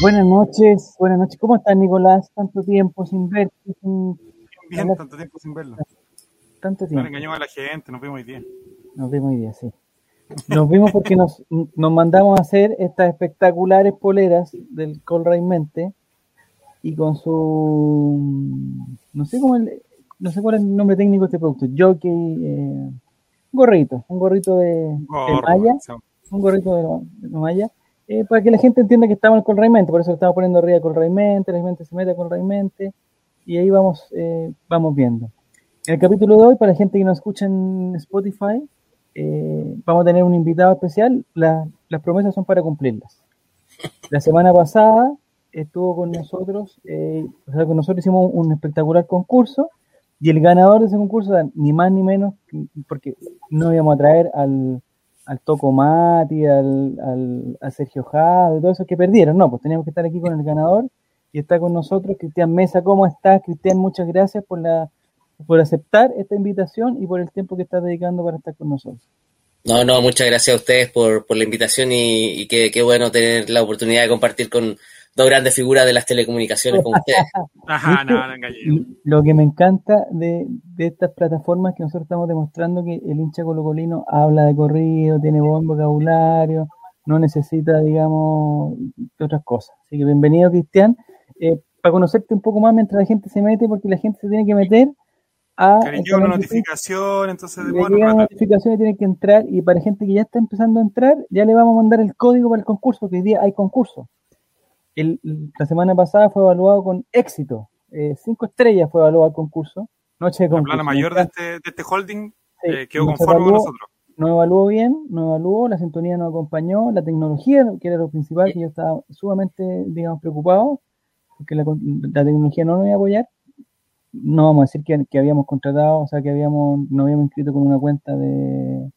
Buenas noches, buenas noches. ¿Cómo estás, Nicolás? Tanto tiempo sin verte. Bien, tanto tiempo sin verlo. Tanto tiempo. No engañamos a la gente, nos vimos hoy día. Nos vimos hoy día, sí. Nos vimos porque nos, nos mandamos a hacer estas espectaculares poleras del Colray Mente y con su no sé cómo el, no sé cuál es el nombre técnico de este producto, jockey, eh, un gorrito, un gorrito de, Gorro, malla, un gorrito de, de malla, eh, para que la gente entienda que estamos en Colray Mente, por eso estamos poniendo arriba de Colray Mente, la gente se mete a Colray Mente y ahí vamos, eh, vamos viendo. En el capítulo de hoy, para la gente que nos escucha en Spotify, eh, vamos a tener un invitado especial. La- las promesas son para cumplirlas. La semana pasada estuvo con nosotros, o sea, con nosotros hicimos un espectacular concurso y el ganador de ese concurso, ni más ni menos, que- porque no íbamos a traer al, al Toco Mati, al, al, Sergio Jade, todos esos que perdieron, no, pues teníamos que estar aquí con el ganador y está con nosotros Cristian Mesa. ¿Cómo estás, Cristian? Muchas gracias por la por aceptar esta invitación y por el tiempo que estás dedicando para estar con nosotros. No, no, muchas gracias a ustedes por, por la invitación y, y qué bueno tener la oportunidad de compartir con dos grandes figuras de las telecomunicaciones con ustedes. Ajá, no, no engañé. Lo que me encanta de, de estas plataformas es que nosotros estamos demostrando que el hincha colocolino habla de corrido, tiene buen vocabulario, no necesita, digamos, de otras cosas. Así que bienvenido, Cristian. Eh, para conocerte un poco más mientras la gente se mete, porque la gente se tiene que meter a... Una notificación, entonces Le demora llegan un rato. notificaciones, tiene que entrar y para gente que ya está empezando a entrar, ya le vamos a mandar el código para el concurso, que hoy día hay concurso. El- la semana pasada fue evaluado con éxito. Eh, cinco estrellas fue evaluado el concurso. Noche de La concurso. plana mayor de este, de este holding Sí, eh, quedó nos conforme con evaluó- nosotros. Nos evaluó bien, nos evaluó, la sintonía nos acompañó, la tecnología, que era lo principal, que yo estaba sumamente, digamos, preocupado, porque la, con- la tecnología no nos iba a apoyar. No vamos a decir que, que habíamos contratado, o sea, que habíamos, nos habíamos inscrito con una cuenta de,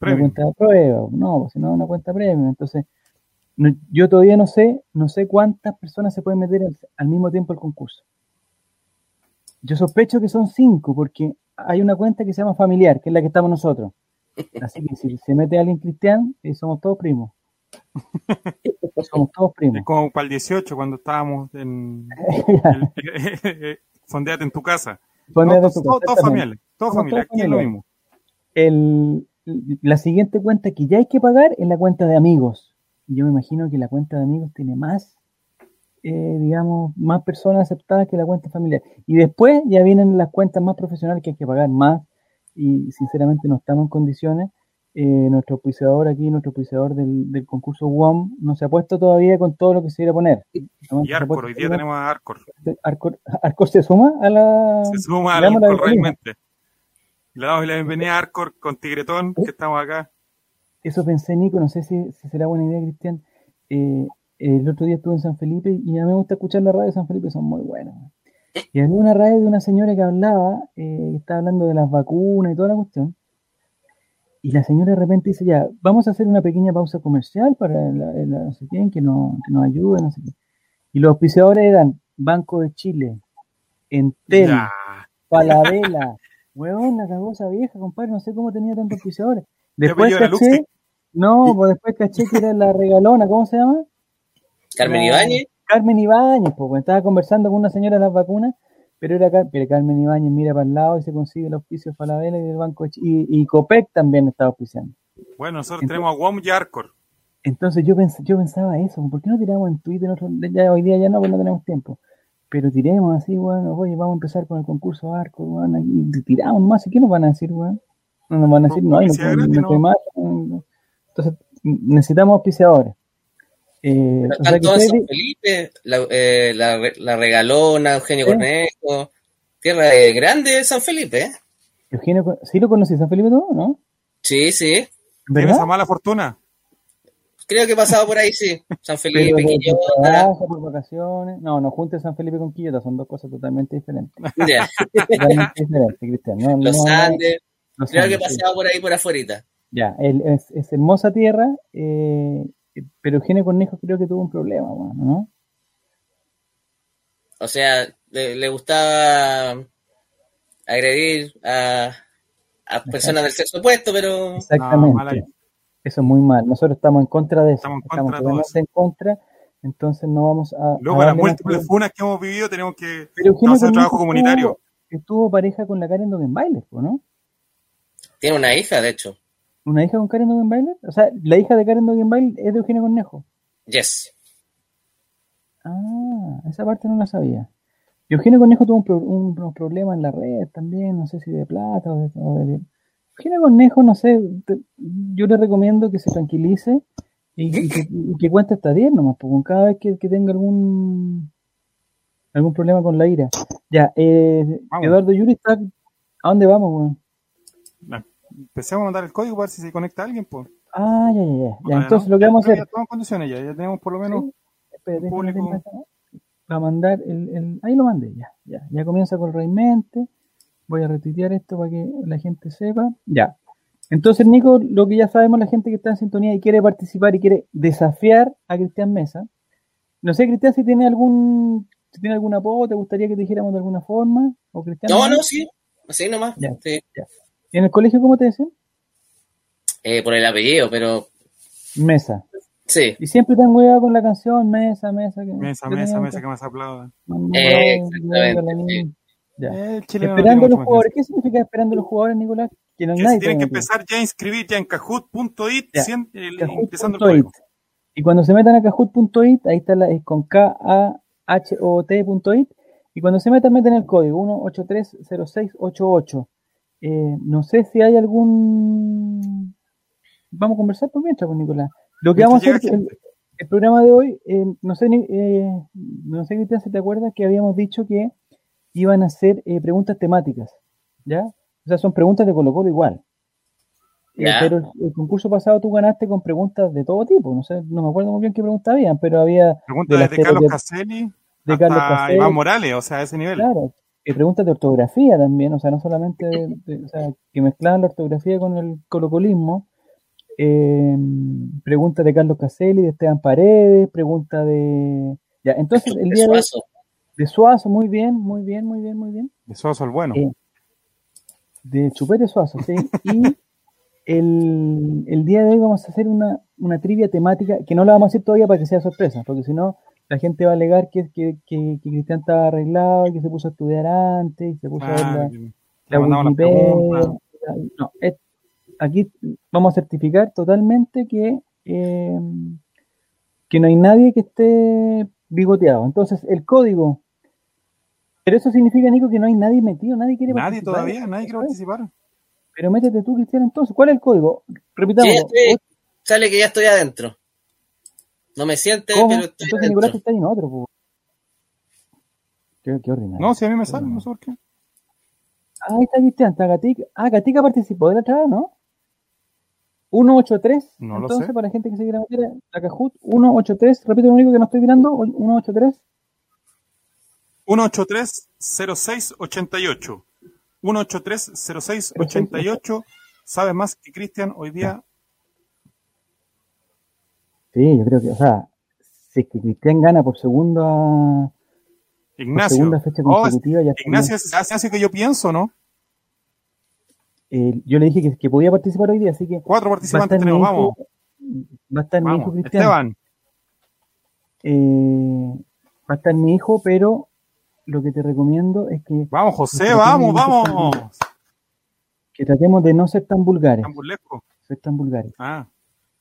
una cuenta de prueba, no, pues, sino una cuenta premium. Entonces, no- yo todavía no sé, no sé cuántas personas se pueden meter al, al mismo tiempo al concurso. Yo sospecho que son cinco, porque hay una cuenta que se llama familiar, que es la que estamos nosotros. Así que si se mete alguien cristiano, eh, somos todos primos. somos todos Es primos. como para el 18, cuando estábamos en. el- Fondeate en tu casa. Ponle No, de tu todo, casa, todo familiar. Todo familiar. Aquí es lo mismo. el, la siguiente cuenta que ya hay que pagar es la cuenta de amigos. Yo me imagino que la cuenta de amigos tiene más, eh, digamos, más personas aceptadas que la cuenta familiar. Y después ya vienen las cuentas más profesionales que hay que pagar más. Y sinceramente no estamos en condiciones. Eh, nuestro auspiciador aquí, nuestro auspiciador del, del concurso WOM, no se ha puesto todavía con todo lo que se iba a poner. Y Arcor, hoy día tenemos a Arcor. Arcor, Arcor se suma a la. Se suma damos la Arcor realmente. Le damos la bienvenida a Arcor con Tigretón, que estamos acá. Eso pensé, Nico, no sé si, si será buena idea, Cristian. Eh, el otro día estuve en San Felipe y a mí me gusta escuchar la radio de San Felipe, son muy buenas. Y había una radio de una señora que hablaba, eh, estaba hablando de las vacunas y toda la cuestión. Y la señora de repente dice, ya, vamos a hacer una pequeña pausa comercial para la, la- no sé quién, que, no, que nos ayude, no sé qué. Y los auspiciadores eran Banco de Chile, Entel, Ya. Paladela. Huevón, la cagó esa vieja, compadre, no sé cómo tenía tantos auspiciadores. Después caché, no, pues después caché que era la regalona, ¿cómo se llama? Carmen Ibáñez, Carmen Ibáñez, pues, estaba conversando con una señora de las vacunas, pero era Car- pero Carmen Ibáñez mira para el lado y se consigue el auspicio de Falabella y del Banco de Chile. Y, y Copec también estaba auspiciando. Bueno, nosotros tenemos a WOM y Arcor. Entonces yo, pens- yo pensaba eso, ¿por qué no tiramos en Twitter? Otro, ya, hoy día ya no, porque no tenemos tiempo. Pero tiremos así, bueno, oye, vamos a empezar con el concurso Arco, bueno, y tiramos más, ¿y qué nos van a decir, weón? No nos van a decir, no, hay no, no, no, ¿no? hay más, no. Entonces, necesitamos auspiciadores. Eh, o sea todos San Felipe, la, eh, la, la Regalona, Eugenio Sí. Cornejo, tierra de grande de San Felipe, ¿eh? Eugenio, ¿sí lo conocí San Felipe todo, no? Sí, sí, Tiene ¿Verdad? esa mala fortuna. creo que he pasado por ahí, sí. San Felipe, Quillota, trabajo, por vacaciones. No, no juntes San Felipe con Quillota, son dos cosas totalmente diferentes. ya, Totalmente diferentes, Cristian. No, los no, Andes, creo que he pasado por ahí por afuera. Ya, el- es, es hermosa tierra, eh, pero Eugenio Cornejo creo que tuvo un problema, bueno, ¿no? O sea, le, le gustaba agredir a, a personas del sexo opuesto, pero Exactamente. mal ahí. eso es muy mal. Nosotros estamos en contra de eso. Estamos en Estamos contra de en contra. Entonces no vamos a... Luego, a las múltiples más- funas que hemos vivido, tenemos que Pero Eugenio hacer un trabajo comunitario. Estuvo, estuvo pareja con la Karen Dogenbailer, ¿no? Tiene una hija, de hecho. ¿Una hija con Karen Dogenbailer? O sea, la hija de Karen Dogenbailer es de Eugenio Cornejo. Yes. Ah, esa parte no la sabía. Y Eugenio Cornejo tuvo un pro- un- unos problemas en la red también, no sé si de plata o de... o de- Eugenio Cornejo, no sé, te- yo le recomiendo que se tranquilice y, y que, y que cuente hasta 10 nomás, porque con cada vez que, que tenga algún algún problema con la ira. Ya, eh. Eduardo Yuri está... ¿A dónde vamos, weón? Empecemos a mandar el código para ver si se conecta alguien. Pues. Ah, ya, ya, ya. ya. Entonces no. lo que vamos a hacer... Ya estamos en condiciones ya, ya tenemos por lo menos. Espera, déjame público. a mandar el, el- Ahí lo mandé, ya, ya. Ya comienza con Reymente. Voy a retuitear esto para que la gente sepa. Ya. Entonces, Nico, lo que ya sabemos, la gente que está en sintonía y quiere participar y quiere desafiar a Cristian Mesa. No sé, Cristian, si tiene algún si tiene algún apodo, te gustaría que te dijéramos de alguna forma. ¿O Cristian, No, no, sí. Así nomás. Ya. Sí. ¿Y en el colegio cómo te decían? Eh, por el apellido, pero Mesa. sí. Y siempre te han hueado con la canción Mesa, Mesa. Que, Mesa, mesa, mesa, que más aplauda. Eh, exactamente, Ya. Eh, Esperando tiene los jugadores. ¿Qué significa esperando los jugadores, Nicolás? Que no Que nadie se tienen que empezar ya a inscribir ya en kahoot.it, empezando el punto it. código. Y cuando se metan a kahoot.it, ahí está la, es con K A H O T.it. Y cuando se metan, meten el código 1830688. Eh, no sé si hay algún. Vamos a conversar por mientras con Nicolás. Lo que vamos a hacer, el, el programa de hoy, eh, no sé, eh, no sé, Cristian, si te acuerdas que habíamos dicho que iban a hacer eh, preguntas temáticas, ¿ya? O sea, son preguntas de Colo Colo igual. Eh, pero el, el concurso pasado tú ganaste con preguntas de todo tipo, no sé, no me acuerdo muy bien qué preguntas habían, pero había Pregunta de Carlos Caselli de hasta Carlos. Iván Morales, o sea, a ese nivel. Claro, y preguntas de ortografía también, o sea, no solamente de- de- o sea, que mezclaban la ortografía con el colocolismo. Eh, preguntas de Carlos Caselli, de Esteban Paredes, pregunta de... Ya, entonces el De día de, Suazo. de Suazo, muy bien, muy bien, muy bien, muy bien. De Soso el bueno. Eh, de Chupete Suazo, sí. Y el, el día de hoy vamos a hacer una, una trivia temática que no la vamos a hacer todavía para que sea sorpresa, porque si no, la gente va a alegar que, que, que, que Cristian estaba arreglado y que se puso a estudiar antes y se puso a ver la. No, es- aquí vamos a certificar totalmente que, eh, que no hay nadie que esté bigoteado. Entonces, el código. Pero eso significa, Nico, que no hay nadie metido, nadie quiere Nadie participar. todavía, nadie quiere participar. Pero métete tú, Cristian, entonces. ¿Cuál es el código? Repitamos. Sale que ya estoy adentro. No me siente, ¿Cómo? pero estoy Entonces Nicolás está ahí en otro. po. Qué, qué ordinario. No, si a mí me sale, no sé por qué. Ah, ahí está Cristian, está Gatica. Ah, Gatica participó de la vez, ¿no? 183. No lo Entonces, sé. para la gente que se quiera meter, la Kahoot, 183. Repite lo único que no estoy mirando. 183. 183-0688. 183-0688. ¿Sabes más que Cristian hoy día? Sí, yo creo que, o sea, si es que Cristian gana por segunda, por segunda fecha Oh, consecutiva, ya estaría- Ignacio es hace que yo pienso, ¿no? eh, yo le dije que, que podía participar hoy día, así que Cuatro participantes tenemos, vamos. va a estar mi hijo. Cristian. Esteban, Eh, va a estar mi hijo, pero lo que te recomiendo es que, vamos, José, vamos, vamos. que tratemos de no ser tan vulgares. Tan burlesco. Ser tan vulgares. Ah,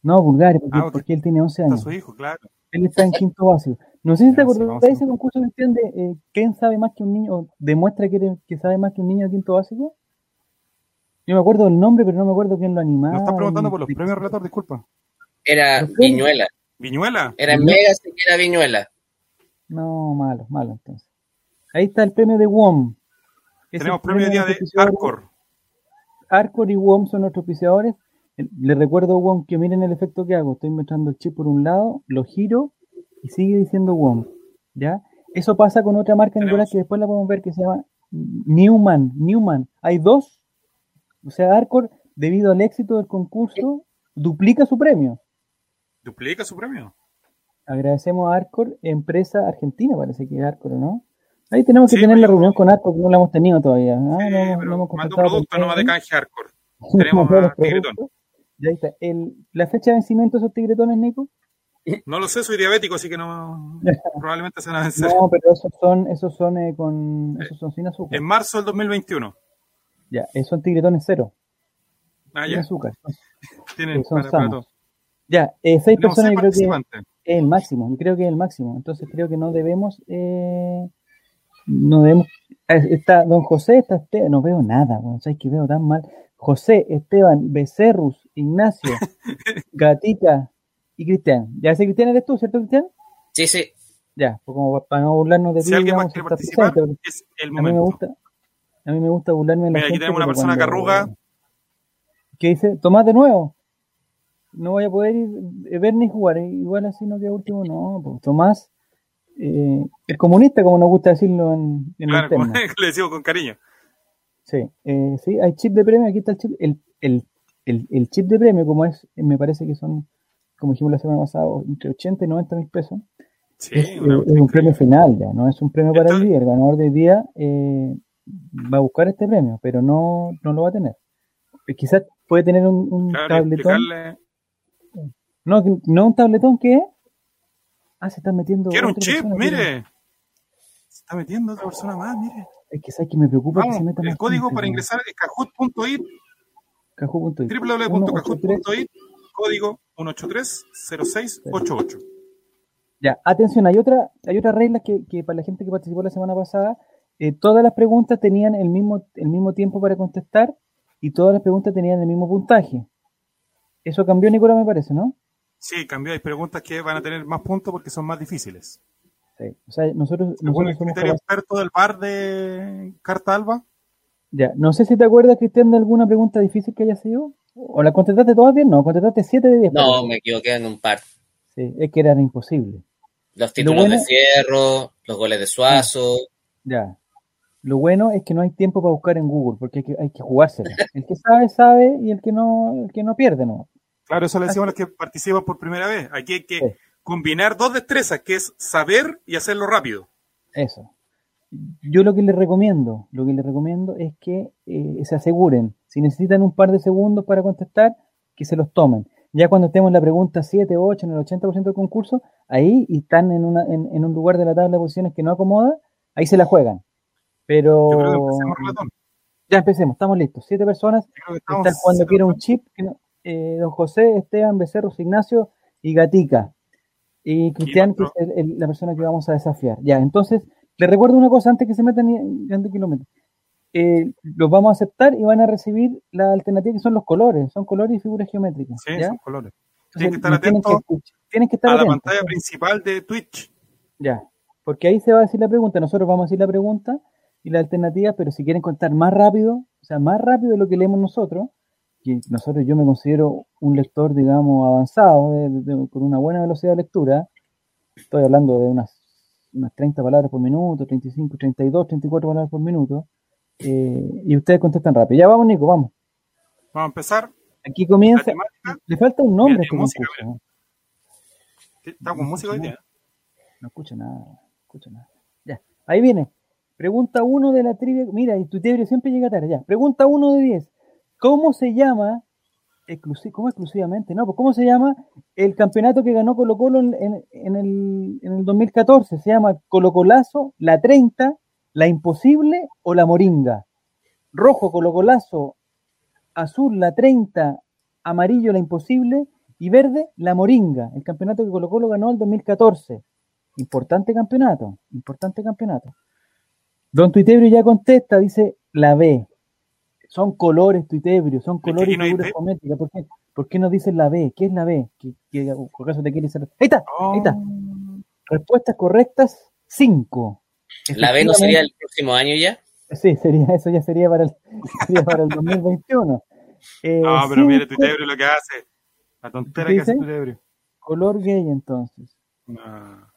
No, vulgares, porque, Ah, porque él tiene 11 está años. su hijo, claro. Él está en quinto básico. No sé si te acordás de ese concurso Cristian de eh, quién sabe más que un niño, o demuestra que, eres- que sabe más que un niño de quinto básico. Yo me acuerdo del nombre, pero no me acuerdo quién lo animaba. Nos estás preguntando por los premios relator, disculpa. Era. Viñuela. Viñuela. Era ¿Viñuela? Mega, sí que era Viñuela. No, malo, malo entonces. Ahí está el premio de WOM. Es Tenemos el premio de día de. Arcor. Arcor y WOM son nuestros auspiciadores. Eh, Les recuerdo, WOM, que miren el efecto que hago. Estoy metiendo el chip por un lado, lo giro y sigue diciendo WOM. ¿Ya? Eso pasa con otra marca, Nicolás, que después la podemos ver, que se llama Newman. Newman. Hay dos. O sea, Arcor, debido al éxito del concurso, duplica su premio. Duplica su premio. Agradecemos a Arcor, empresa argentina, parece que es Arcor, ¿no? Ahí tenemos que Sí, tener la reunión con Arcor, que no la hemos tenido todavía. Ah, Sí, no, no hemos mandó producto por nomás de canje Arcor. Tenemos a Tigretón. Ya está. El, la fecha de vencimiento de esos tigretones, Nico, No lo sé, soy diabético, así que no. probablemente se van a vencer. No, pero esos son, esos son eh, con. Esos son sin azúcar. En marzo del 2021. Ya, esos son tigretones cero. Ah, Sin ya. azúcar. Tienen son para, para. Ya, eh, seis Tenemos personas seis yo creo que es el máximo, yo creo que es el máximo. Entonces creo que no debemos, eh, no debemos. Está Don José, está Esteban, no veo nada, bueno, sabes que veo tan mal. José, Esteban, Becerrus, Ignacio, Gatita y Cristian. Ya ese Cristian eres tú, ¿cierto, Cristian? Sí, sí. Ya, pues como para no burlarnos de ti, Si alguien más digamos, quiere estás participar, presente, porque es el a mí me momento. gusta, a mí me gusta burlarme de la Mira, aquí tenemos una persona que cuando- arruga. ¿Qué dice? Tomás de nuevo. No voy a poder ir, eh, ver ni jugar. eh, Igual así no queda último. No, pues, Tomás eh, es comunista, como nos gusta decirlo en, en Claro, el tema. le decimos con cariño. Sí, eh, sí, hay chip de premio. Aquí está el chip. El, el, el, el chip de premio, como es, me parece que son, como dijimos la semana pasada, entre 80 y 90 mil pesos. Sí, es, un premio final ya, no es un premio para el día. El ganador del día eh, va a buscar este premio, pero no, no lo va a tener. Eh, Quizás puede tener un, un claro, tabletón. explicarle. No, no un tabletón que Ah, se están metiendo. Quiero un chip, persona, mire. Se está metiendo otra persona más, mire. Es que sabes que me preocupa que se meta el más código gente, para ingresar es cajut.it, Caju.it. www.cajut.it, código 1830688. Ya, atención, hay otra, hay otra regla que, que para la gente que participó la semana pasada, eh, todas las preguntas tenían el mismo, el mismo tiempo para contestar y todas las preguntas tenían el mismo puntaje. Eso cambió, Nicolás, me parece, ¿no? Sí, cambió. Hay preguntas que van a tener más puntos porque son más difíciles. Sí. O sea, nosotros, nosotros somos criterio experto del bar de Carta Alba, Ya, no sé si te acuerdas, Cristian, de alguna pregunta difícil que haya sido. ¿O la contestaste todas bien? No, contestaste 7 de 10. No, me equivoqué en un par. Sí, es que era imposible. Los títulos bueno- de Fierro, los goles de Suazo. Ya. Lo bueno es que no hay tiempo para buscar en Google, porque hay que, hay que jugársela. El que sabe, sabe, y el que no, el que no pierde, no. claro, eso le decimos a los que participan por primera vez. Aquí hay que Sí. combinar dos destrezas, que es saber y hacerlo rápido. Eso. Yo lo que les recomiendo, lo que les recomiendo es que eh, se aseguren, si necesitan un par de segundos para contestar, que se los tomen. Ya cuando estemos en la pregunta 7, 8, en el 80% del concurso, ahí y están en, una, en, en un lugar de la tabla de posiciones que no acomoda, ahí se la juegan. Pero Yo creo que empecemos, Relatón. ya empecemos, estamos listos. Siete personas, están estamos- jugando quiero un chip, que no- eh, don José, Esteban, Becerros, Ignacio y Gatica. Y Cristian, que es otro. el- el- la persona que vamos a desafiar. Ya, entonces, les recuerdo una cosa antes que se metan antes que lo metan. Eh, los vamos a aceptar y van a recibir la alternativa que son los colores, son colores y figuras geométricas. Sí, ¿ya? son colores. Entonces, Tienen que estar nos tienen que atentos tienen que estar a la atentos. pantalla principal de Twitch. Ya, porque ahí se va a decir la pregunta, nosotros vamos a decir la pregunta y la alternativa, pero si quieren contar más rápido, o sea, más rápido de lo que leemos nosotros, que nosotros yo me considero un lector, digamos, avanzado, de- de- con una buena velocidad de lectura, estoy hablando de unas, unas 30 palabras por minuto, 35, 32, 34 palabras por minuto, eh, y ustedes contestan rápido. Ya vamos, Nico, vamos. Vamos a empezar. Aquí comienza, le falta un nombre este música, concurso. Está con música hoy día. No escucho nada, no escucho nada. Ya, ahí viene. Pregunta 1 de la trivia. Mira, y tu tebrio siempre llega tarde. Ya, pregunta 1 de 10. ¿Cómo se llama, ¿cómo exclusivamente? No, pues ¿cómo se llama el campeonato que ganó Colo Colo en, en- en el, en el 2014? Se llama Colo Colazo, la 30, la imposible o la moringa. Rojo, Colo Colazo, azul, la 30, amarillo, la imposible y verde, la moringa. El campeonato que Colo Colo ganó el 2014. Importante campeonato, importante campeonato. Don Tuitebrio ya contesta, dice la B. Son colores, Tuitebrio, son colores y no hay figuras geométricas. ¿Por qué? ¿Por qué no dicen la B? ¿Qué es la B? ¿Qué, qué, por acaso te quiere hacer? Ahí está, ahí está. Respuestas correctas, 5. ¿La B no sería el próximo año ya? Sí, sería, eso ya sería para el, sería para el 2021. Eh, No, pero mire, cinco, Tutebrio lo que hace. La tontera ¿Qué que hace dice? Tutebrio. Color gay, entonces. No.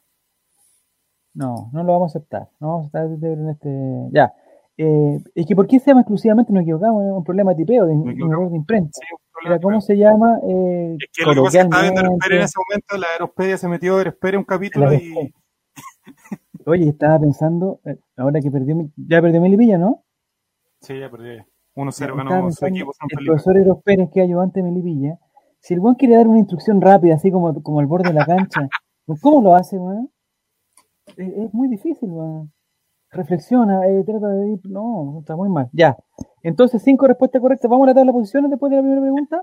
No, no lo vamos a aceptar. No vamos a aceptar Tuitebrio en este. Ya. Eh, es que ¿por qué se llama exclusivamente? Nos equivocamos, es un problema de tipeo, de, un error de imprenta. Sí, Era, ¿Cómo se llama? Eh, Es que lo que pasa estaba viendo Aerospere en ese momento, la Aerospedia se metió a Aerospere un capítulo y. Oye, estaba pensando, eh, ahora que perdió, mi- ya perdió Melipilla, ¿no? Sí, ya perdí. 1-0 Estaba ganó su equipo San el profesor Eros Pérez, que ayudante de Melipilla, Si el buen quiere dar una instrucción rápida, así como, como el borde de la cancha, ¿cómo lo hace, weón? Es, es muy difícil, weón. Reflexiona, eh, trata de ir. No, está muy mal. Ya. Entonces, cinco respuestas correctas. Vamos a la tabla de posiciones después de la primera pregunta.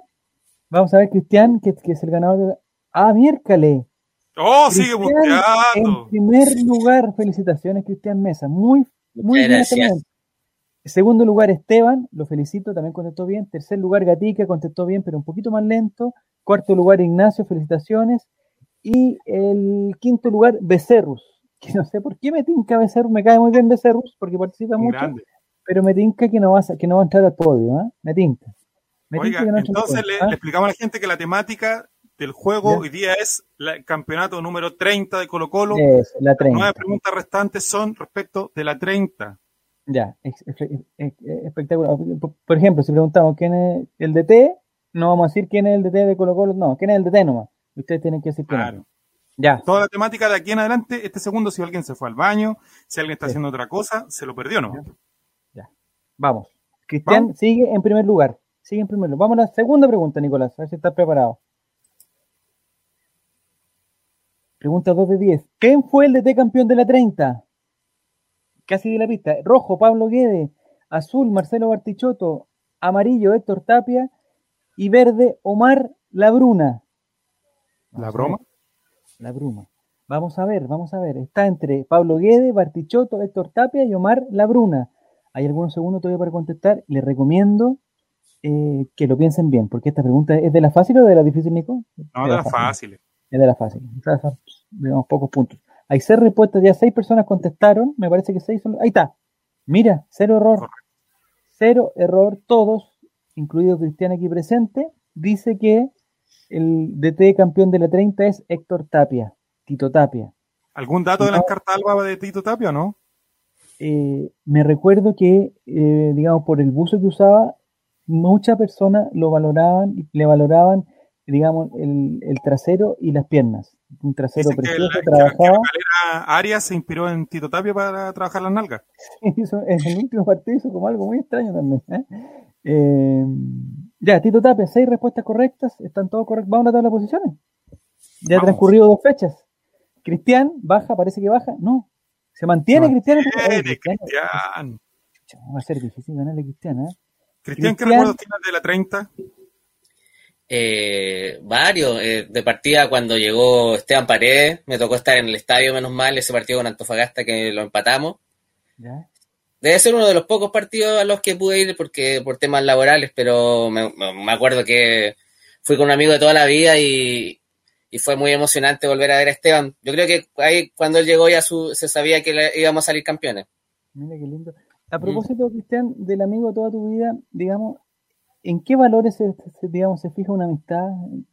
Vamos a ver, Cristian, que, que es el ganador de la... Ah, miércale. ¡Oh, sigue Cristian, En buscando! primer lugar, felicitaciones, Cristian Mesa. Muy, muy Muchas bien. gracias. también. Segundo lugar, Esteban, lo felicito, también contestó bien. Tercer lugar, Gatica, contestó bien, pero un poquito más lento. Cuarto lugar, Ignacio, felicitaciones. Y el quinto lugar, Becerrus, que no sé por qué me tinca Becerrus, me cae muy bien Becerrus, porque participa mucho, pero me tinca que no va a, que no va a entrar al podio, ¿ah? Me tinca. Me Oiga, tinca que no entra al entonces podio, le, ¿ah? le explicamos a la gente que la temática del juego Ya. hoy día es la- el campeonato número 30 de Colo Colo. Eso, la Las 30. nueve preguntas restantes son respecto de la 30. Ya, ex- espectacular. Por, por ejemplo, si preguntamos quién es el DT, no vamos a decir quién es el DT de Colo Colo, no, quién es el DT nomás. Ustedes tienen que decir quién es. Ya, Toda la temática de aquí en adelante, este segundo, si alguien se fue al baño, si alguien está Sí. haciendo otra cosa, se lo perdió, ¿no? vamos. Cristian Vamos. sigue en primer lugar. Sigue en primer lugar. Vamos a la segunda pregunta, Nicolás, a ver si estás preparado. Pregunta 2 de 10. ¿Quién fue el DT campeón de la 30? Casi de la pista. Rojo, Pablo Guede. Azul, Marcelo Bartichotto. Amarillo, Héctor Tapia. Y verde, Omar Labruna. ¿La broma? La Bruma. Vamos a ver, vamos a ver. Está entre Pablo Guede, Bartichotto, Héctor Tapia y Omar Labruna. Hay algunos segundos todavía para contestar. Les recomiendo eh, que lo piensen bien, porque esta pregunta es de la fácil o de la difícil, Nico? No, de. Es de la fácil. O sea, son, digamos, pocos puntos. Hay seis respuestas, ya seis personas contestaron. Me parece que seis son. Ahí está. Mira, cero error. Correcto. Cero error, todos, incluido Cristian aquí presente, dice que el DT campeón de la 30 es Héctor Tapia, Tito Tapia. ¿Algún dato de las No. cartas alba de Tito Tapia o no? Eh, me recuerdo que, eh, digamos, por el buzo que usaba, muchas personas lo valoraban, le valoraban, digamos, el, el trasero y las piernas. Un trasero Dicen precioso, la, que la- que la trabajaba. Arias se inspiró en Tito Tapia para trabajar las nalgas. hizo- en el último partido hizo como algo muy extraño también. ¿eh? Ya, Tito Tapia, seis respuestas correctas, están todos correctos. Vamos a la tabla de posiciones. Ya han Vamos. transcurrido dos fechas. Cristian, baja, parece que baja. No, se mantiene Cristian. Tiene, Cristian, Cristian. Va a ser difícil ganarle a Cristian, ¿eh? Cristian, ¿qué recuerdos tienes de la 30? Eh, varios. eh, de partida, cuando llegó Esteban Paredes, me tocó estar en el estadio, menos mal, ese partido con Antofagasta que lo empatamos. ¿Ya? Debe ser uno de los pocos partidos a los que pude ir porque por temas laborales, pero me, acuerdo que fui con un amigo de toda la vida y, y fue muy emocionante volver a ver a Esteban. Yo creo que ahí cuando él llegó ya su- se sabía que le- íbamos a salir campeones. Mira qué lindo. A propósito, Cristian, del amigo de toda tu vida, digamos, ¿en qué valores se, se- digamos, se fija una amistad?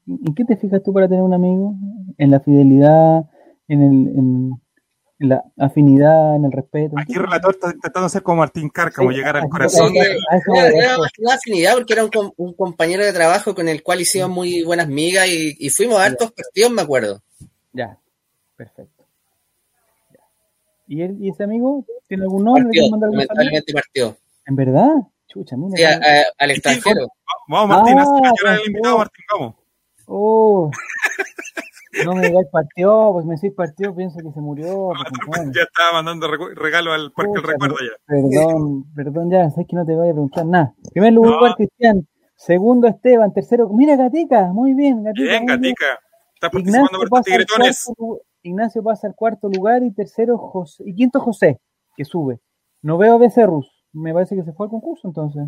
¿En qué te fijas tú para tener un amigo? ¿En la fidelidad? ¿En, el, en, en la afinidad? ¿En el respeto? Aquí el relator está intentando hacer como Martín Cárcamo, Sí, llegar al corazón de... Era, voy, a era eso. más que nada afinidad porque era un, com- un compañero de trabajo con el cual hicimos muy buenas migas y, y fuimos a hartos partidos, me acuerdo. Ya, perfecto. Ya. ¿Y, él, ¿Y ese amigo tiene algún nombre? ¿Le Partió, quieres mandar algún saludo? lamentablemente partió. ¿En verdad? Chucha, mira. Sí, a- a- al extranjero. Vamos, Martín, Ah, al tranquilo. invitado, Martín, vamos. Oh, no me digáis partió, pues me decís partió, pienso que se murió. pues. Ya estaba mandando regalo al Parque del Recuerdo ya. Perdón, perdón, ya, sabes que no te voy a preguntar nada. Primer lugar, No. Cristian. Segundo, Esteban. Tercero, mira, Gatica, muy bien, Gatica. Bien. Gatica. Estás participando Ignacio por tigretones. cuarto, Ignacio pasa al cuarto lugar y tercero, José, y quinto, José, que sube. No veo a Becerrus. Me parece que se fue al concurso entonces.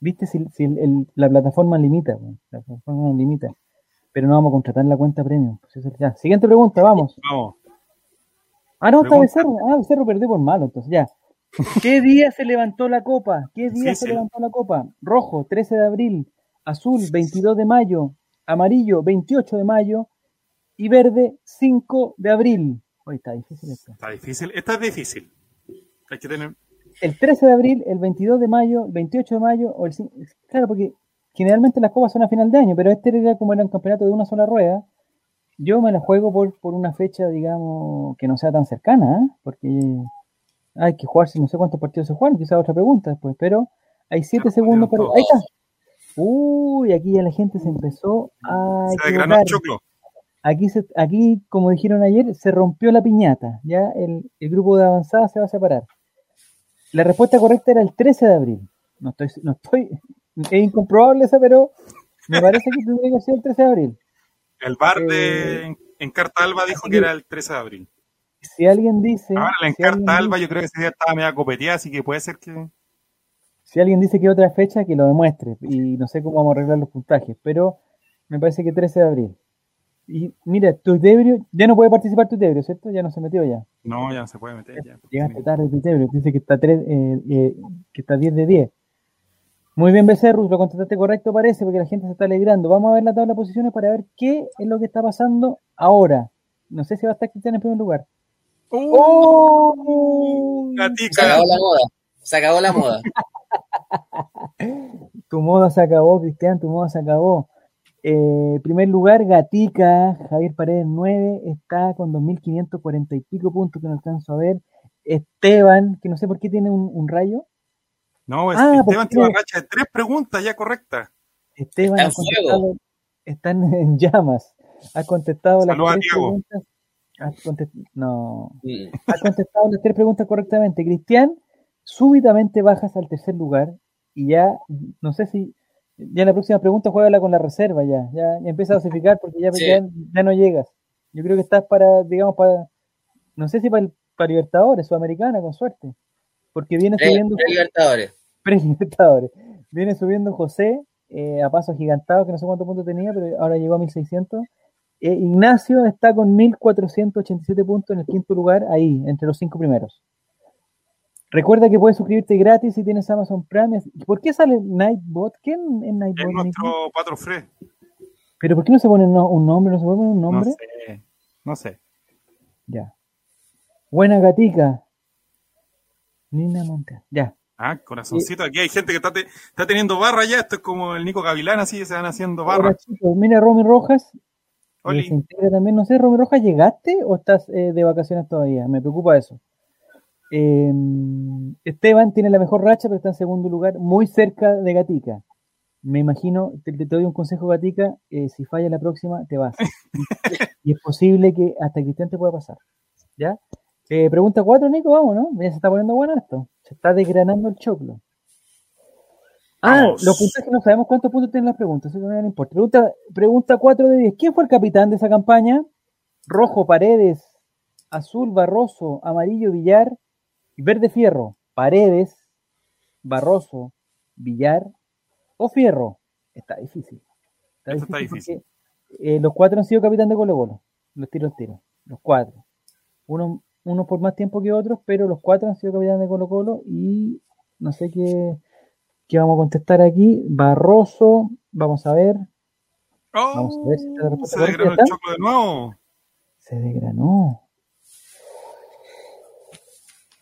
Viste si, si el- el- la plataforma limita, weón. la plataforma limita. Pero no vamos a contratar la cuenta premium. Pues ya. Siguiente pregunta, vamos. Vamos. Ah, no, está Pregunta. Becerro. Ah, Becerro perdió por malo, entonces ya. ¿Qué día se levantó la copa? ¿Qué día se levantó la copa? Rojo, 13 de abril. Azul, 22 de mayo. Amarillo, 28 de mayo. Y verde, 5 de abril. Hoy está difícil esto. Está difícil. Esta es difícil. Hay que tener... El 13 de abril, el 22 de mayo, el 28 de mayo o el 5. Claro, porque generalmente las copas son a final de año, pero este era como era un campeonato de una sola rueda. Yo me la juego por, por una fecha, digamos, que no sea tan cercana, ¿eh? porque hay que jugarse, no sé cuántos partidos se juegan, quizás otra pregunta después, pero hay 7 Claro, segundos para. Ahí está. Uy, aquí ya la gente se empezó a Se desgranó el equivocar. choclo. Aquí, se, aquí, como dijeron ayer, se rompió la piñata. Ya el, el grupo de avanzada se va a separar. La respuesta correcta era el 13 de abril. No estoy, no estoy, es incomprobable esa, pero me parece que tendría que ser el 13 de abril. El bar Eh, de en, en Carta Alba dijo que era el 13 de abril. Si alguien dice, Ahora la si Alba dice- yo creo que ese día estaba media copeteada, así que puede ser que... si alguien dice que otra fecha, que lo demuestre. Y no sé cómo vamos a arreglar los puntajes, pero me parece que 13 de abril. Y mira, Tuitebrio, ya no puede participar Tuitebrio, ¿cierto? Ya no se metió ya. No, ya no se puede meter ya. Llegaste tarde, Tuitebrio. Dice que está, tres, eh, eh, que está 10 de 10. Muy bien, Becerrus, lo contestaste correcto, parece, porque la gente se está alegrando. Vamos a ver la tabla de posiciones para ver qué es lo que está pasando ahora. No sé si va a estar Cristian en primer lugar. ¡Oh! Se Gatica. acabó la moda. Se acabó la moda. Tu moda se acabó, Cristian, tu moda se acabó. Eh, primer lugar, Gatica, Javier Paredes 9, está con 2.540 y pico puntos que no alcanzo a ver. Esteban, que no sé por qué tiene un, un rayo. No, es- Ah, Esteban porque- tiene una racha de tres preguntas ya correctas. Esteban Está en ha contestado- fuego. están en llamas. Ha contestado las tres Diego. preguntas. Ha contest- no, ha contestado las tres preguntas correctamente. Cristian, súbitamente bajas al tercer lugar y ya, no sé si, ya en la próxima pregunta juégala con la reserva ya, ya, ya empieza a dosificar porque ya, Sí. ya, ya no llegas. Yo creo que estás para, digamos, para, no sé si para, el- para Libertadores, Sudamericana, con suerte. Porque viene Pre- subiendo Pre-Libertadores. pre-Libertadores. Viene subiendo José eh, a paso agigantado, que no sé cuántos puntos tenía, pero ahora llegó a 1600. Eh, Ignacio está con 1487 puntos en el quinto lugar, ahí, entre los cinco primeros. Recuerda que puedes suscribirte gratis si tienes Amazon Prime. ¿Por qué sale Nightbot? ¿Quién es Es Nightbot? Nico? nuestro Patro Fred. ¿Pero por qué no se pone no- un nombre? ¿No se puede poner un No nombre? sé. No sé. Ya. Buena gatica. Nina Montes. Ya. Ah, corazoncito. Aquí hay gente que está, te- está teniendo barra ya. Esto es como el Nico Gavilán, así se van haciendo barra. chicos, mira Romy Rojas, Eh, Oli. se integra también, no sé, Romy Rojas, ¿llegaste o estás eh, de vacaciones todavía? Me preocupa eso. Eh, Esteban tiene la mejor racha, pero está en segundo lugar, muy cerca de Gatica. Me imagino, te, te doy un consejo, Gatica, eh, si falla la próxima, te vas. y es posible que hasta Cristian te pueda pasar. ¿Ya? Eh, pregunta 4, Nico, vamos, ¿no? Ya se está poniendo bueno esto. Se está desgranando el choclo. Ah, Vamos. los puntajes no sabemos cuántos puntos tienen las preguntas, eso no importa. Pregunta, pregunta 4 de 10. ¿Quién fue el capitán de esa campaña? Rojo, Paredes. Azul, Barroso. Amarillo, Villar. Verde, Fierro. Paredes, Barroso, Villar o Fierro. Está difícil. Está Esto está difícil porque, eh, los cuatro han sido capitán de Colo Colo. Los tiro al tiro. Los cuatro. Uno, uno por más tiempo que otros, pero los cuatro han sido capitán de Colo Colo y no sé qué, qué vamos a contestar aquí. Barroso, vamos a ver. Vamos a ver si está la Oh, se desgranó el choclo de nuevo. Se desgranó.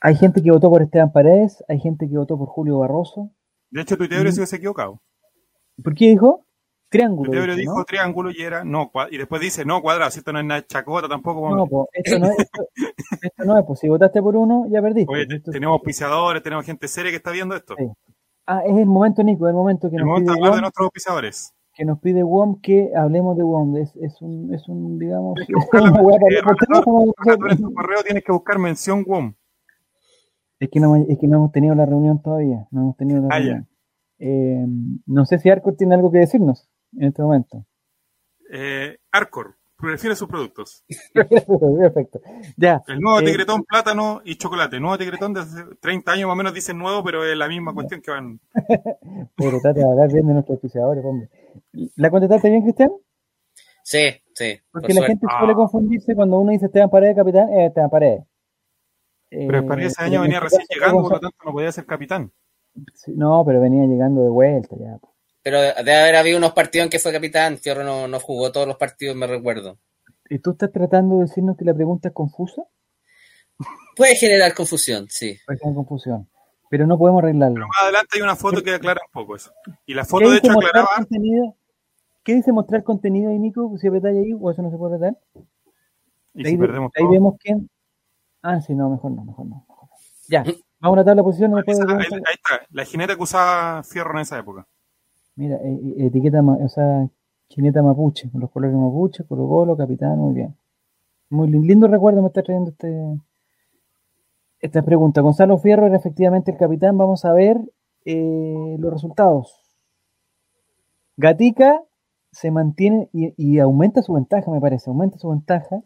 Hay gente que votó por Esteban Paredes, hay gente que votó por Julio Barroso. De hecho, Tuitebro se hubiese equivocado. ¿Por qué dijo? Triángulo. Tuitebro dijo, dijo triángulo y era no, y después dice no cuadrado, si esto no es nada chacota tampoco. ¿no? po, esto no es, esto, esto no es, pues si votaste por uno, ya perdiste. Oye, Esto- tenemos auspiciadores, tenemos gente seria que está viendo esto. Sí. ah, es el momento, Nico, el momento que El nos, momento pide de nuestros auspiciadores. que nos pide WOM que hablemos de WOM. Es, es un, es un, digamos, Tienes que una eh, en tu correo tienes que buscar mención WOM. Es que, no, es que no hemos tenido la reunión todavía. No hemos tenido la Ah, reunión. Eh, no sé si Arco tiene algo que decirnos en este momento. Eh, Arcor, prefiere sus productos. Perfecto. Ya. El nuevo Eh, tigretón, plátano y chocolate. El nuevo tigretón de hace 30 años más o menos dicen nuevo, pero es la misma cuestión que van. Pero trata de hablar bien de nuestros auspiciadores, hombre. ¿La contestaste bien, Cristian? Sí, sí. Porque por la suerte. gente suele Ah. confundirse cuando uno dice Esteban Paredes, capitán, es Esteban Paredes. Pero Eh, para ese pero año en venía este recién llegando, por lo tanto no podía ser capitán. sí, No, pero venía llegando de vuelta ya. Pero debe haber habido unos partidos en que fue capitán. Fierro no, no jugó todos los partidos, me recuerdo. ¿Y tú estás tratando de decirnos que la pregunta es confusa? Puede generar confusión, sí. Puede ser confusión. Pero no podemos arreglarlo. Pero más adelante hay una foto que aclara un poco eso. Y la ¿Qué foto, de dice hecho, mostrar aclaraba. contenido? ¿Qué dice mostrar contenido ahí, Nico? Si apretáis ahí, o eso no se puede apretar. Y ahí si perdemos ahí todo. vemos quién. Ah, sí, no, mejor no, mejor no. no. Ya, vamos a la tabla de posiciones. después Esa- de- ahí, ahí está, la jineta que usaba Fierro en esa época. Mira, eh, eh, etiqueta, o sea, chineta mapuche, con los colores mapuche, Colo Colo, capitán, muy bien. Muy lin- lindo recuerdo me está trayendo este, esta pregunta. Gonzalo Fierro era efectivamente el capitán. Vamos a ver eh, los resultados. Gatica se mantiene y, aumenta su ventaja, me parece, aumenta su ventaja.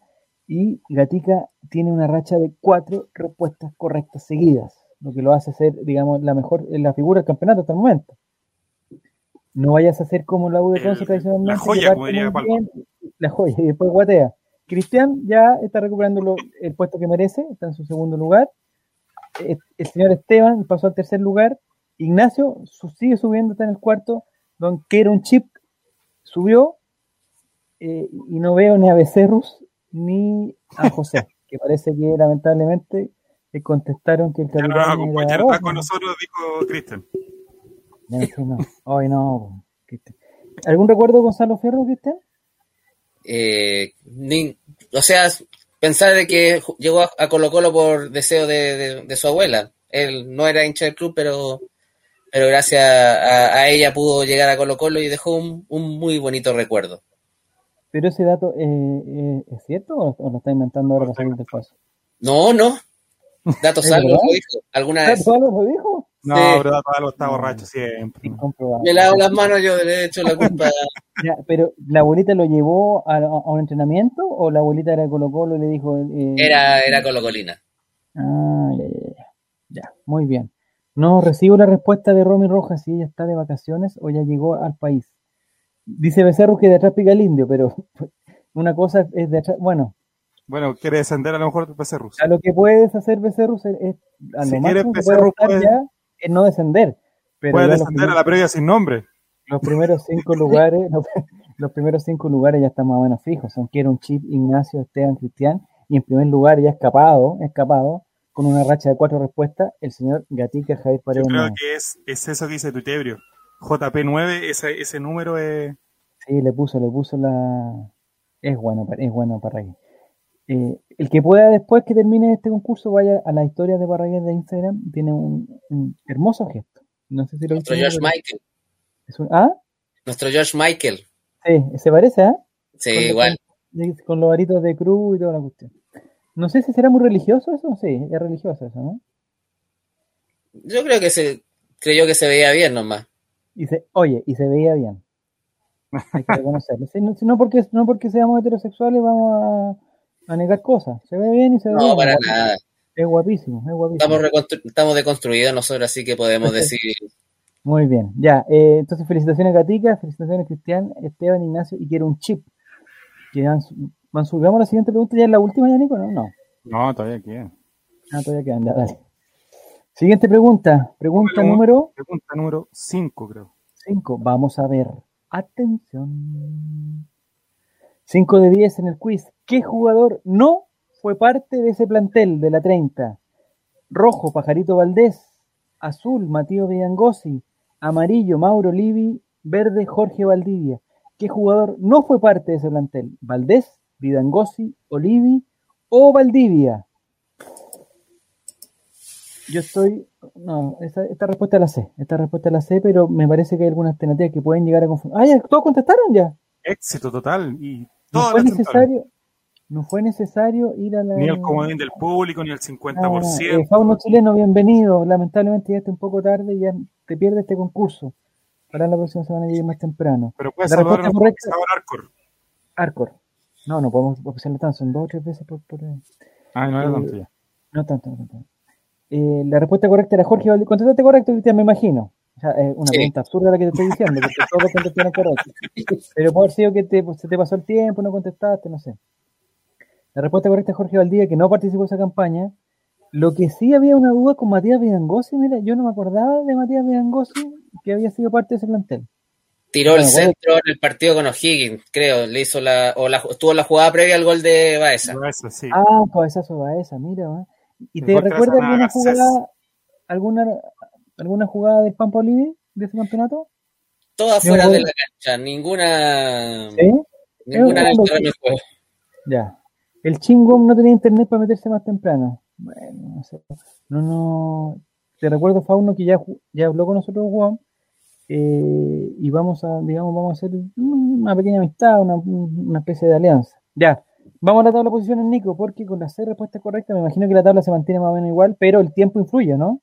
Y Gatica tiene una racha de cuatro respuestas correctas seguidas, lo que lo hace ser, digamos, la mejor, la figura del campeonato hasta el momento. No vayas a hacer como la U de Conce tradicionalmente. la joya, como diría bien, La joya, y después guatea. Cristian ya está recuperando lo- el puesto que merece, está en su segundo lugar. Eh, El señor Esteban pasó al tercer lugar. Ignacio su- sigue subiendo, está en el cuarto. Don un chip subió. eh, y no veo ni a Becerrus ni a José, que parece que lamentablemente le contestaron que el Ya no capitán va a era acompañar Rojas. más con nosotros, dijo Cristian. No, hoy no. Cristian. ¿Algún recuerdo, Gonzalo Fierro, Cristian? Eh, ni- o sea, pensar de que llegó a, a Colo Colo por deseo de, de- de su abuela. Él no era hincha del club, pero, pero gracias a, a ella pudo llegar a Colo Colo y dejó un, un muy bonito recuerdo. Pero ese dato, eh, eh, ¿es cierto o, o lo está inventando ahora para salir del paso? No, no. Datos ¿Es algo verdad? lo dijo. Alguna vez. ¿Algo lo dijo? No, Sí. pero algo está borracho siempre. Me lavo las manos, yo le he hecho la culpa. Ya, pero ¿la abuelita lo llevó a, a un entrenamiento o la abuelita era de Colo Colo y le dijo... eh, Era, era Colo Colina. Ah, ya, ya, ya. Ya, muy bien. No recibo la respuesta de Romy Rojas si ella está de vacaciones o ya llegó al país. Dice Becerro que de atrás pica el indio, pero una cosa es de atrás. Bueno, Bueno, quiere descender a lo mejor PC ruso. a lo que puedes hacer Becerro es, es- a lo Si máximo quieres que puede Becerro, optar puede- ya es no descender. Pero Puede descender a la previa sin nombre. los primeros cinco lugares, los, los primeros cinco lugares ya están más o menos fijos. Son que era un chip Ignacio, Esteban, Cristian, y en primer lugar ya escapado, escapado, con una racha de cuatro respuestas, el señor Gatica Javier Yo creo que es, es eso que dice Tuitebrio. JP9, ese, ese número es. Sí, le puso, le puso la. Es bueno, es bueno Parragués. Eh, el que pueda después que termine este concurso vaya a la historia de Parragués de Instagram, tiene un, un hermoso gesto. No sé si lo Nuestro George Michael. es un- ¿Ah? Nuestro George Michael. Sí, se parece, ¿ah? Sí, Con los- igual. Con, con los aritos de cruz y toda la cuestión. No sé si será muy religioso eso, sí, es religioso eso, ¿no? Yo creo que se creyó que se veía bien nomás. Y se, oye, y se veía bien. Hay que reconocerlo. Si no, si no porque, no porque seamos heterosexuales vamos a, a negar cosas. Se ve bien y se ve bien. No, para Es nada. Es guapísimo, es guapísimo. Estamos, estamos deconstruidos nosotros, así que podemos decir. Muy bien, ya. eh, entonces, felicitaciones Gatica, felicitaciones Cristian, Esteban, Ignacio, y quiero un chip. Que van, la siguiente pregunta, ya es la última, ya, Nico, ¿no? No, No, todavía queda. ah, todavía quedan, ya, dale. Siguiente pregunta, pregunta Número- número Pregunta número 5, creo. 5. Vamos a ver. Atención. 5 de 10 en el quiz. ¿Qué jugador no fue parte de ese plantel de la 30? Rojo, Pajarito Valdés. Azul, Matías Villangosi. Amarillo, Mauro Livi. Verde, Jorge Valdivia. ¿Qué jugador no fue parte de ese plantel? ¿Valdés, Vidangosi, Olivi o Valdivia? Yo estoy. No, esa- esta respuesta la sé. Esta respuesta la sé, pero me parece que hay algunas alternativas que pueden llegar a confundir. ¡Ah, ya! ¿Todos contestaron ya? Éxito total. Y No fue necesario. No fue necesario ir a la. Ni el comodín del público, ni el Ah, 50%. eh, Fauno chileno, bienvenido. Lamentablemente ya está un poco tarde y ya te pierdes este concurso. Para la próxima semana llegue más temprano. Pero puedes La saludar a Arcor. Arcor. No, no podemos opcionar tanto, son dos o tres veces por. por eh, Ah, no era Eh, tanto ya. no tanto, no tanto. Eh, la respuesta correcta era Jorge Valdivia. ¿Contestaste correcto? Me imagino. O sea, es una Sí. pregunta absurda la que te estoy diciendo, porque todos contestaron correcto. Pero puede haber sido que te, pues, se te pasó el tiempo, no contestaste, no sé. La respuesta correcta es Jorge Valdivia, que no participó en esa campaña. Lo que sí había una duda con Matías Vidangosi, mira, yo no me acordaba de Matías Vidangosi que había sido parte de ese plantel. Tiró Bueno, el bueno. centro en el partido con O'Higgins, creo. Le hizo la, o la, estuvo la jugada previa al gol de Baeza. Eso sí. Ah, cabezazo va esa, mira. ¿va? ¿Y te recuerda alguna jugada, alguna, alguna jugada del Pampa Olivi de ese campeonato? Todas Yo fuera de la cancha, ninguna, ¿Sí? ninguna el. Ya. El chingón no tenía internet para meterse más temprano. Bueno, no sé. No, no. Te recuerdo, Fauno, que ya, ya habló con nosotros Juan eh, y vamos a, digamos, vamos a hacer una pequeña amistad, una, una especie de alianza. Ya, vamos a la tabla de posiciones, Nico, porque con las seis respuestas correctas me imagino que la tabla se mantiene más o menos igual, pero el tiempo influye, ¿no?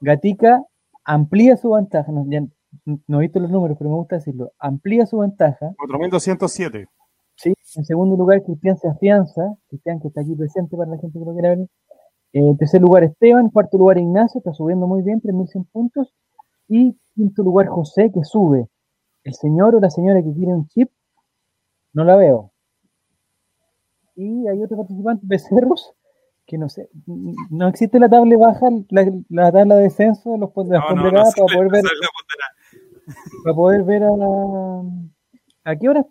Gatica amplía su ventaja, no, ya, no he visto los números, pero me gusta decirlo, amplía su ventaja. 4207. Sí, en segundo lugar, Cristian se afianza, Cristian que está aquí presente para la gente que lo quiera ver. Eh, en tercer lugar, Esteban, cuarto lugar, Ignacio, está subiendo muy bien, 3.100 puntos. Y quinto lugar, José, que sube. El señor o la señora que quiere un chip, no la veo. Y hay otro participante, Becerros, que no sé, no existe la tabla baja, la, la tabla de descenso, los, las No, no, no ponderadas para poder ver para poder ver a la... ¿A qué hora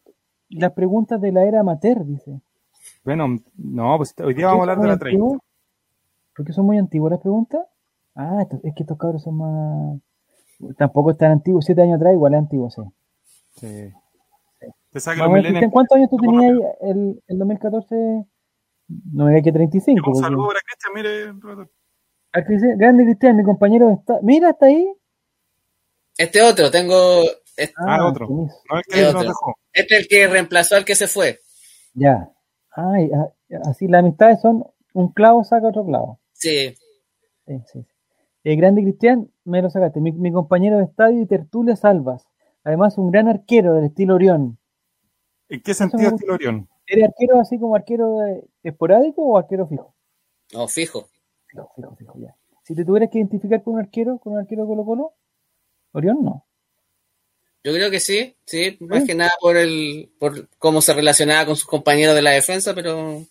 las preguntas de la era amateur, dice? Bueno, no, pues hoy día vamos a hablar de la 30. ¿Por Porque son muy antiguas las preguntas. Ah, esto- es que estos cabros son más... Tampoco es tan antiguos, siete años atrás igual es antiguo, sí. Sí. Te saca Vamos los millennials. ¿cuántos años tú tenías el, el 2014? No me digas que 35. Un porque- saludo para Cristian, mire. Ah, Cristian- Grande Cristian, mi compañero está... Mira, está ahí. Este otro, tengo. Este, Ah, otro. No el ¿Qué que nos otro? dejó. este es el que reemplazó al que se fue. Ya. Ay, ah, así las amistades son un clavo saca otro clavo. Sí. Sí, sí, sí. Eh, grande Cristian, me lo sacaste. Mi, mi compañero de estadio y tertulia Salvas. Además, un gran arquero del estilo Orión. ¿En qué sentido estilo Orión? ¿Eres arquero así como arquero esporádico o arquero fijo? No, fijo. Fijo, fijo, fijo, ya. Si te tuvieras que identificar con un arquero, con un arquero Colo Colo, Orión no. Yo creo que sí, sí, más ¿Sí? que nada por el, por cómo se relacionaba con sus compañeros de la defensa, pero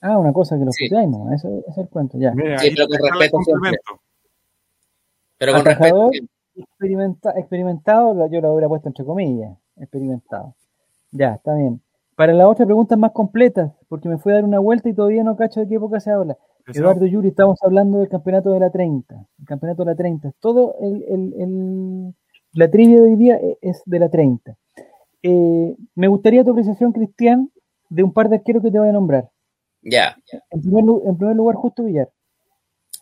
Ah, una cosa que lo Sí. puteáis, no, eso, ese es el cuento, ya. Sí, pero con respeto pero con respeto. Atajador, experimenta, experimentado, yo lo hubiera puesto entre comillas, experimentado. Ya, está bien. Para la otra preguntas más completas, porque me fui a dar una vuelta y todavía no cacho de qué época se habla. Eduardo Yuri, estamos hablando del campeonato de la 30. El campeonato de la 30. Todo el, el- el- la trivia de hoy día e- es de la 30. Eh, me gustaría tu apreciación, Cristian, de un par de arqueros que te voy a nombrar. Ya. En primer, lu- en primer lugar, Justo Villar.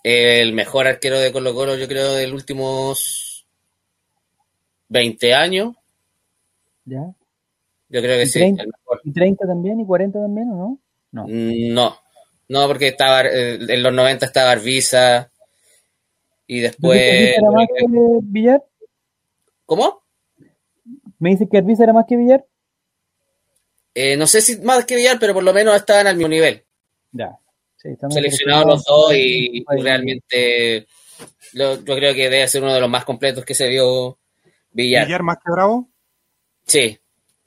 El mejor arquero de Colo Colo, yo creo, de los últimos 20 años. ¿ya? Yo creo que ¿Y sí, 30? ¿Y 30 también? ¿Y 40 también o no? No. No, no, porque estaba eh, en los 90 estaba Arvisa y ¿Dices que después... Era más que Villar? ¿Cómo? ¿Me dices que Arviza era más que Villar? Eh, no sé si más que Villar, pero por lo menos estaban al mismo nivel. Ya. Sí, estamos Seleccionados los dos y, realmente lo- yo creo que debe ser uno de los más completos que se vio Villar. Villar más que Bravo. Sí,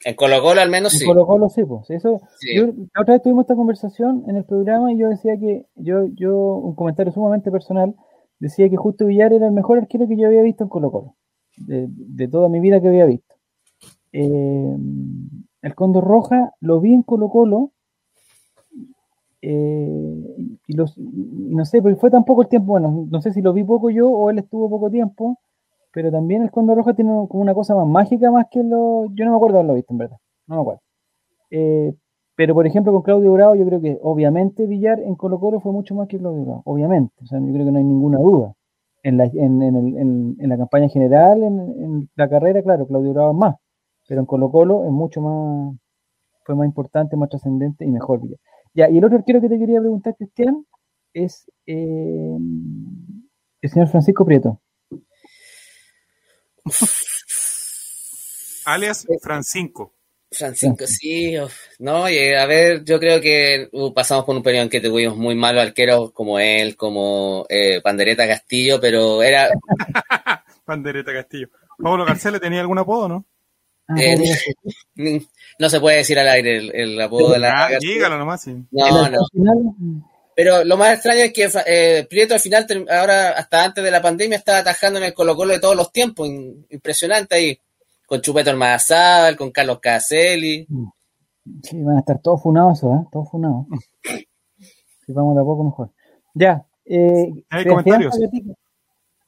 en Colo Colo al menos En sí. Colo Colo, sí, pues. Eso, Sí. yo, la otra vez tuvimos esta conversación en el programa y yo decía que, yo, yo, un comentario sumamente personal, decía que Justo Villar era el mejor arquero que yo había visto en Colo Colo, de, de toda mi vida que había visto. Eh, el Condor Roja lo vi en Colo Colo eh, y, los, y no sé, pero fue tan poco el tiempo, bueno, no sé si lo vi poco yo o él estuvo poco tiempo, pero también el Condor Roja tiene como una cosa más mágica más que lo, yo no me acuerdo haberlo visto en verdad, no me acuerdo. Eh, pero por ejemplo con Claudio Bravo yo creo que obviamente Villar en Colo Colo fue mucho más que Claudio Bravo, obviamente, o sea, yo creo que no hay ninguna duda. En la, en, en, el- en- la campaña general, en, en la carrera, claro, Claudio Bravo es más, pero en Colo Colo es mucho más, fue más importante, más trascendente y mejor Villar. Ya, y el otro arquero que te quería preguntar, Cristian, es eh, el señor Francisco Prieto. Alias Francinco. Francisco, sí, uf, no, y, a ver, yo creo que uh, pasamos por un periodo en que tuvimos muy malos arqueros como él, como eh, Pandereta Castillo, pero era, Pandereta Castillo. Pablo García le tenía algún apodo, ¿no? Ah, Eh, no se puede decir al aire el, el apodo de la Ah, dígalo nomás, sí. No, no. Pero lo más extraño es que eh, Prieto al final, ahora hasta antes de la pandemia, estaba atajando en el Colo Colo de todos los tiempos. in- impresionante ahí. Con Chupeto Almazal, con Carlos Caselli. Sí, van a estar todos funados, ¿eh? Todos funados. Si vamos de a poco, mejor. Ya. Eh, Hay ¿te comentarios.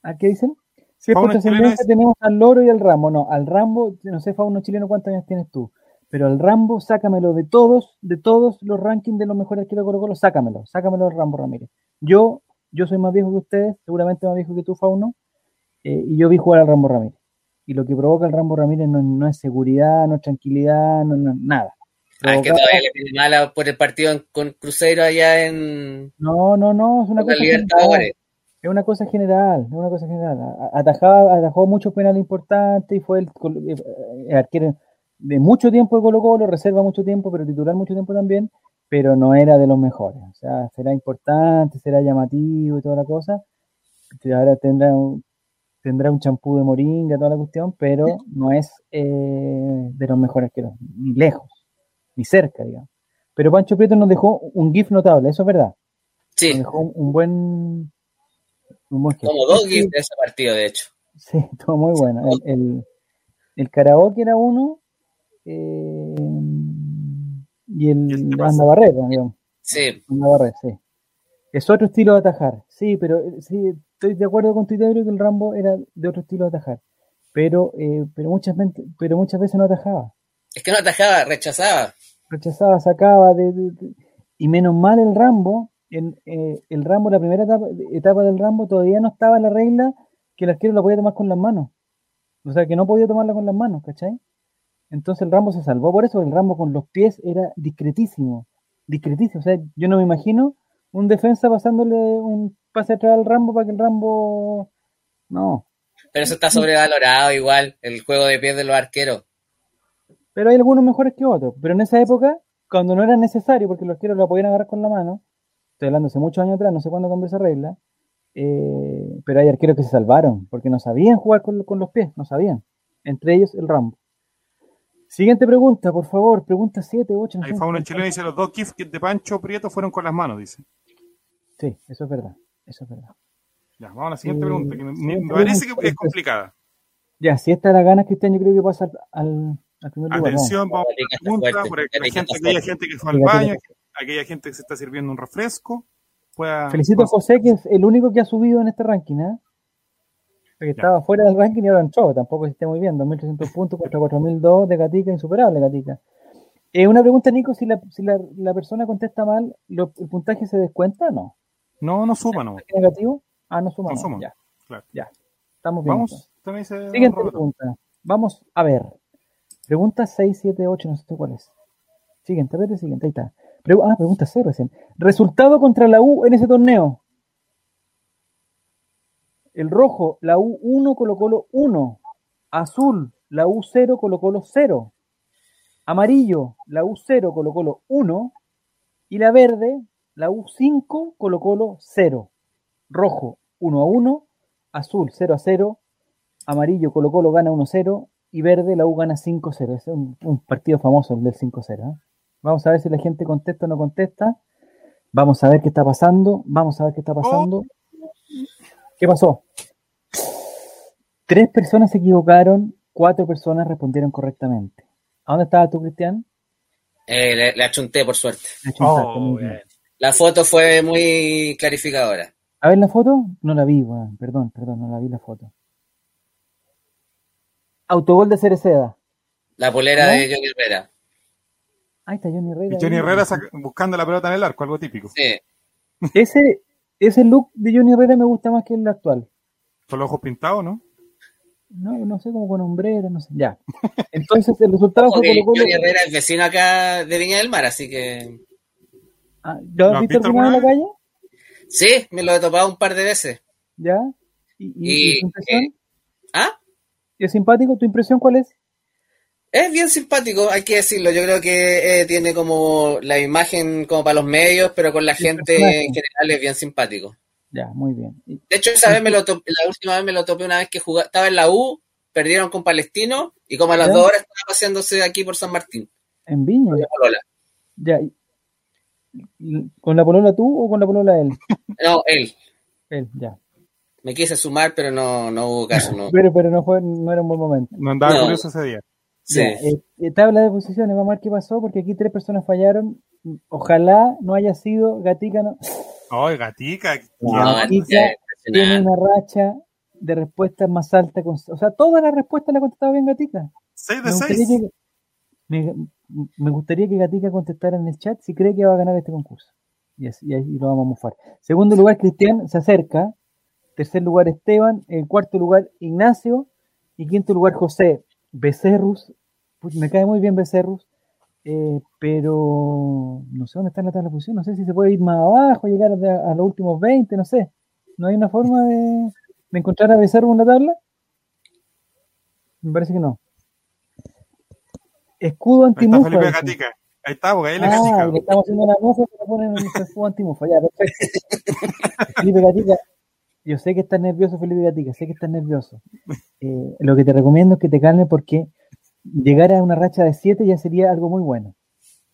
¿A qué dicen? Si es tenemos al loro y al Rambo. No, al Rambo, no sé, Fauno chileno, ¿cuántos años tienes tú? Pero al Rambo, sácamelo de todos, de todos los rankings de los mejores arqueros de Colo Colo, sácamelo, sácamelo al Rambo Ramírez. Yo, yo soy más viejo que ustedes, seguramente más viejo que tú, Fauno, eh, y yo vi jugar al Rambo Ramírez. Y lo que provoca el Rambo Ramírez no, no es seguridad, no es tranquilidad, no, no nada. Ah, es que todavía le tiene mala por el partido en- con Cruzeiro allá en No, no, no, es una cosa general. Es una cosa general, es una cosa general. Atajaba, atajó muchos penales importantes y fue el, arquero de mucho tiempo de Colo Colo, reserva mucho tiempo, pero titular mucho tiempo también, pero no era de los mejores. O sea, será importante, será llamativo y toda la cosa. que Ahora tendrá un, tendrá un champú de moringa, toda la cuestión, pero no es eh, de los mejores arqueros, ni lejos, ni cerca, digamos. Pero Pancho Prieto nos dejó un GIF notable, eso es verdad. Nos Sí, dejó un, un buen. Un buen como dos gifs de ese partido, de hecho. Sí, estuvo muy bueno. El, el, el karaoke era uno eh, y ¿Y el barrera, digamos. Sí, sí. Es otro estilo de atajar. Sí, pero eh, sí, estoy de acuerdo con tu idea, creo que el Rambo era de otro estilo de atajar. Pero, eh, pero, muchas, pero muchas veces no atajaba. es que no atajaba, rechazaba. rechazaba, sacaba, de, de- de- y menos mal el Rambo, en, eh, el Rambo, la primera etapa, etapa del Rambo todavía no estaba la regla que el arquero la podía tomar con las manos. O sea, que no podía tomarla con las manos, ¿cachai? Entonces el Rambo se salvó por eso, el Rambo con los pies era discretísimo, discretísimo. O sea, yo no me imagino un defensa pasándole un pase atrás al Rambo para que el Rambo... No, Pero eso está sobrevalorado igual, el juego de pies de los arqueros. Pero hay algunos mejores que otros. Pero en esa época, cuando no era necesario, porque los arqueros la podían agarrar con la mano, estoy hablando hace muchos años atrás, no sé cuándo cambió esa regla, eh, pero hay arqueros que se salvaron, porque no sabían jugar con, con los pies, no sabían. Entre ellos el Rambo. Siguiente pregunta, por favor, pregunta 7, 8, no Ahí sé. Fauno Chileno dice, los dos GIFs de Pancho Prieto fueron con las manos, dice. Sí, eso es verdad, eso es verdad. Ya, vamos a la siguiente Eh, pregunta, que me, parece pregunta, que es complicada. Ya, si esta la gana Cristian, yo creo que pasa al, al, al primer lugar. Atención, vamos a Gatica la está pregunta, fuerte, por la Gatica gente, aquella gente que fue al baño, está aquella gente que se está sirviendo un refresco, pueda... Felicito a José, que es el único que ha subido en este ranking, ¿eh? Porque estaba fuera del ranking y ahora entró, tampoco se esté muy bien, 2.300 puntos contra 4.002 de Gatica, insuperable Gatica. Eh, una pregunta, Nico, si la, si la, la persona contesta mal, ¿lo- ¿el puntaje se descuenta o no? No, no suma, no. ¿Es negativo? Ah, no suma. No no. suma, Ya, claro. ya. Estamos bien. Vamos, también dice... Siguiente pregunta. Vamos a ver. Pregunta 6, 7, 8, no sé cuál es. Siguiente, a ver, siguiente, ahí está. Pregu- ah, pregunta 6 recién. Resultado contra la U en ese torneo. El rojo, la U1 Colo Colo 1. Azul, la U0 Colo Colo 0. Amarillo, la U0 Colo Colo 1. Y la verde, la U5 Colo Colo 0. Rojo, 1 a 1. Azul, 0 a 0 amarillo Colo Colo gana 1-0 y verde la U gana 5-0. Es un, un partido famoso el del 5-0. ¿eh? Vamos a ver si la gente contesta o no contesta. Vamos a ver qué está pasando. Vamos a ver qué está pasando. ¿Qué pasó? Tres personas se equivocaron, cuatro personas respondieron correctamente. ¿A dónde estabas tú, Cristian? Eh, le, le achunté, por suerte. Oh, muy bien. bien. La foto fue muy clarificadora. A ver la foto. No la vi, weón. Perdón, perdón, no la vi la foto. Autogol de Cereceda. La polera ¿No? de Johnny Herrera. Ahí está Johnny Herrera. Y Johnny ahí. Herrera buscando la pelota en el arco, algo típico. Sí. Ese, ese look de Johnny Herrera me gusta más que el actual. Con los ojos pintados, ¿no? No, no sé, como con hombrera, no sé. Ya. Entonces el resultado fue Colo Colo. Johnny Herrera es vecino acá de Viña del Mar, así que Ah, ¿Lo ¿Lo has visto visto alguna vez en la calle? sí, me lo he topado un par de veces. ¿Ya? ¿Y, y- Y, y tu impresión? eh, ¿Ah? ¿Es simpático? ¿Tu impresión cuál es? Es bien simpático, hay que decirlo. Yo creo que eh, tiene como la imagen como para los medios, pero con la gente en general es bien simpático. Ya, muy bien. De hecho, esa vez me lo topé, la última vez me lo topé una vez que jugaba, estaba en la U, perdieron con Palestino y como a las ¿Ya? dos horas estaba paseándose aquí por San Martín. En Viña. con la polola. Ya. y- y- ¿Con la polola tú o con la polola él? No, él. Él, ya. Me quise sumar, pero no, no hubo caso. No. Pero, pero no, fue, no era un buen momento. No andaba No. curioso ese día. Sí. Ya, eh, eh, tabla de posiciones, vamos a ver qué pasó, porque aquí tres personas fallaron. Ojalá no haya sido Gatica, no. Ay, gatica. No, Gatica tiene una racha de respuestas más alta. con- o sea, todas las respuestas la ha contestado bien Gatica. 6 Me de gustaría, 6. que, me, me gustaría que Gatica contestara en el chat si cree que va a ganar este concurso. Y, así- y ahí lo vamos a mofar. Segundo lugar, Cristian se acerca. Tercer lugar, Esteban. En cuarto lugar, Ignacio. Y quinto lugar, José Becerrus. Pues me cae muy bien Becerrus, eh, pero no sé dónde está la tabla de posición. No sé si se puede ir más abajo, llegar a, a los últimos 20, no sé. ¿No hay una forma de, de encontrar a Becerrus en la tabla? Me parece que no. Escudo Ahí está antimufa. Felipe. Gatica. Ahí está, porque ahí le Ah, Gatica. estamos haciendo una mufa que le ponen en el escudo antimufa. Ya, perfecto. Felipe Gatica, yo sé que estás nervioso, Felipe Gatica, sé que estás nervioso. Eh, lo que te recomiendo es que te calmes porque llegar a una racha de 7 ya sería algo muy bueno.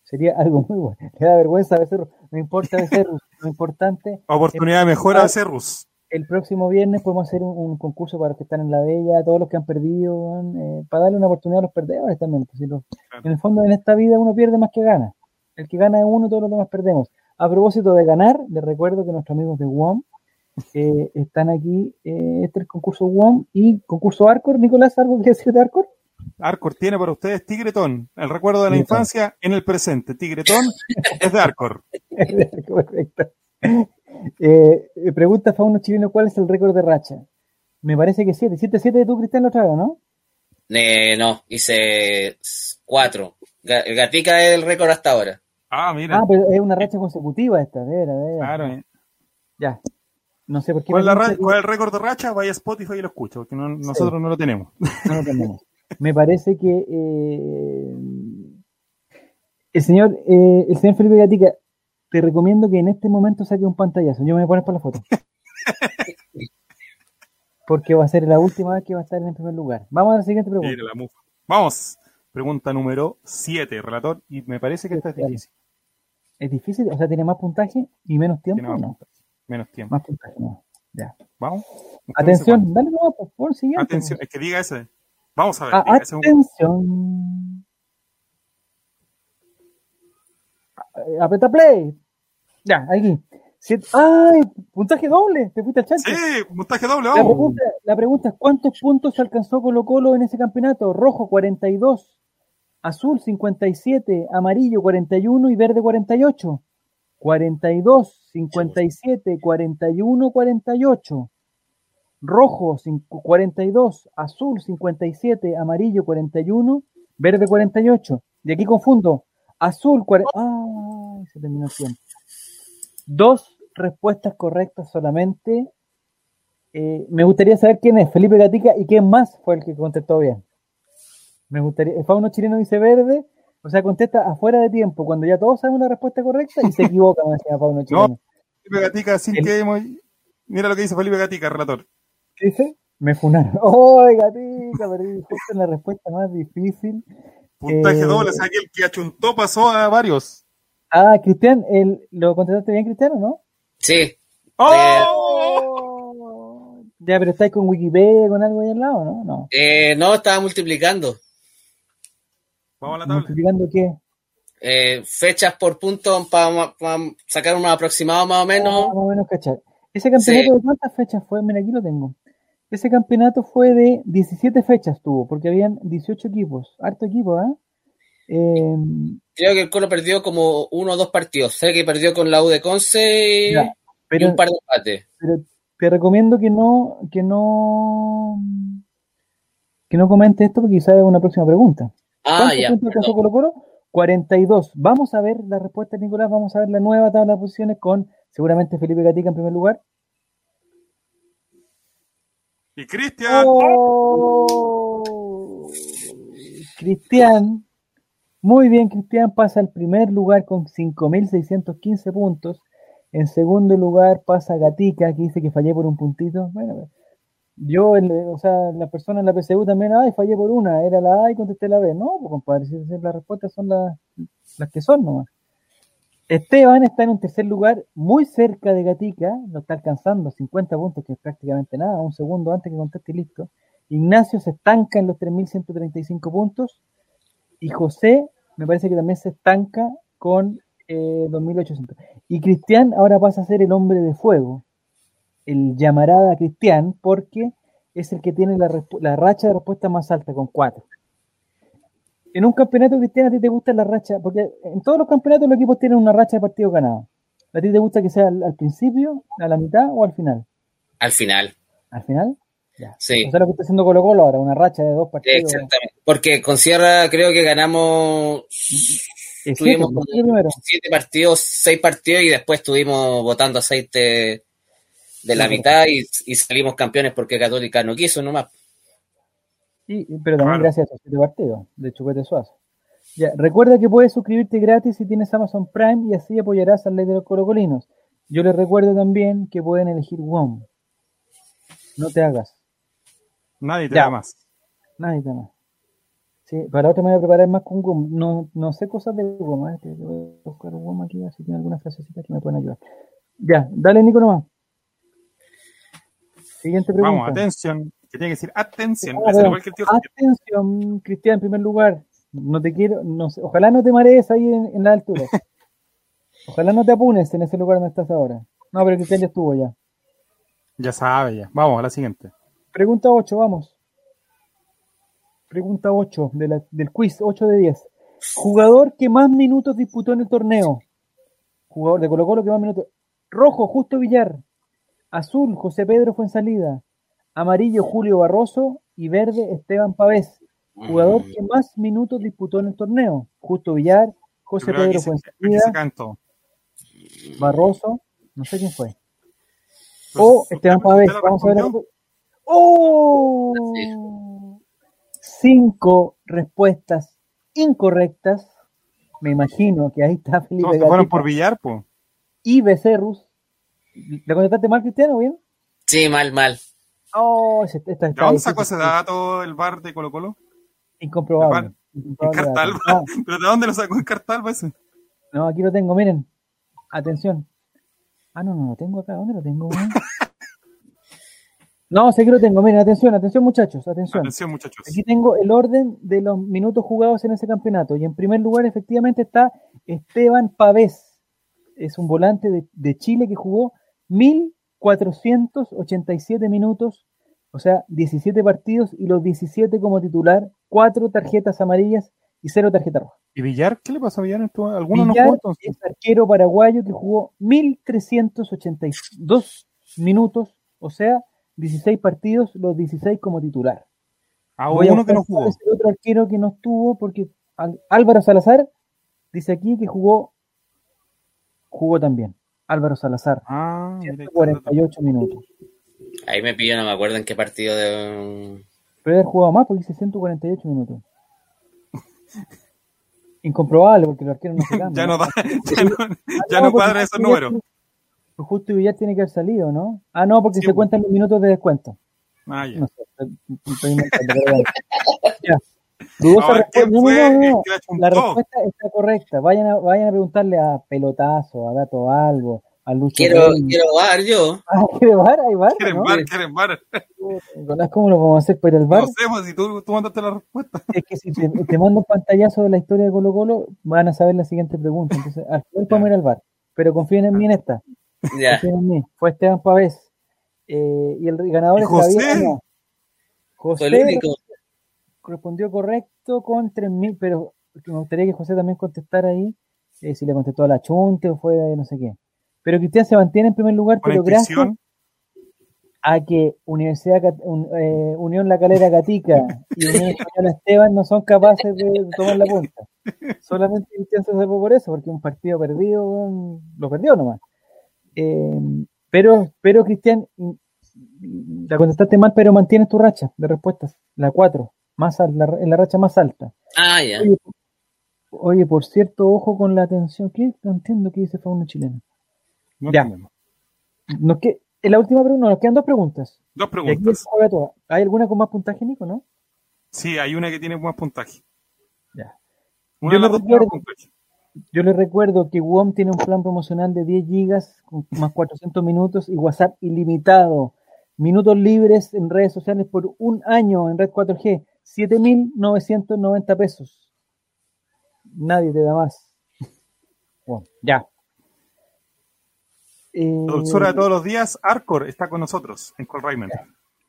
Sería algo muy bueno. Te da vergüenza Becerro. No importa Becerro, lo importante Oportunidad de mejora de Cerrus. el próximo viernes podemos hacer un, un concurso para los que están en la bella, todos los que han perdido, eh, para darle una oportunidad a los perdedores también. si los- Claro. en el fondo, en esta vida uno pierde más que gana. El que gana es uno, todos los demás perdemos. A propósito de ganar, les recuerdo que nuestros amigos de WOM eh, están aquí. eh, este es el concurso WOM y concurso Arcor. Nicolás, ¿algo que decir de Arcor? Arcor tiene para ustedes Tigretón, el recuerdo de la Tigretón. infancia en el presente. Tigretón es de Arcor. Perfecto. Eh, eh, pregunta Fauno Chileno, ¿cuál es el récord de racha? Me parece que 7. 7-7 de tú, Cristian, la otra vez, ¿no? Eh, no, hice cuatro. Ga- El Gatica es el récord hasta ahora. Ah, mira. Ah, pero es una racha consecutiva esta, de. Claro. eh. Ya. No sé por qué. ¿Cuál, es el récord de racha? Vaya a Spotify y lo escucha, porque no- nosotros no lo tenemos. no lo tenemos. Me parece que eh, el señor, eh, el señor Felipe Gatica, te recomiendo que en este momento saque un pantallazo. Yo me voy a poner para la foto. Porque va a ser la última vez que va a estar en el primer lugar. Vamos a la siguiente pregunta. La. Vamos. Pregunta número 7, relator. Y me parece que esta es difícil. Es difícil, o sea, tiene más puntaje y menos tiempo. Tiene más ¿no? puntaje. Menos tiempo. Más puntaje, no. Ya. Vamos. Atención, dale no, por favor, siguiente. Atención. Es que diga ese. Vamos a ver. Ah, un- atención. Eh, Apreta play. Ya, aquí. Siete- ¡Ay! Puntaje doble. Te fuiste al chancho. Sí, puntaje doble, la, vamos. pregunta, la pregunta es: ¿cuántos puntos alcanzó Colo Colo en ese campeonato? Rojo 42, azul 57, amarillo 41 y verde 48. 42, 57, 41, 48. Rojo cinco- 42, azul 57, amarillo 41, verde 48. Y aquí confundo. Azul 40. ¡Ay! Se terminó el tiempo. Dos respuestas correctas solamente. Eh, me gustaría saber quién es Felipe Gatica y quién más fue el que contestó bien. Me gustaría. Fauno chileno dice verde, o sea, contesta afuera de tiempo, cuando ya todos saben la respuesta correcta y se equivoca, me decía fauno chileno. Felipe Gatica, sin El- que hemos- Mira lo que dice Felipe Gatica, relator. ¿Qué dice? Me funaron. ¡Oh, Gatica! Perdí justo en la respuesta más difícil. Puntaje Eh, doble, o sea que el que achuntó pasó a varios. Ah, Cristian, el, ¿lo contestaste bien, Cristiano, no? Sí, ¡Oh! Ya, pero estáis con Wikipedia, con algo ahí al lado, ¿no? No. eh, no, estaba multiplicando. Vamos a la tabla. ¿Multiplicando qué? Eh, fechas por punto para sacar un aproximado más o Ah, menos. más o menos cachar. ¿Ese campeonato Sí. de cuántas fechas fue? Mira, aquí lo tengo. Ese campeonato fue de 17 fechas tuvo, porque habían 18 equipos. Harto equipo, ¿eh? Eh, Creo que el Colo perdió como uno o dos partidos. Sé que perdió con la U de Conce y, ya, y pero, un par de empates. pero te recomiendo que no, que no, que no comentes esto porque quizás es una próxima pregunta. Ah, ¿Cuántos ya. puntos alcanzó. Colo Colo? 42. Vamos a ver la respuesta, Nicolás. Vamos a ver la nueva tabla de posiciones con seguramente Felipe Gatica en primer lugar. Y Cristian. ¡Oh! Cristian, muy bien, Cristian pasa al primer lugar con 5.615 puntos. En segundo lugar pasa Gatica, que dice que fallé por un puntito. Bueno, yo, el- o sea, la persona en la PSU también, ay, fallé por una, era la A y contesté la B. No, pues compadre, si las respuestas son las, las que son nomás. Esteban está en un tercer lugar, muy cerca de Gatica, lo está alcanzando 50 puntos, que es prácticamente nada, un segundo antes que conteste y listo. Ignacio se estanca en los 3.135 puntos y José me parece que también se estanca con eh, 2.800. Y Cristian ahora pasa a ser el hombre de fuego, el llamarada Cristian, porque es el que tiene la, la racha de respuesta más alta con 4. En un campeonato cristiano a ti te gusta la racha, porque en todos los campeonatos los equipos tienen una racha de partidos ganados. ¿A ti te gusta que sea al, al principio, a la mitad o al final? Al final. ¿Al final? Ya. Sí. O sea, lo que está haciendo Colo Colo ahora, una racha de dos partidos. Exactamente. Porque con Sierra creo que ganamos tuvimos siete, siete partidos, seis partidos y después estuvimos botando aceite de la Sí. mitad y, y salimos campeones porque Católica no quiso nomás. Y, pero también Claro. gracias a esos siete partidos de Chupete Suazo. Ya, recuerda que puedes suscribirte gratis si tienes Amazon Prime y así apoyarás al ley de los colocolinos. Yo les recuerdo también que pueden elegir WOM. No te hagas. Nadie te Ya. da más. Nadie te más. Sí, para otra me voy a preparar más con WOM. No, no sé cosas de WOM. ¿eh? Voy a buscar WOM aquí, así tiene algunas frasecitas que me pueden ayudar. Ya, dale Nico nomás. Siguiente pregunta. Vamos, atención. Que tiene que decir atención. Ah. Atención, Cristian, en primer lugar. No te quiero, no sé, ojalá no te marees ahí en, en la altura. Ojalá no te apunes en ese lugar donde estás ahora. No, pero Cristian ya estuvo ya. Ya sabe, ya. Vamos a la siguiente. Pregunta 8, vamos. Pregunta 8 de la- del quiz, 8 de 10. Jugador que más minutos disputó en el torneo. Jugador de Colo Colo que más minutos. Rojo, Justo Villar. Azul, José Pedro Fuensalida. Amarillo, Julio Barroso. Y verde, Esteban Pavés. Jugador que más minutos disputó en el torneo. Justo Villar, José Pedro Fuensalida, se cantó. Barroso, no sé quién fue. Pues, O Esteban Pavés, vamos a ver. ¡Oh! Cinco respuestas incorrectas. Me imagino que ahí está No, Felipe se fueron por billar, pues. y Becerrus. ¿Le contestaste mal, Cristiano, bien? Sí, mal, mal. Oh, esta, esta ¿De está dónde sacó ese dato el bar de Colo Colo? Incomprobable. En Incomprobable Cartal. dato. No, ¿Pero de dónde lo sacó en Cartal, ese? no, aquí lo tengo, miren. Atención. Ah, no, no lo tengo acá. ¿Dónde lo tengo? weón? No, sé que lo tengo. Miren, atención, atención, muchachos, atención. Atención, muchachos. Aquí tengo el orden de los minutos jugados en ese campeonato. Y en primer lugar, efectivamente, está Esteban Pavés. Es un volante de, de Chile que jugó 1.487 minutos, o sea, 17 partidos y los 17 como titular, 4 tarjetas amarillas y 0 tarjetas rojas. ¿Y Villar? ¿Qué le pasó a Villar? ¿Estuvo- ¿Alguno no Villar jugó entonces? es arquero paraguayo que jugó 1.382 minutos, o sea, 16 partidos, los 16 como titular. Ah, Voy a uno que no jugó. otro arquero que no estuvo, porque Álvaro Salazar dice aquí que jugó, jugó también. Álvaro Salazar, Ah, mira, 148 minutos. Ahí me pilló, no me acuerdo en qué partido de... Pero haber jugado más porque dice 148 minutos. Incomprobable porque el arquero no se cambia. ya no da, ya no, ya Ah, no porque cuadra esos números. Pues Justo Villar tiene que haber salido, ¿no? Ah, no, porque Sí, se pues. cuentan los minutos de descuento. Ah, ya. No sé, estoy- estoy. Ya. Dudosa respuesta. ¿quién No, no, fue no, no. la respuesta está correcta. Vayan a, vayan a preguntarle a Pelotazo, a Dato Albo, a Lucho Quiero, quiero bar yo. Ah, ¿quiere bar? ¿Hay bar? ¿Quieren ¿no? bar? ¿Quieren bar? Nicolás, ¿Cómo lo vamos a hacer para el bar? No sé, pues, si tú, tú mandaste la respuesta. Es que si te, te mando un pantallazo de la historia de Colo Colo, van a saber la siguiente pregunta. Entonces, al final podemos ir al bar. Pero confíen en mí en esta. Ya. Confíen en mí. Fue Esteban Pavés. Eh, y el ganador ¿Y es José? Javier Año. Fue José el único. Respondió correcto con 3.000, pero me gustaría que José también contestara ahí, eh, si le contestó a la Chunte o fue no sé qué. Pero Cristian se mantiene en primer lugar, pero gracias a que Universidad un- eh, Unión La Calera Catica y Unión Española Esteban no son capaces de tomar la punta. Solamente Cristian se salvó por eso, porque un partido perdido, lo perdió nomás. Eh, pero, pero Cristian, la contestaste mal, pero mantienes tu racha de respuestas, la 4, más en la racha más alta. Ah, ya. Oye, oye, por cierto, ojo con la atención. ¿Qué? No entiendo qué dice Fauno Chileno. No Ya. Nos que, en la última pregunta, nos quedan dos preguntas. Dos preguntas. ¿Hay alguna con más puntaje, Nico, no? Sí, hay una que tiene buen puntaje. Ya. Una Yo de las dos recuerdo- puntaje. Yo les recuerdo que WOM tiene un plan promocional de 10 gigas con más 400 minutos y WhatsApp ilimitado. Minutos libres en redes sociales por un año en red 4G. 7.990 pesos. Nadie te da más. Bueno, ya. Eh, dulzura de todos los días, Arcor está con nosotros en Call Raymond.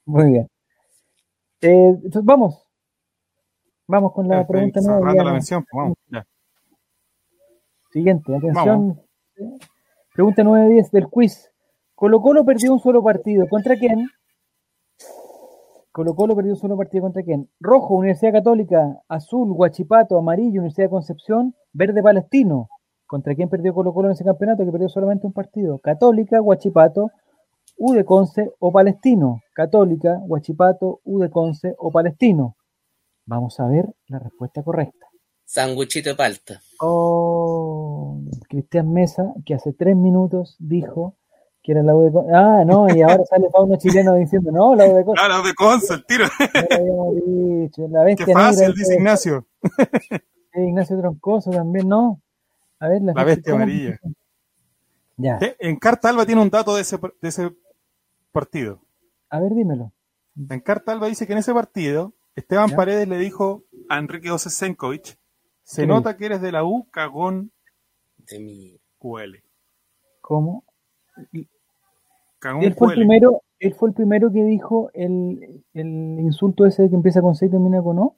Muy bien. Eh, entonces, vamos. Vamos con la pregunta nueva. La mención, pues, vamos. Ya. Siguiente, atención. Pregunta 9-10 del quiz. Colo Colo perdió un solo partido. ¿Contra quién? Colo Colo perdió solo partido contra quién? Rojo, Universidad Católica, azul, Guachipato, amarillo, Universidad de Concepción, verde Palestino. ¿Contra quién perdió Colo Colo en ese campeonato? Que perdió solamente un partido. Católica, Guachipato, U de Conce o Palestino. Católica, Guachipato, U de Conce o Palestino. Vamos a ver la respuesta correcta. Sanguchito de palta. Oh, Cristian Mesa, que hace tres minutos dijo que era la U de Conce. Ah, no, y ahora sale Pauno chileno diciendo, no, la U de Conce. Ah, la U de Conce, el tiro. No lo habíamos dicho. La bestia Qué fácil, negra, dice Ignacio. Sí, Ignacio Troncoso también, ¿no? A ver, La bestia amarilla. Ya, En Carta Alba tiene un dato de ese, de ese partido. a ver, dímelo. En Carta Alba dice que en ese partido Esteban Ya. Paredes le dijo a Enrique Osesenkovic, se ¿Qué le nota que eres de la U, cagón De mi... QL. ¿Cómo? Cagón Él fue el primero, él fue el primero que dijo el, el insulto ese que empieza con C y termina con O.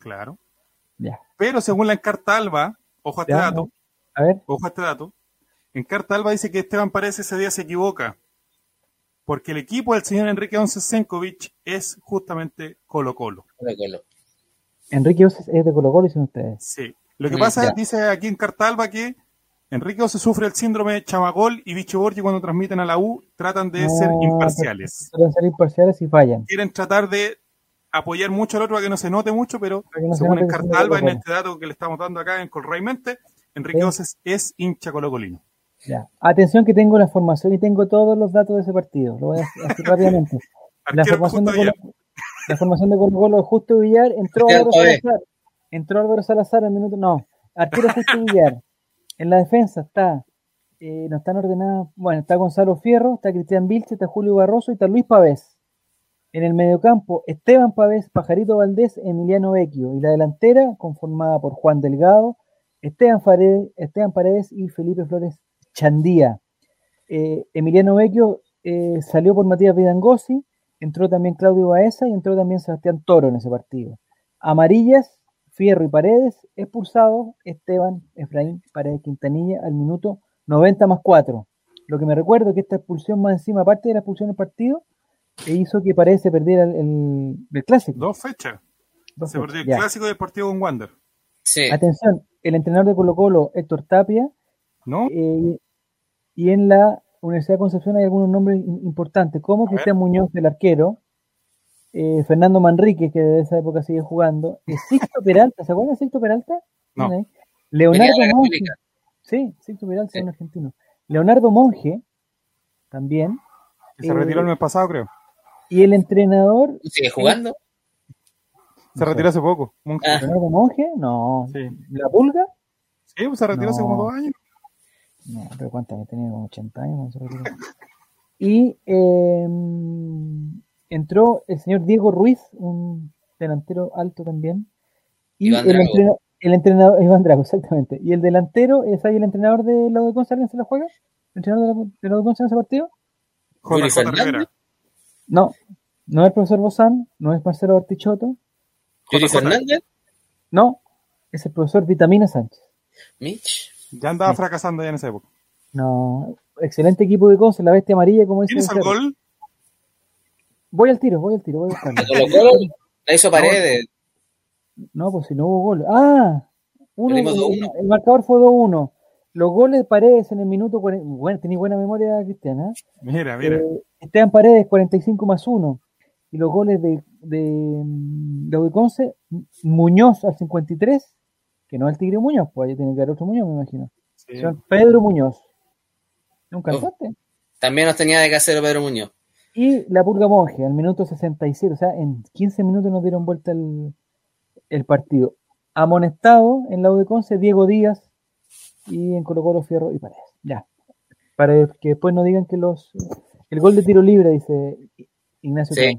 Claro. Ya, Pero según la Encarta Alba, ojo a este Ya, dato, a ver, ojo a este dato, en Carta Alba dice que Esteban Paredes ese día se equivoca. Porque el equipo del señor Enrique Osesenkovic es justamente Colo Colo. Colo Colo. Enrique Oces es de Colo Colo, dicen ustedes. Sí. Lo que pasa, ya. dice aquí en Carta Alba que Enrique se sufre el síndrome de Chamagol y Bicho Borgi cuando transmiten a la U tratan de ser imparciales. Suelen ser imparciales y fallan. Quieren tratar de apoyar mucho al otro para que no se note mucho, pero no se según note en que son de Carta Alba, en este dato que le estamos dando acá en Colraimente, Enrique Sí. Oces es hincha colocolino. Ya. Atención que tengo la formación y tengo todos los datos de ese partido. Lo voy a hacer rápidamente. La formación, de Colo, Villar. la formación de Colo Colo, Justo Villar, entró Álvaro. Salazar. Entró Álvaro Salazar al minuto, no. Arquero Justo Villar. En la defensa está, eh, no están ordenadas, bueno, está Gonzalo Fierro, está Cristian Vilche, está Julio Barroso y está Luis Pavés. En el mediocampo, Esteban Pavés, Pajarito Valdés, Emiliano Vecchio. Y la delantera, conformada por Juan Delgado, Esteban, Esteban Paredes y Felipe Flores Chandía. Eh, Emiliano Vecchio eh, salió por Matías Vidangosi, entró también Claudio Baeza y entró también Sebastián Toro en ese partido. Amarillas, Fierro y Paredes, expulsados Esteban Efraín Paredes Quintanilla al minuto 90 más 4. Lo que me recuerdo que esta expulsión más encima, aparte de la expulsión del partido, e hizo que Paredes se perdiera el, el- el clásico. Dos fechas. Dos Se fechas, perdió el ya. clásico deportivo con Wander. Sí. Atención, el entrenador de Colo Colo, Héctor Tapia, ¿No? eh, y en la Universidad de Concepción hay algunos nombres importantes, como. Cristian Muñoz, del arquero, eh, Fernando Manrique, que de esa época sigue jugando, eh, Sixto Peralta, ¿se acuerdan de Sixto Peralta? No. Leonardo Monge, sí, Sixto Peralta Sí. es un argentino. Leonardo Monge, también, Que se eh, retiró el mes pasado, creo. y el entrenador, ¿Sigue jugando? Se retiró hace poco. Monje. Ah. Leonardo Monge, no, Sí. ¿la pulga? Sí, pues se retiró hace como dos años. No, pero ¿cuántos años tenía? Como 80 años se retiró. Y eh, entró el señor Diego Ruiz, un delantero alto también. Y Iván el, entrenador, Iván Drago, exactamente. Y el delantero, ¿es ahí el entrenador de la de Conce? ¿Alguien se la juega? ¿El entrenador de la, de la de Conce en ese partido? JJ. Rivera. No, no es el profesor Bozán, no es Marcelo Bartichotto, ¿Yuri JJ. Fernández? no, es el profesor Vitamina Sánchez. Mitch. Ya andaba fracasando ya en esa época. No, excelente equipo de Conce, la bestia amarilla, como dice ¿Quién hizo el Cerro. gol? Voy al tiro, voy al tiro, voy a buscarlo. Colo Colo la hizo Paredes. No, pues si no hubo gol. Ah, uno, el, 2-1. el marcador fue 2-1. Los goles de Paredes en el minuto 40. Bueno, tenía buena memoria, Cristiana. Mira, mira. Eh, Esteban Paredes 45 más 1. Y los goles de, de, de Audiconce, Muñoz al 53, que no es el Tigre Muñoz, pues ahí tiene que haber otro Muñoz, me imagino. Sí. Pedro Muñoz. Es un cantante. También nos tenía de casero Pedro Muñoz. Y la Purga Monje al minuto 67, o sea, en 15 minutos nos dieron vuelta el, el partido. Amonestado en la U de Conce, Diego Díaz y en Colo Colo Fierro y Paredes. Ya. Para que después no digan que los. El gol de tiro libre, dice Ignacio Sí.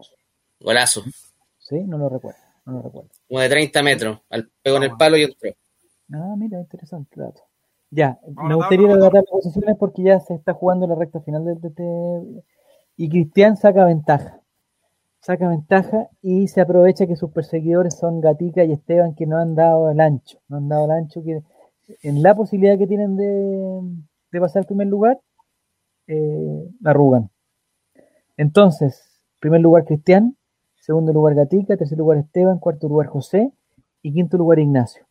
Golazo. Sí, no lo recuerdo. No lo recuerdo. Como de 30 metros. Al pego en el palo y entró. Ah, mira, interesante dato. Ya, me gustaría tabla, relatar las posiciones porque ya se está jugando la recta final del DT y Cristian saca ventaja. Saca ventaja y se aprovecha que sus perseguidores son Gatica y Esteban que no han dado el ancho. No han dado el ancho que en la posibilidad que tienen de, de pasar al primer lugar, eh, la arrugan. Entonces, primer lugar Cristian, segundo lugar Gatica, tercer lugar Esteban, cuarto lugar José y quinto lugar Ignacio.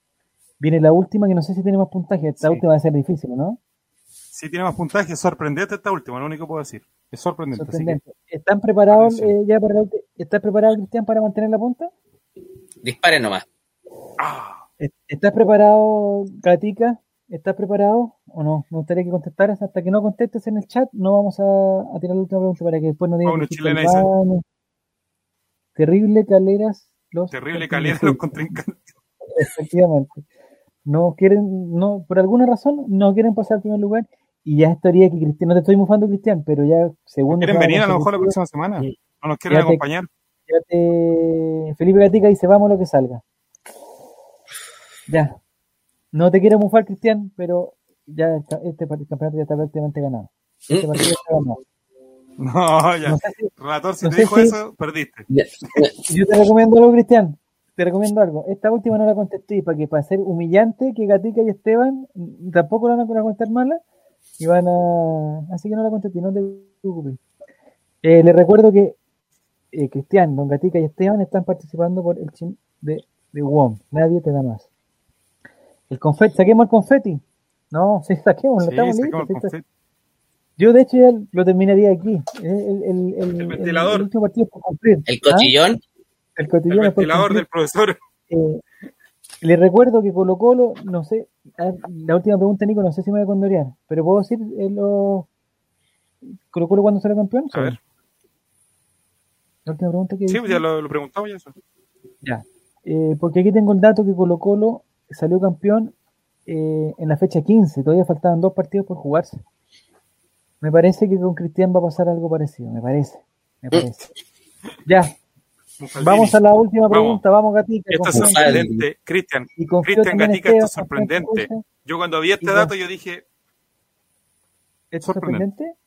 Viene la última que no sé si tiene más puntaje, esta Sí. última va a ser difícil, ¿no? Sí tiene más puntaje, sorprendente esta última, lo único que puedo decir. Es sorprendente. que- Sorprendente. ¿Están preparados eh, ya para ¿Estás preparado, Cristian, para mantener la punta? Disparen nomás. Ah, ¿Est- ¿Estás preparado, Gatica? ¿Estás preparado o no? Me gustaría que contestaras. Hasta que no contestes en el chat, no vamos a, a tirar la última pregunta para que después no digan chilena, baño. Terrible caleras los terrible calidad los contrincantes. Efectivamente. No quieren, no, por alguna razón, no quieren pasar al primer lugar. Y ya estaría que Cristian, no te estoy mufando, Cristian, pero ya segundo. ¿Quieren venir a lo mejor la próxima semana? Sí. ¿No nos quieren Ya te- acompañar? ya te- Felipe Gatica dice, vamos lo que salga. Ya. No te quiero mufar, Cristian, pero ya está- este par- campeonato ya está prácticamente ganado. Este partido está ganado. No, ya. No sé si- Relator, si no te dijo si- eso, perdiste. Yo te recomiendo algo, Cristian. Te recomiendo algo. Esta última no la contesté para que para ser humillante que Gatica y Esteban tampoco la van a contestar mala y van a así que no la contesté, no te preocupes. Eh, les recuerdo que eh, Cristian, Don Gatica y Esteban están participando por el chin de, de WOM. Nadie te da más. El confeti, saquemos el confeti. No, sí, saquemos, Sí, estamos listos. el sí, está- confeti. Yo de hecho ya lo terminaría aquí. El, el, el, el- El ventilador. el último partido es por cumplir. El ¿Ah? cochillón. El El cotillón es por ventilador del profesor. Eh, le recuerdo que Colo Colo, no sé, la última pregunta, Nico, no sé si me voy a condorear, pero puedo decir eh, lo- Colo Colo cuando sale campeón. A ver. La última pregunta que Sí, ya lo, lo preguntamos ya eso. Ya. Eh, porque aquí tengo el dato que Colo Colo salió campeón eh, en la fecha 15, todavía faltaban dos partidos por jugarse. Me parece que con Cristian va a pasar algo parecido, me parece, me parece. Ya, Vamos a la última Vamos. pregunta, vamos Gatica. Esto es sorprendente, Cristian. Cristian Gatica, esto es sorprendente. Yo cuando vi este Y dato, yo dije, ¿Es Sorprendente. sorprendente?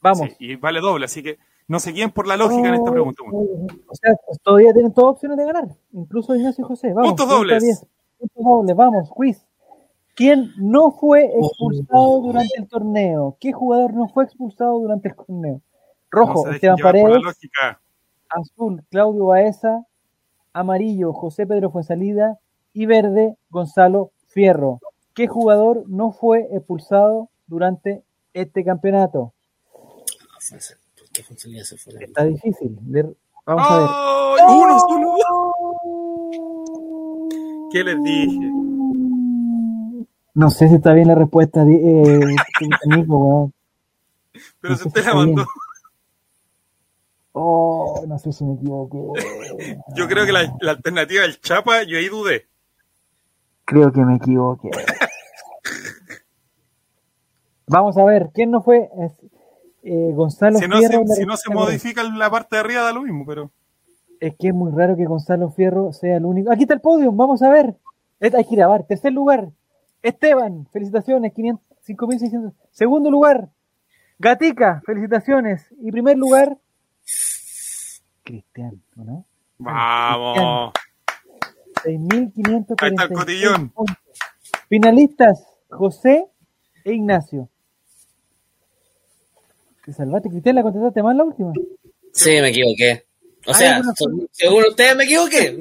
Vamos. sí, y vale doble, así que no se guíen por la lógica en esta Oh, pregunta. oh, O sea, pues, todavía tienen todas opciones de ganar, incluso Ignacio y José. Vamos, Puntos 30 a dobles. 10. Puntos dobles, vamos, quiz. ¿Quién no fue expulsado durante el torneo? ¿Qué jugador no fue expulsado durante el torneo? Rojo, No Esteban llevar por la Paredes. lógica. Azul, Claudio Baeza. Amarillo, José Pedro Fuensalida. Y verde, Gonzalo Fierro. ¿Qué jugador no fue expulsado durante este campeonato? ¿Por qué Fonsalía se fue? Está difícil. Vamos a ver. ¡Ay, uno solo! ¿Qué les dije? No sé si está bien la respuesta, eh, Nico. Pero No se te si la mandó. Oh, no sé si me equivoqué. Yo creo que la, la alternativa del Chapa, yo ahí dudé. Creo que me equivoqué. Vamos a ver, ¿quién no fue? Eh, Gonzalo Si no, Fierro. se, si no se modifica la parte de arriba, da lo mismo, pero. Es que es muy raro que Gonzalo Fierro sea el único. Aquí está el podio, vamos a ver. Hay que grabar. Tercer lugar, Esteban, felicitaciones, 500 5.600. Segundo lugar, Gatica, felicitaciones. Y primer lugar, Cristian, ¿o ¿no? Vamos. 6.546 Ahí está el cotillón. puntos. Finalistas, José e Ignacio. Te salvaste, Cristian, la contestaste mal la última. Sí, me equivoqué. O Hay sea, alguna según- ustedes me equivoqué.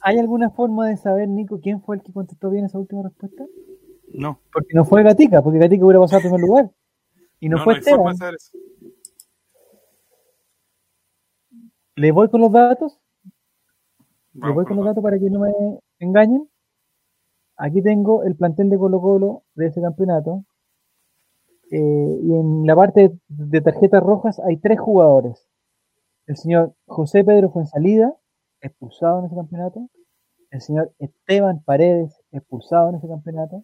¿Hay alguna forma de saber, Nico, quién fue el que contestó bien esa última respuesta? No. Porque no fue Gatica, porque Gatica hubiera pasado a primer lugar. Y no, fue hay forma Esteban. de saber eso. ¿Le voy con los datos? ¿Le Vamos voy con los datos para que no me engañen? Aquí tengo el plantel de Colo Colo de ese campeonato. Eh, y en la parte de tarjetas rojas hay tres jugadores. El señor José Pedro Fuensalida, expulsado en ese campeonato. El señor Esteban Paredes, expulsado en ese campeonato.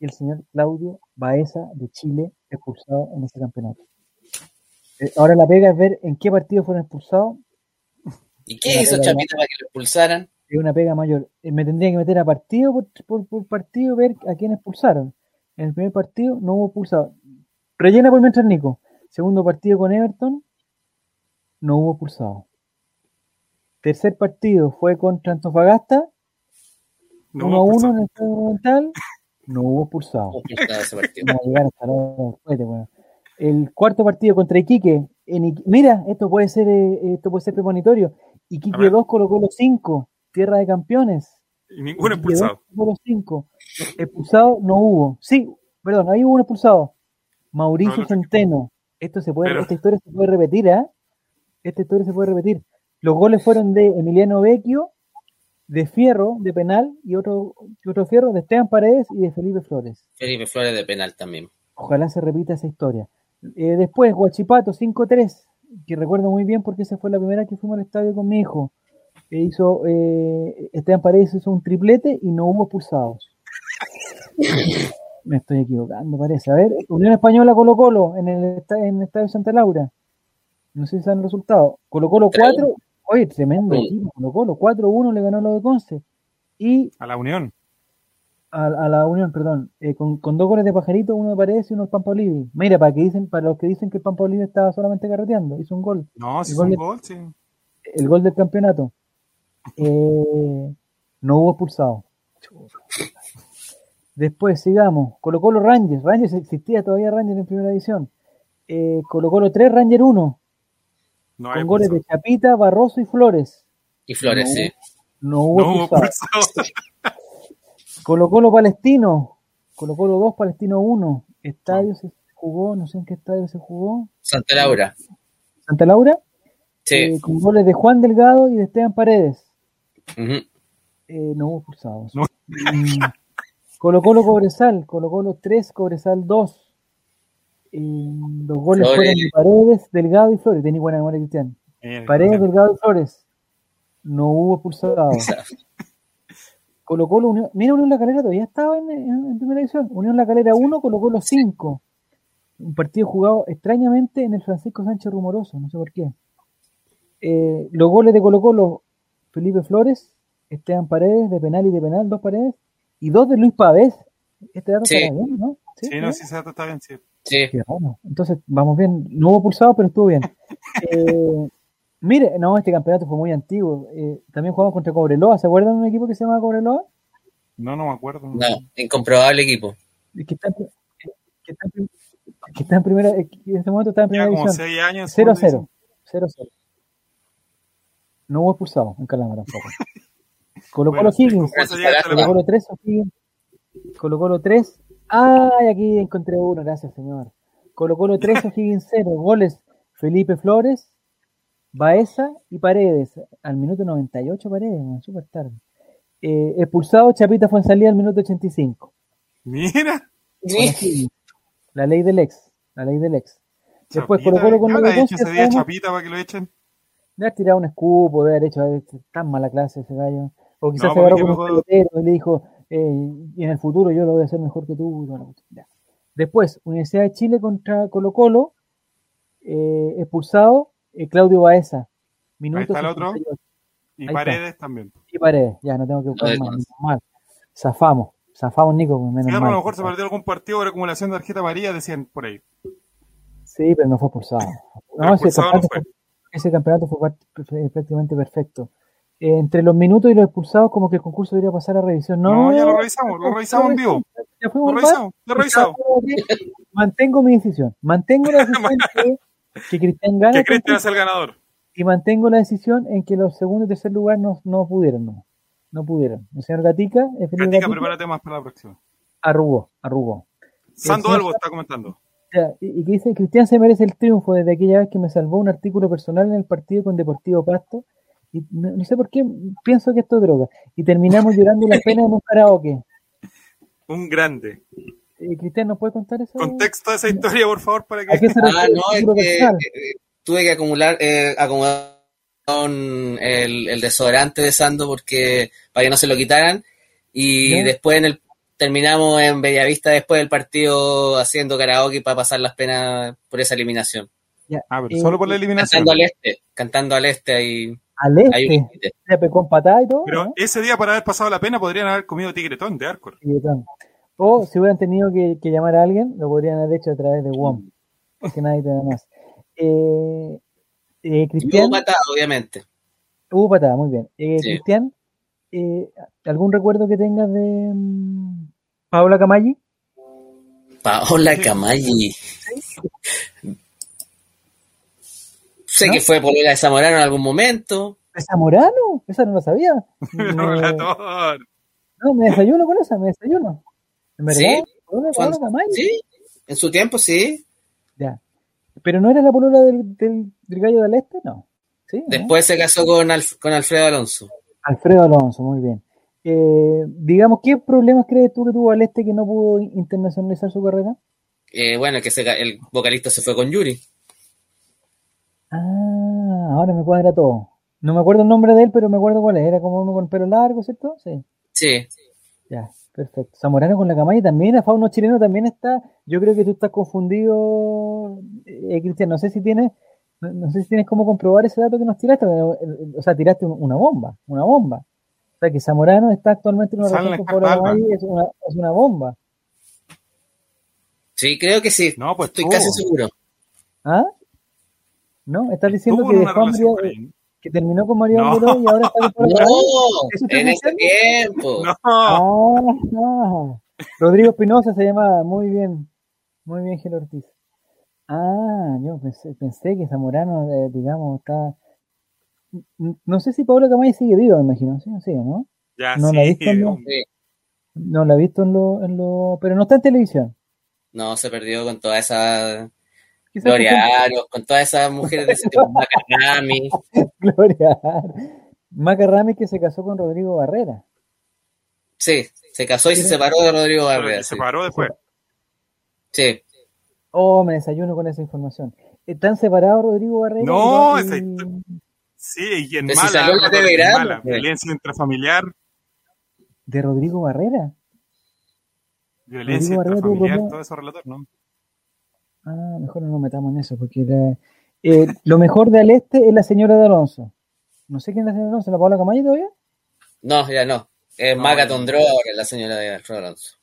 Y el señor Claudio Baeza de Chile, expulsado en ese campeonato. Eh, ahora la pega es ver en qué partido fueron expulsados. ¿Y qué hizo Chapita para que lo expulsaran? Es una pega mayor. Eh, Me tendría que meter a partido por, por, por partido, ver a quién expulsaron. En el primer partido no hubo expulsado. Rellena por mientras Nico. Segundo partido con Everton, no hubo expulsado. Tercer partido fue contra Antofagasta, No, 1 a 1 en el Estadio Monumental, no hubo expulsado. Juguetes, weón. El cuarto partido contra Iquique, En Iqui- mira, esto puede ser eh, esto puede ser premonitorio. Iquique A ver. 2 colocó los 5, tierra de campeones. Y ninguno Iquique expulsado. 2 colocó los 5. Expulsado no hubo. Sí, perdón, ahí hubo un expulsado. Mauricio No, Centeno. Esto se puede, Pero- esta historia se puede repetir, ¿ah? Esta historia se puede repetir. Los goles fueron de Emiliano Vecchio, de Fierro, de penal, y otro, y otro Fierro, de Esteban Paredes y de Felipe Flores. Felipe Flores de penal también. Ojalá se repita esa historia. Eh, después, Guachipato 5-3, que recuerdo muy bien porque esa fue la primera que fuimos al estadio con mi hijo. E hizo, eh, Esteban Paredes hizo un triplete y no hubo expulsados. Me estoy equivocando, parece. A ver, Unión Española Colo Colo en el, en el estadio Santa Laura. No sé si saben el resultado. Colo Colo 4, oye, tremendo equipo. Colo Colo 4-1 le ganó lo de Conce. Y A la Unión. A, a la Unión, perdón, eh, con, con dos goles de Pajarito, uno de Paredes y uno de Pampa Olivi. Mira, para que dicen, para los que dicen que el Pampa Olivi estaba solamente carreteando, hizo un gol, No, si El es un gol de- gol, sí. el gol del campeonato. Eh, no hubo expulsado. Después, sigamos. Colo Colo Rangers. Rangers existía todavía Rangers en primera división. Eh, Colo Colo 3, Ranger 1. No Con goles de. Chapita, Barroso y Flores. Y Flores, No. sí. No hubo No hubo expulsado. Colo Colo Palestino. Colo Colo 2, Palestino 1. Estadio se jugó, no sé en qué estadio se jugó. Santa Laura. Santa Laura. Sí. eh, con goles de Juan Delgado y de Esteban Paredes. Eh, no hubo expulsados. No. Mm, Colo Colo Cobresal. Colo Colo 3, Cobresal 2. Eh, los goles Flores. fueron de Paredes, Delgado y Flores. Tenía buena memoria, Cristian. Paredes. Delgado y Flores. No hubo expulsados. Colo Colo Unión. Mira, Unión La Calera todavía estaba en, en- en primera división. Unión La Calera 1, Colo Colo 5. Un partido jugado extrañamente en el Francisco Sánchez Rumoroso, no sé por qué. Eh, los goles de Colo Colo, Felipe Flores, Esteban Paredes, de penal y de penal, dos paredes, y dos de Luis Pavés. Este dato Sí. está bien, ¿no? Sí, ¿está no, sí, ese dato está bien, sí. Entonces, vamos bien. No hubo pulsado, pero estuvo bien. Eh, mire, no, este campeonato fue muy antiguo. Eh, también jugamos contra Cobreloa. ¿Se acuerdan de un equipo que se llama Cobreloa? No, no me acuerdo. No, incomprobable equipo. Que está, en- que está, en- que está en primera, en este momento está en primera como división. seis años. 0 a según 0. 0 a 0. No hubo expulsado en Calama tampoco. Colo Colo Bueno, sí, Higgins. ¿cómo se llega hasta Colo la- Colo 3 O'Higgins. Colo Colo 3. Ay, aquí encontré uno, gracias señor. Colo Colo 3 O'Higgins 0. Goles Felipe Flores, Baeza y Paredes. Al minuto 98 Paredes, man, súper tarde. Eh, expulsado Chapita fue en salida al minuto 85. Mira. Sí. La ley del ex. La ley del ex. Después Chapita, Colo Colo con ¿qué nueve habrá hecho ese día Chapita para que lo echen? Le ha tirado un escupo, de haber hecho tan mala clase ese gallo. O quizás No, se agarró con un pelotero y le dijo, eh, y en el futuro yo lo voy a hacer mejor que tú. la. Después, Universidad de Chile contra Colo Colo, eh, expulsado eh, Claudio Baeza. Minuto está el otro. 68. Y Ahí Paredes también. Y Paredes, ya no tengo que buscar más. menos mal. Zafamos, zafamos Nico, menos Claro, a lo mejor se perdió algún partido por acumulación de tarjeta amarilla, decían por ahí. Sí, pero no fue expulsado. No, ese, no campeonato fue. fue- ese campeonato fue prácticamente perfecto. Eh, entre los minutos y los expulsados, como que el concurso debería pasar a revisión. No, No, ya lo revisamos, lo revisamos en vivo. Ya Lo fuimos bar. revisamos, lo revisamos. Mantengo mi decisión. Mantengo la decisión que, que Cristian gane Que Cristian es el ganador. y mantengo la decisión en que los segundos y tercer lugar no, no pudieron. No, no pudieron. El señor Gatica, el Gatica, Gatica, prepárate más para la próxima. arrugó, arrugó. Sando señor- Albo está comentando. Y y que dice, Cristian se merece el triunfo desde aquella vez que me salvó un artículo personal en el partido con Deportivo Pasto. Y no, no sé por qué pienso que esto es droga. Y terminamos llorando la pena en un karaoke. Un grande. Eh, Cristian, ¿nos puede contar eso? Contexto de esa historia, por favor, para ¿A que. qué se Ah, no, es que personal? eh, tuve que acumular, eh, acomodar con el, el desodorante de Sando porque para que no se lo quitaran. Y después en el, terminamos en Bellavista después del partido haciendo karaoke para pasar las penas por esa eliminación. Ya, Ah, pero eh, solo por la eliminación. Cantando al este, cantando al este ahí. Al un este, límite. se pegó en patada y todo. Pero ¿no? ese día, para haber pasado la pena, podrían haber comido tigretón de Arcor. Tanto. O si hubieran tenido que, que llamar a alguien, lo podrían haber hecho a través de WOM. Porque nadie te da más. Eh, eh, Y Cristian, hubo patada, obviamente. hubo patada, muy bien. Eh, Sí. Cristian, eh, ¿algún recuerdo que tengas de mm, Paola Camalli? Paola Camalli. Sé ¿No? que fue polola de Zamorano en algún momento. ¿Es Zamorano? Esa no lo sabía. Me- no, me desayuno con esa, me desayuno. ¿En verdad? Sí. Sí, en su tiempo sí. Ya. ¿Pero no era la polola del, del, del gallo del este? No. ¿Sí? ¿no? Después se casó con, Alf- con Alfredo Alonso. Alfredo Alonso, muy bien. Eh, digamos, ¿qué problemas crees tú que tuvo al este que no pudo internacionalizar su carrera? Eh, bueno, que se el vocalista se fue con Yuri. Ah, ahora me cuadra todo. No me acuerdo el nombre de él, pero me acuerdo cuál es. Era como uno con pelo largo, ¿cierto? Sí. Sí. Ya, perfecto. Zamorano con la camaya también, a Fauno chileno también está. Yo creo que tú estás confundido, eh, Cristian. No sé si tienes, no, no sé si tienes cómo comprobar ese dato que nos tiraste. pero, eh, O sea, tiraste un- una bomba, una bomba. O sea, que Zamorano está actualmente en una relación con Paola Escarpa, Camay, es una, es una bomba. Sí, creo que sí. No, pues Estoy casi seguro. ¿Ah? ¿No? ¿Estás diciendo que una dejó que terminó con María No. Y ahora está con Camay? No, ¿Eso estás en ese tiempo. No, Ah, ah. Rodrigo Espinosa se llamaba, muy bien, muy bien Gil Ortiz. Ah, yo pensé, pensé que Zamorano, eh, digamos, está... No sé si Paola Camay sigue viva, me imagino, sí, sigue, ¿no? ya No sí. la he visto, no. Sí. No la he visto en lo, en lo... Pero no está en televisión. No, se perdió con toda esa Gloria Aros, con todas esas mujeres de ese tipo, ejemplo, Gloria. Maca Ramis que se casó con Rodrigo Barrera. Sí, se casó y se separó de Rodrigo Barrera. se Sí. paró después. Sí. Oh, me desayuno con esa información. ¿Están separados Rodrigo Barrera? No, y- esa Sí, y en Pero mala, en mala, violencia intrafamiliar, ¿De Rodrigo Barrera? violencia Barrera tuvo intrafamiliar, problema- todo eso relator, ¿no? Ah, mejor no nos metamos en eso, porque la- eh, lo mejor de al este es la señora de Alonso. No sé quién es la señora de Alonso, ¿la Paola Camayo todavía? No, ya no. Es No, ahora, la señora de Alfredo Alonso.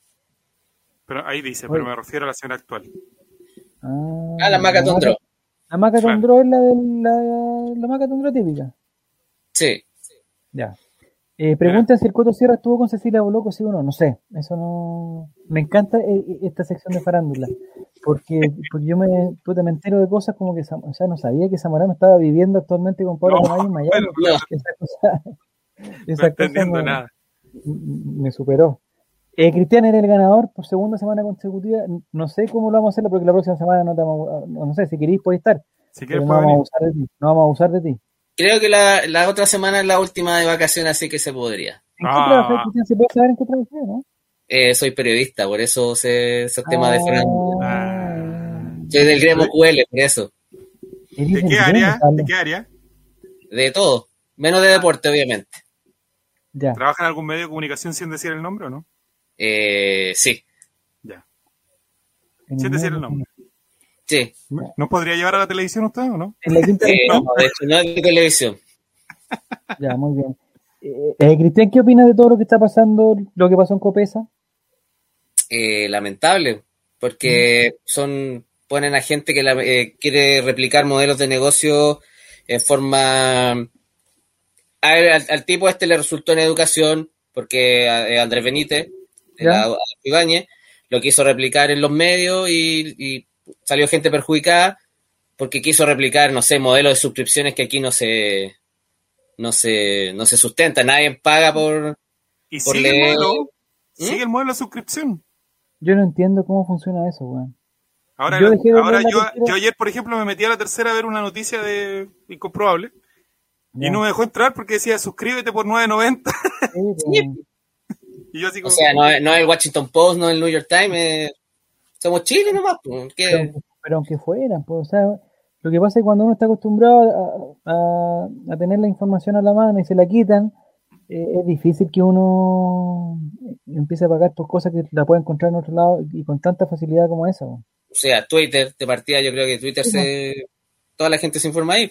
Pero ahí dice, Oye. pero me refiero a la señora actual. Ah, Ah, la Maca Tondró. La Maca. Tondró es la de la, la Maca Tondró típica. Sí. Ya. Eh, preguntan si el Coto Sierra estuvo con Cecilia Boloco, sí o no. No sé. Eso no. Me encanta eh, eh, esta sección de farándula. Porque, porque yo me, puta, me entero de cosas como que. O sea, no sabía que Zamorano estaba viviendo actualmente con Paola No, en Miami. No, Esa cosa. No Esa cosa entendiendo me- nada. me superó. Eh, Cristian era el ganador por segunda semana consecutiva. No sé cómo lo vamos a hacer porque la próxima semana no te vamos a- no, sé si queréis podéis estar. Si quieres, no puedo vamos a venir. abusar de ti. No vamos a abusar de ti. Creo que la, la otra semana es la última de vacaciones, así que se podría. ¿En Ah. qué trabajas, Cristian? ¿Se puede saber en qué trabajas, no? Eh, soy periodista, por eso sé esos temas de farándula. Ah. Soy del gremio QL, por eso. ¿De qué área? ¿De qué área? De todo. Menos de deporte, obviamente. Ya. ¿Trabaja en algún medio de comunicación sin decir el nombre o no? Eh, sí, Ya. Sin decir el nombre. Sí. ¿No podría llevar a la televisión usted o no? En la quinta Eh, región. no, de hecho, no es de televisión. Ya, muy bien. Eh, eh, Cristian, ¿qué opinas de todo lo que está pasando, lo que pasó en Copesa? Eh, lamentable, porque son ponen a gente que la- eh, quiere replicar modelos de negocio en forma... Al, al tipo este le resultó en educación, porque Andrés Benítez, la- Ibáñez, lo quiso replicar en los medios y, y salió gente perjudicada porque quiso replicar, no sé, modelos de suscripciones que aquí no se no se, no se sustenta, nadie paga por, Y por sigue el leer. modelo. ¿Mm? Sigue el modelo de suscripción. Yo no entiendo cómo funciona eso, weón. Ahora, Yo dejé de ahora ver la yo, tercera. yo ayer, por ejemplo, me metí a la tercera a ver una noticia de incomprobable y no me dejó entrar porque decía suscríbete por 9.90 Sí, weón. y yo así O sea, no, es- no es el Washington Post, no es el New York Times, es- somos Chile nomás. pues, pero, pero aunque fueran, pues, o sea, lo que pasa es que cuando uno está acostumbrado a, a- a tener la información a la mano y se la quitan, eh, es difícil que uno empiece a pagar por cosas que la puede encontrar en otro lado y con tanta facilidad como esa. O sea, Twitter, de partida, yo creo que Twitter Sí, se. Toda la gente se informa ahí.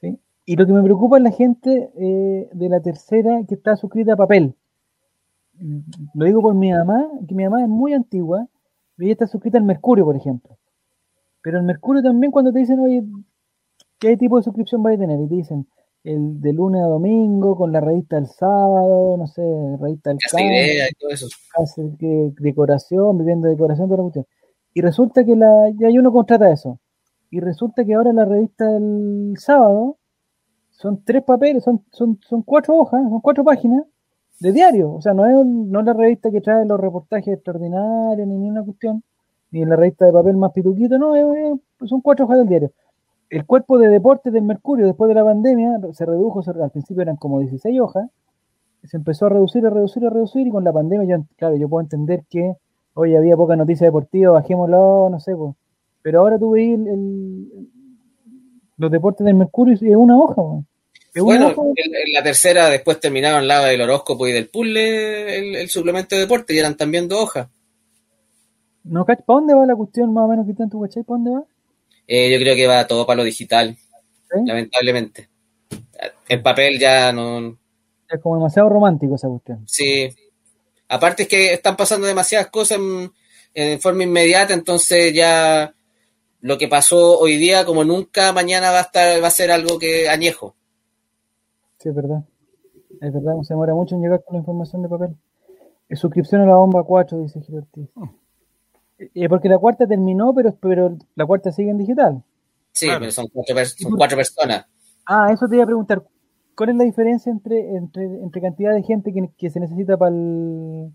¿sí? Y lo que me preocupa es la gente eh, de la tercera que está suscrita a papel. Mm, Lo digo por mi mamá, que mi mamá es muy antigua, ella está suscrita al Mercurio, por ejemplo. Pero el Mercurio también cuando te dicen, oye, ¿qué tipo de suscripción vais a tener? Y te dicen, el de lunes a domingo, con la revista del sábado, no sé, revista campo, idea y todo eso. hace que decoración, vivienda de decoración, toda la cuestión. Y resulta que la, ya hay uno contrata eso. y resulta que ahora la revista del sábado son tres papeles, son, son, son cuatro hojas, son cuatro páginas de diario. O sea, no es, no es la revista que trae los reportajes extraordinarios ni ninguna cuestión, ni la revista de papel más pituquito, no, es- es- son cuatro hojas del diario. El cuerpo de deportes del Mercurio después de la pandemia se redujo, se- al principio eran como 16 hojas, se empezó a reducir, a reducir, a reducir y con la pandemia, yo, claro, yo puedo entender que hoy había poca noticia deportiva, bajémoslo, no sé, pues. pero ahora tú veis el- el- los deportes del Mercurio y es una hoja, weón. Bueno, en, en la tercera después terminaron la del horóscopo y del puzzle, el, el suplemento de deporte, y eran también dos hojas. No, ¿para dónde va la cuestión más o menos, tú cachai? ¿Para dónde va? Eh, yo creo que va todo para lo digital, ¿Sí? lamentablemente. El papel ya no... Es como demasiado romántico esa cuestión. Sí. Aparte es que están pasando demasiadas cosas en, en forma inmediata, entonces ya lo que pasó hoy día, como nunca, mañana va a estar, va a ser algo que añejo. Sí, es verdad. Es verdad, se demora mucho en llegar con la información de papel. Suscripción a la bomba 4, dice Gil Ortiz. Eh, porque la cuarta terminó, pero, pero la cuarta sigue en digital. Sí, Claro. pero son cuatro, son cuatro personas. Ah, eso te iba a preguntar. ¿Cuál es la diferencia entre, entre, entre cantidad de gente que, que se necesita para el,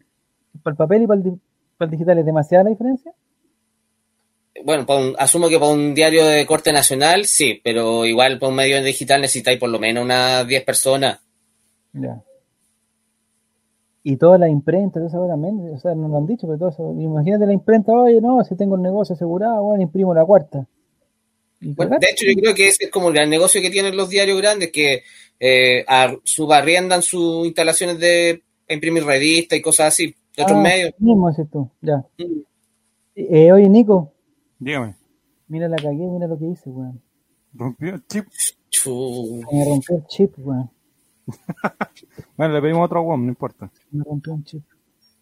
para el papel y para el, di- para el digital? ¿Es demasiada la diferencia? Bueno, pa un- asumo que para un diario de corte nacional, sí, pero igual para un medio digital necesitáis por lo menos unas 10 personas. Ya. Y todas las imprentas, eso también, o sea, no lo han dicho, pero todo eso. Imagínate la imprenta, oye, no, si tengo el negocio asegurado, bueno, imprimo la cuarta. Bueno, de hecho, yo creo que ese es como el gran negocio que tienen los diarios grandes, que eh, ar- subarriendan sus instalaciones de imprimir revistas y cosas así, de otros Ah, medios. mismo dices tú, ya. Mm. Eh, oye, Nico, Dígame. mira la cagué, mira lo que hice, weón. Rompió el chip. Me rompió el chip, weón. Bueno, le pedimos otro WOM, no importa. Me rompió un chip.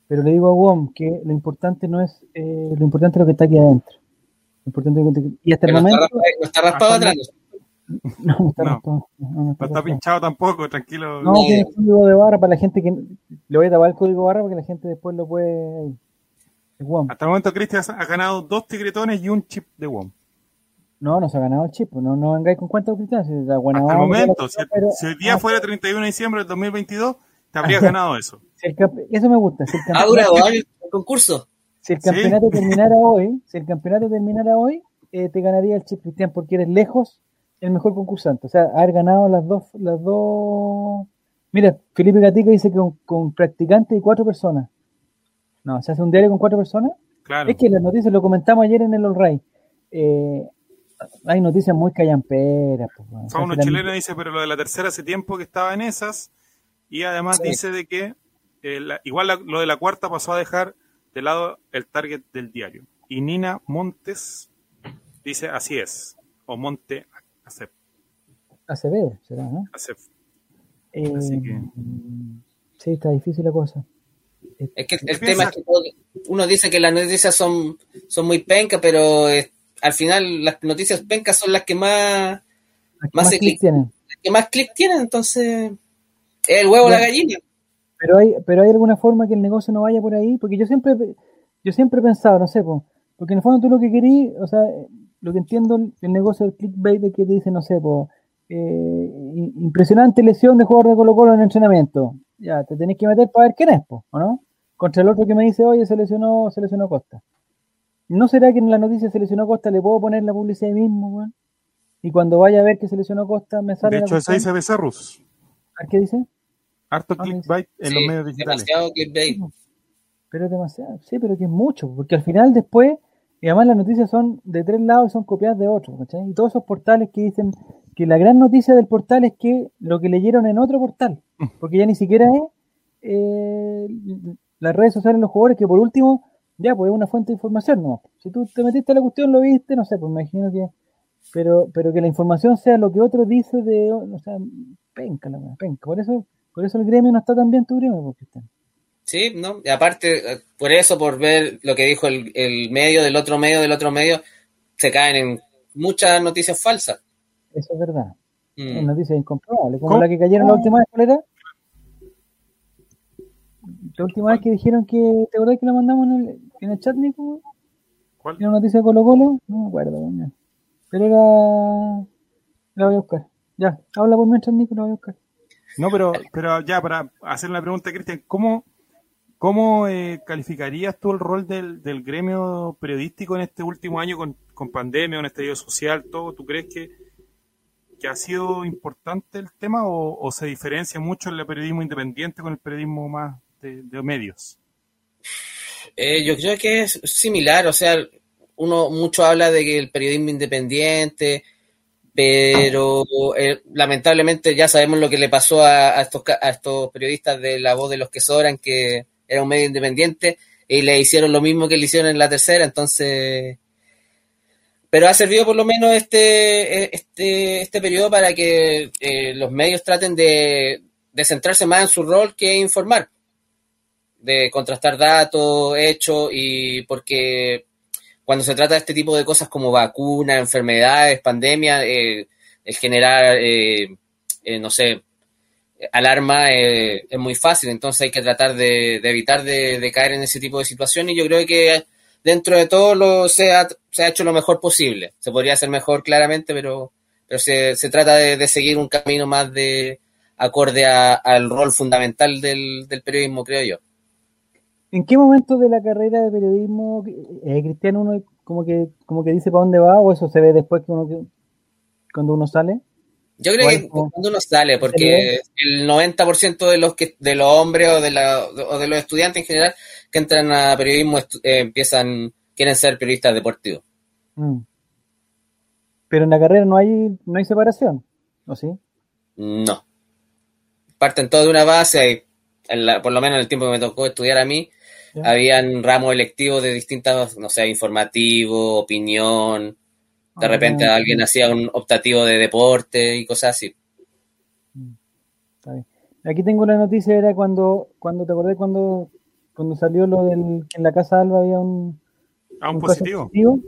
Pero le digo a WOM que lo importante no es, eh, lo importante es lo que está aquí adentro. Lo importante es lo que te- Y hasta el Pero está momento, no está raspado atrás. no, no está No. raspado, no, no está No está pinchado tampoco, tranquilo. No, tiene código de barra para la gente que le voy a tapar el código barra para que la gente después lo puede. El WOM. Hasta el momento Cristian ha ganado dos tigretones y un chip de WOM. No, no se ha ganado el chip, no, no vengáis con cuentas cristianas, si Hasta el onda, momento, si, pero- si el día ah, fuera 31 de diciembre del 2022, te habrías ganado eso. si el campe- eso me gusta, si el Ha campeonato, durado años el concurso. si el Sí. campeonato terminara hoy, si el campeonato terminara hoy, eh, te ganaría el chip Cristian porque eres lejos el mejor concursante, o sea, haber ganado las dos, las dos. Mira, Felipe Gatica dice que con, con practicantes y cuatro personas. No, se hace un diario con cuatro personas. Claro. Es que las noticias lo comentamos ayer en el All Right. Eh, hay noticias muy callamperas. Pues. Fauno la- chileno dice, pero lo de la tercera hace tiempo que estaba en esas. Y además Sí. dice de que eh, la- igual la- lo de la cuarta pasó a dejar de lado el target del diario. Y Nina Montes dice, así es. O Monte Acep. Acevedo, será, ¿no? Acep. Eh, Así que- Sí, está difícil la cosa. Es que el ¿Qué tema es que uno dice que las noticias son, son muy pencas, pero eh, al final las noticias pencas son las que más, Las que más más clic- tienen. las que más clic tienen, entonces es el huevo o la gallina. Pero hay, pero hay alguna forma que el negocio no vaya por ahí, porque yo siempre, yo siempre he pensado, no sé, po, porque en el fondo tú lo que querí, o sea, lo que entiendo el, negocio del clickbait es que te dice, no sé, po, eh, impresionante lesión de jugador de Colo Colo en el entrenamiento. Ya, te tenés que meter para ver quién es, po, ¿o no? Contra el otro que me dice, oye, se lesionó, se lesionó Costa. ¿No será que en la noticia se lesionó Costa le puedo poner la publicidad ahí mismo, weón? Y cuando vaya a ver que se lesionó Costa, me sale De hecho, eso dice Becerrus. ¿A ¿Qué dice? Harto Ah, clickbait en Sí, los medios digitales. demasiado clickbait. Pero demasiado, sí, pero que es mucho, porque al final después, y además las noticias son de tres lados y son copiadas de otros, ¿cachai? Y todos esos portales que dicen que la gran noticia del portal es que lo que leyeron en otro portal, porque ya ni siquiera es eh, las redes sociales de los jugadores, que por último, ya, pues es una fuente de información, ¿no? Si tú te metiste a la cuestión, lo viste, no sé, pues me imagino que, pero, pero que la información sea lo que otro dice de, o sea, penca la penca, por eso, por eso el gremio no está tan bien tu gremio, porque está. Sí, ¿no? Y aparte, eh, por eso, por ver lo que dijo el, el medio del otro medio del otro medio, se caen en muchas noticias falsas. Eso es verdad. Mm. Es noticia incomprobable, como ¿Cómo? la que cayeron la última vez, ¿cuál era? La última vez que dijeron que, ¿te acordás que la mandamos en el, en el chat, Nico? ¿Cuál? ¿Era una noticia de Colo Colo? No me acuerdo, coño. Pero era. La voy a buscar. Ya, habla por mientras, Nico, la voy a buscar. No, pero, pero ya, para hacer una pregunta, Cristian, ¿cómo, cómo eh, calificarías tú el rol del, del, gremio periodístico en este último año con, con pandemia, con estallido social, todo? ¿Tú crees que, que ha sido importante el tema o, o, se diferencia mucho el periodismo independiente con el periodismo más de, medios? Eh, yo creo que es similar, o sea, uno mucho habla de que el periodismo independiente, pero eh, lamentablemente ya sabemos lo que le pasó a, estos, a estos periodistas de La Voz de los que Sobran, que era un medio independiente, y le hicieron lo mismo que le hicieron en la tercera, entonces... Pero ha servido por lo menos este, este, este periodo para que eh, los medios traten de, de centrarse más en su rol que informar, de contrastar datos, hechos, y porque cuando se trata de este tipo de cosas como vacunas, enfermedades, pandemias, eh, el generar, eh, eh, no sé, alarma eh, es muy fácil, entonces hay que tratar de, evitar de, de, caer en ese tipo de situaciones y yo creo que dentro de todo lo, se, ha, se ha hecho lo mejor posible. Se podría hacer mejor claramente, pero, pero se, se trata de, de seguir un camino más de acorde a, al rol fundamental del, del periodismo, creo yo. ¿En qué momento de la carrera de periodismo eh, Cristiano uno como que como que dice para dónde va o eso se ve después que uno que, cuando uno sale? Yo creo que como, cuando uno sale, porque el 90% de los que de los hombres o de, la, o de los estudiantes en general que entran a periodismo eh, empiezan quieren ser periodistas deportivos. Mm. Pero en la carrera no hay no hay separación, ¿o sí? No. Parten todo de una base, en la, por lo menos en el tiempo que me tocó estudiar a mí, Habían ramos electivos de distintas, no sé, informativo, opinión. De oh, repente alguien hacía un optativo de deporte y cosas así. Aquí tengo una noticia, era cuando, cuando te acordé cuando, cuando salió lo del que en la casa Alba había un, ah, un, un positivo. positivo.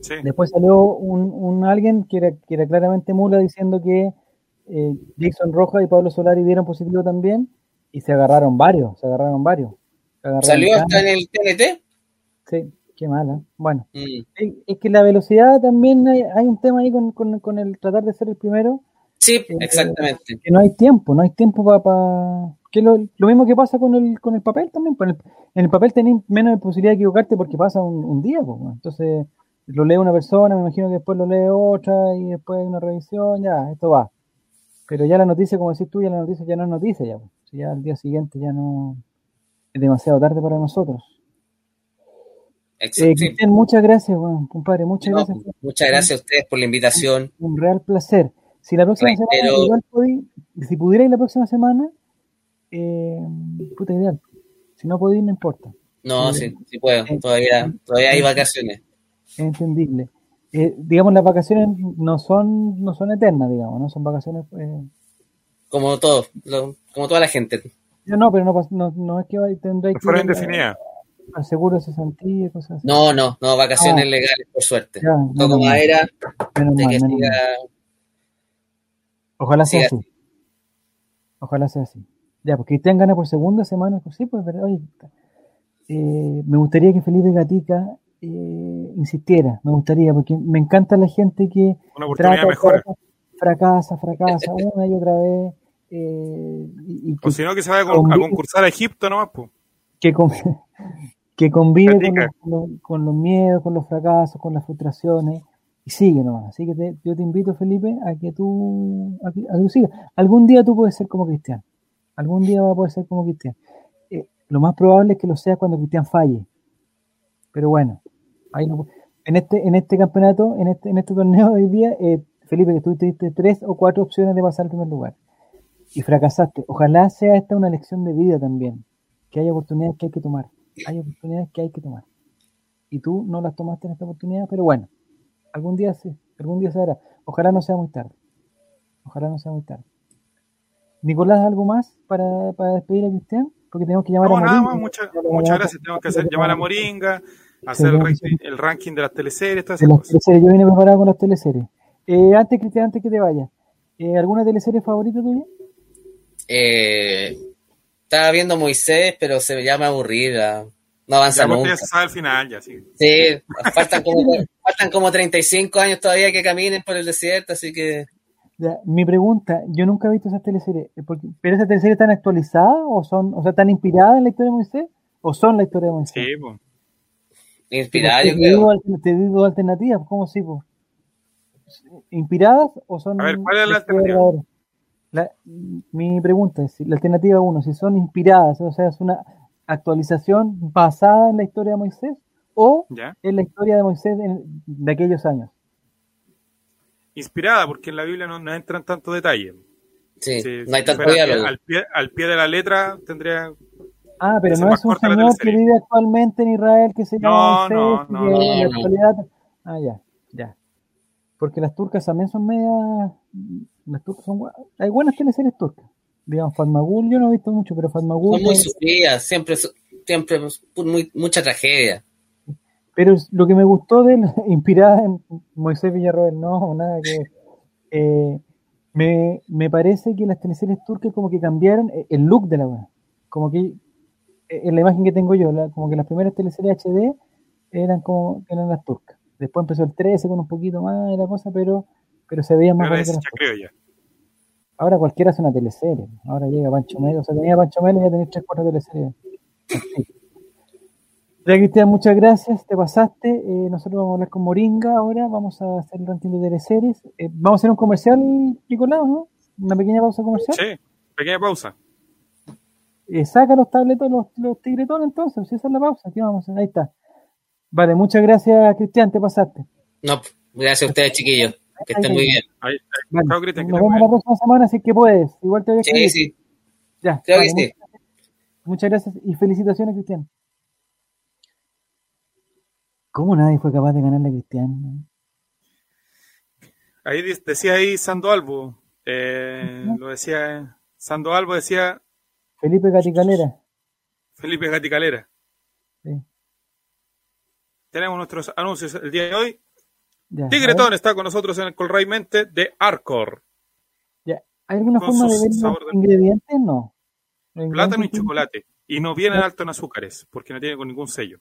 Sí. Después salió un, un, alguien que era, que era claramente mula diciendo que eh, Jason Rojas y Pablo Solari dieron positivo también y se agarraron varios, se agarraron varios. ¿Salió hasta en el TNT? Sí, qué mala. Bueno, mm. es, que la velocidad también hay, hay un tema ahí con, con, con, el tratar de ser el primero. Sí, eh, exactamente. Que no hay tiempo, no hay tiempo para... Pa, que lo, lo, mismo que pasa con el, con el papel también. En el, en el papel tenés menos posibilidad de equivocarte porque pasa un, un día. Pues, entonces lo lee una persona, me imagino que después lo lee otra y después hay una revisión, ya, esto va. Pero ya la noticia, como decís tú, ya la noticia ya no es noticia, ya, pues. ya al día siguiente ya no, demasiado tarde para nosotros. Eh, Cristian, muchas gracias, bueno, compadre, muchas no, gracias. Muchas gracias a ustedes por la invitación. Un, un real placer. Si la próxima Reitero. semana, igual podí, si pudierais la próxima semana, eh, puta ideal. Si no podéis, no importa. No, sí, sí puedo. Todavía, todavía hay vacaciones. Es entendible. Eh, digamos, las vacaciones no son, no son eternas, digamos, ¿no? Son vacaciones. Eh... Como todo, lo, como toda la gente. No, no, pero no, no, no es que tendréis que. Fueron indefinidas. Aseguro ese sentido y cosas así. No, no, no, vacaciones ah, legales, por suerte. Ya, Todo madera. Menos mal, menos siga... Ojalá sea así. así. Ojalá sea así. Ya, porque Cristian gana por segunda semana, pues sí, pues verdad. Oye, eh, me gustaría que Felipe Gatica eh, insistiera, me gustaría, porque me encanta la gente que Una oportunidad trata, mejor. fracasa, fracasa, una y otra vez. Eh, y, y o si no, que se vaya convive, a concursar a Egipto nomás, pues. Que, con, que convive con los, con, los, con los, miedos, con los fracasos, con las frustraciones, y sigue nomás. Así que te, yo te invito, Felipe, a que tú, a que, a que tú sigas. Algún día tú puedes ser como Cristian. Algún día vas a poder ser como Cristian. Eh, lo más probable es que lo seas cuando Cristian falle. Pero bueno, ahí no, en este, en este campeonato, en este, en este torneo de hoy día, eh, Felipe, que tú tuviste tres o cuatro opciones de pasar al primer lugar y fracasaste. Ojalá sea esta una lección de vida también, que hay oportunidades que hay que tomar, hay oportunidades que hay que tomar. Y tú no las tomaste en esta oportunidad, pero bueno, algún día sí, algún día se hará. Ojalá no sea muy tarde. Ojalá no sea muy tarde. Nicolás, ¿algo más para, para despedir a Cristian? Porque tenemos que llamar no, a Moringa. Nada, muchas, muchas gracias. Tenemos que hacer, llamar a Moringa, hacer el ranking, el ranking, de las teleseries. Todas las teleseries. Yo vine preparado con las teleseries. Eh, antes, Cristian, antes que te vayas, eh, ¿alguna teleserie favorita tuya? Eh, estaba viendo Moisés, pero se llama aburrida. No avanza Ya, pues, nunca. ya al final, ya, sí. Sí, faltan como, faltan como 35 años todavía que caminen por el desierto, así que Ya, mi pregunta, yo nunca he visto esas teleseries, eh, porque- ¿pero esas teleseries están actualizadas o son, o sea, están inspiradas en la historia de Moisés? ¿O son la historia de Moisés? Sí, pues. inspirada, te, yo digo, creo. al- te digo alternativas, ¿cómo sí? po? ¿Inspiradas o son... A ver, ¿cuál es la alternativa? La- mi pregunta es, si la alternativa uno, si son inspiradas, o sea, es una actualización basada en la historia de Moisés o Ya. en la historia de Moisés en- de aquellos años. Inspirada, porque en la Biblia no, no entran tantos detalles. Sí, Si- no hay tanto diálogo. Al pie, al pie de la letra tendría. Ah, pero no es un señor que vive actualmente en Israel que se llama No, Moisés no, y no, que en la no. actualidad... Ah, ya, ya. Porque las turcas también son medias... Las turcas son... gua- Hay buenas teleseries turcas. Digamos, Fatmagul, yo no he visto mucho, pero Fatmagul... Son muy sufridas, siempre, siempre muy, mucha tragedia. Pero lo que me gustó de él, inspirada en Moisés Villarroel, no, nada que. Eh, me, me parece que las teleseries turcas como que cambiaron eh, el look de la weá. Como que, eh, en la imagen que tengo yo, la- como que las primeras teleseries HD eran como eran las turcas. Después empezó el 13 con un poquito más de la cosa, pero, pero se veían más criolla. Ahora cualquiera hace una teleserie. Ahora llega Pancho Melo. O sea, tenía Pancho Melo y ya tenés 3, 4 teleseries. Ya, Cristian, muchas gracias. Te pasaste. Eh, nosotros vamos a hablar con Moringa ahora. Vamos a hacer el ranking de teleseries. Eh, vamos a hacer un comercial, Nicolás, ¿no? Una pequeña pausa comercial. Sí, pequeña pausa. Eh, saca los tabletos, los, los tigretones entonces. Si esa es la pausa. Aquí vamos. Ahí está. Vale, muchas gracias, Cristian. Te pasaste. No, gracias a ustedes, chiquillos. Que estén muy bien. Ahí, ahí. Vale. Chao, Cristian, que Nos vemos la próxima semana si que puedes. Igual te voy a Sí, sí, Ya, creo vale, que sí. muchas, muchas gracias y felicitaciones, Cristian. ¿Cómo nadie fue capaz de ganarle a Cristian? Ahí decía ahí Sando Albo. eh, lo decía. Sando Albo decía Felipe Gaticalera. Felipe Gaticalera. Sí, Tenemos nuestros anuncios el día de hoy. Ya. Tigretón está con nosotros en el Colray Mente de Arcor. ya. ¿Hay alguna con forma de ver los de- ingredientes? No. ¿Los Plátano y chocolate. Y no viene alto en azúcares, porque no tiene con ningún sello.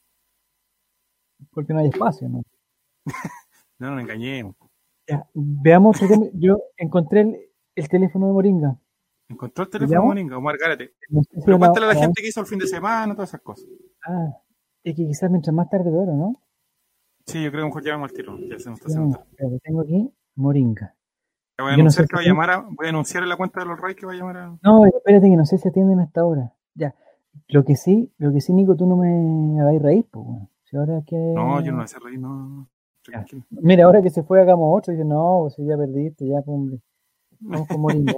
Porque no hay espacio, ¿no? No nos engañemos. Ya, veamos. Yo encontré el, el teléfono de Moringa. Encontró el teléfono llamo? Moringa, Omar Gárate. No sé si Pero cuéntale a la la- gente que hizo el fin de semana, todas esas cosas. Ah, es que quizás mientras más tarde peor, ¿o ¿no? Sí, yo creo que mejor llamamos al tiro. Ya se nos está haciendo. tengo aquí Moringa. Ya voy a Yo no sé anunciar que va a llamar a, voy a anunciar en la cuenta de los Ray que va a llamar a. No, espérate que no sé si atienden hasta ahora. Ya. Lo que sí, lo que sí, Nico, tú no me hagáis reír, pues, bueno. Si ahora que... No, yo no a hacer reír, no, no. Ya. Mira, ahora que se fue hagamos otro, dice, no, pues si ya perdiste, ya, hombre. Vamos con Moringa.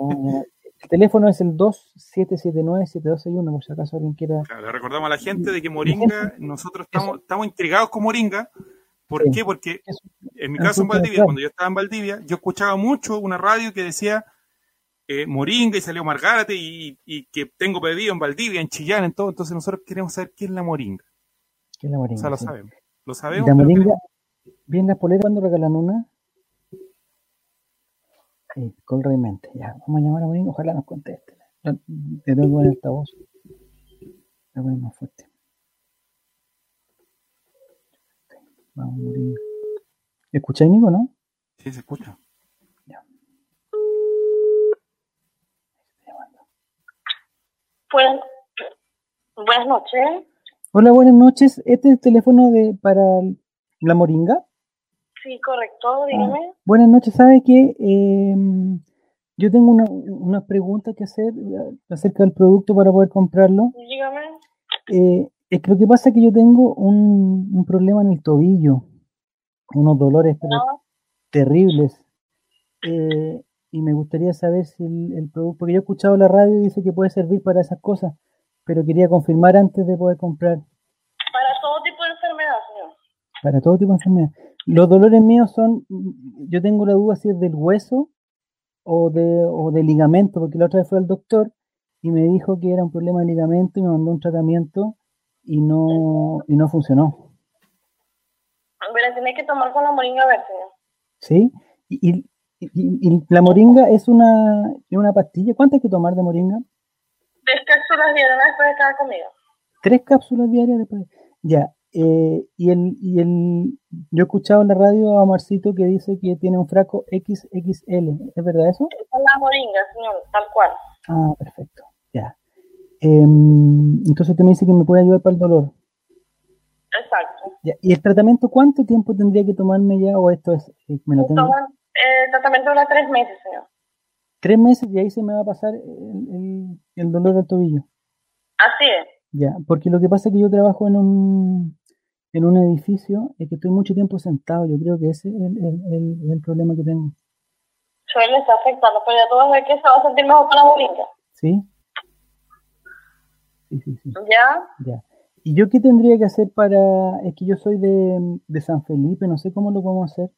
El teléfono es el 2779-7261, por si acaso alguien quiera... Claro, le recordamos a la gente de que Moringa, nosotros estamos, estamos intrigados con Moringa. ¿Por Sí. qué? Porque en mi caso en Valdivia, cuando yo estaba en Valdivia, yo escuchaba mucho una radio que decía eh, Moringa y salió Margárate y, y que tengo pedido en Valdivia, en Chillán, en todo. Entonces nosotros queremos saber qué es la Moringa. ¿Qué es la O Moringa? sea, lo sí. sabemos. Lo ¿Y sabemos. la Moringa? queremos- ¿Bien las poleras cuando regalan una? Sí, con realmente. Ya, vamos a llamar a Moringa, ojalá nos conteste. Te tengo que poner altavoz. Voy a poner más fuerte. Vamos, Moringa. ¿Escucháis, Nico, no? Sí, se escucha. Buenas, buenas noches. Hola, buenas noches. ¿Este es el teléfono de para la Moringa? Sí, correcto, dígame. Buenas noches. ¿Sabe que yo tengo una, una pregunta que hacer eh, acerca del producto para poder comprarlo? Dígame. Eh, es que lo que pasa es que yo tengo un, un problema en el tobillo, unos dolores No, terribles. Eh, y me gustaría saber si el, el producto, porque yo he escuchado la radio y dice que puede servir para esas cosas, pero quería confirmar antes de poder comprar para todo tipo de enfermedad, señor. para todo tipo de enfermedad. Los dolores míos son, yo tengo la duda si es del hueso o de, o de ligamento, porque la otra vez fue al doctor y me dijo que era un problema de ligamento y me mandó un tratamiento y no, y no funcionó. La tiene que tomar con la moringa verde, señor. ¿Sí? Y, y- y- y la moringa es una, una pastilla. ¿Cuánto hay que tomar de moringa? Tres cápsulas diarias después de cada comida. Tres cápsulas diarias después. Ya. eh, y el, y el, yo he escuchado en la radio a Marcito que dice que tiene un frasco XXL. ¿Es verdad eso? Es la moringa, señor, tal cual. Ah, perfecto. Em, entonces usted me dice que me puede ayudar para el dolor. Exacto. Ya. ¿Y el tratamiento cuánto tiempo tendría que tomarme ya o esto es, eh, me lo tengo? Toman, eh, el tratamiento dura tres meses, señor. Tres meses y ahí se me va a pasar el, el- el dolor del tobillo. Así es. Ya, porque lo que pasa es que yo trabajo en un, en un edificio y que estoy mucho tiempo sentado. Yo creo que ese es el, el- el- problema que tengo. Suele estar afectando, pero ya tú vas a ver que se va a sentir mejor con la moringa. ¿Sí? Sí, sí, sí. ¿Ya? Ya. ¿Y yo qué tendría que hacer para... Es que yo soy de, de San Felipe, no sé cómo lo podemos hacer.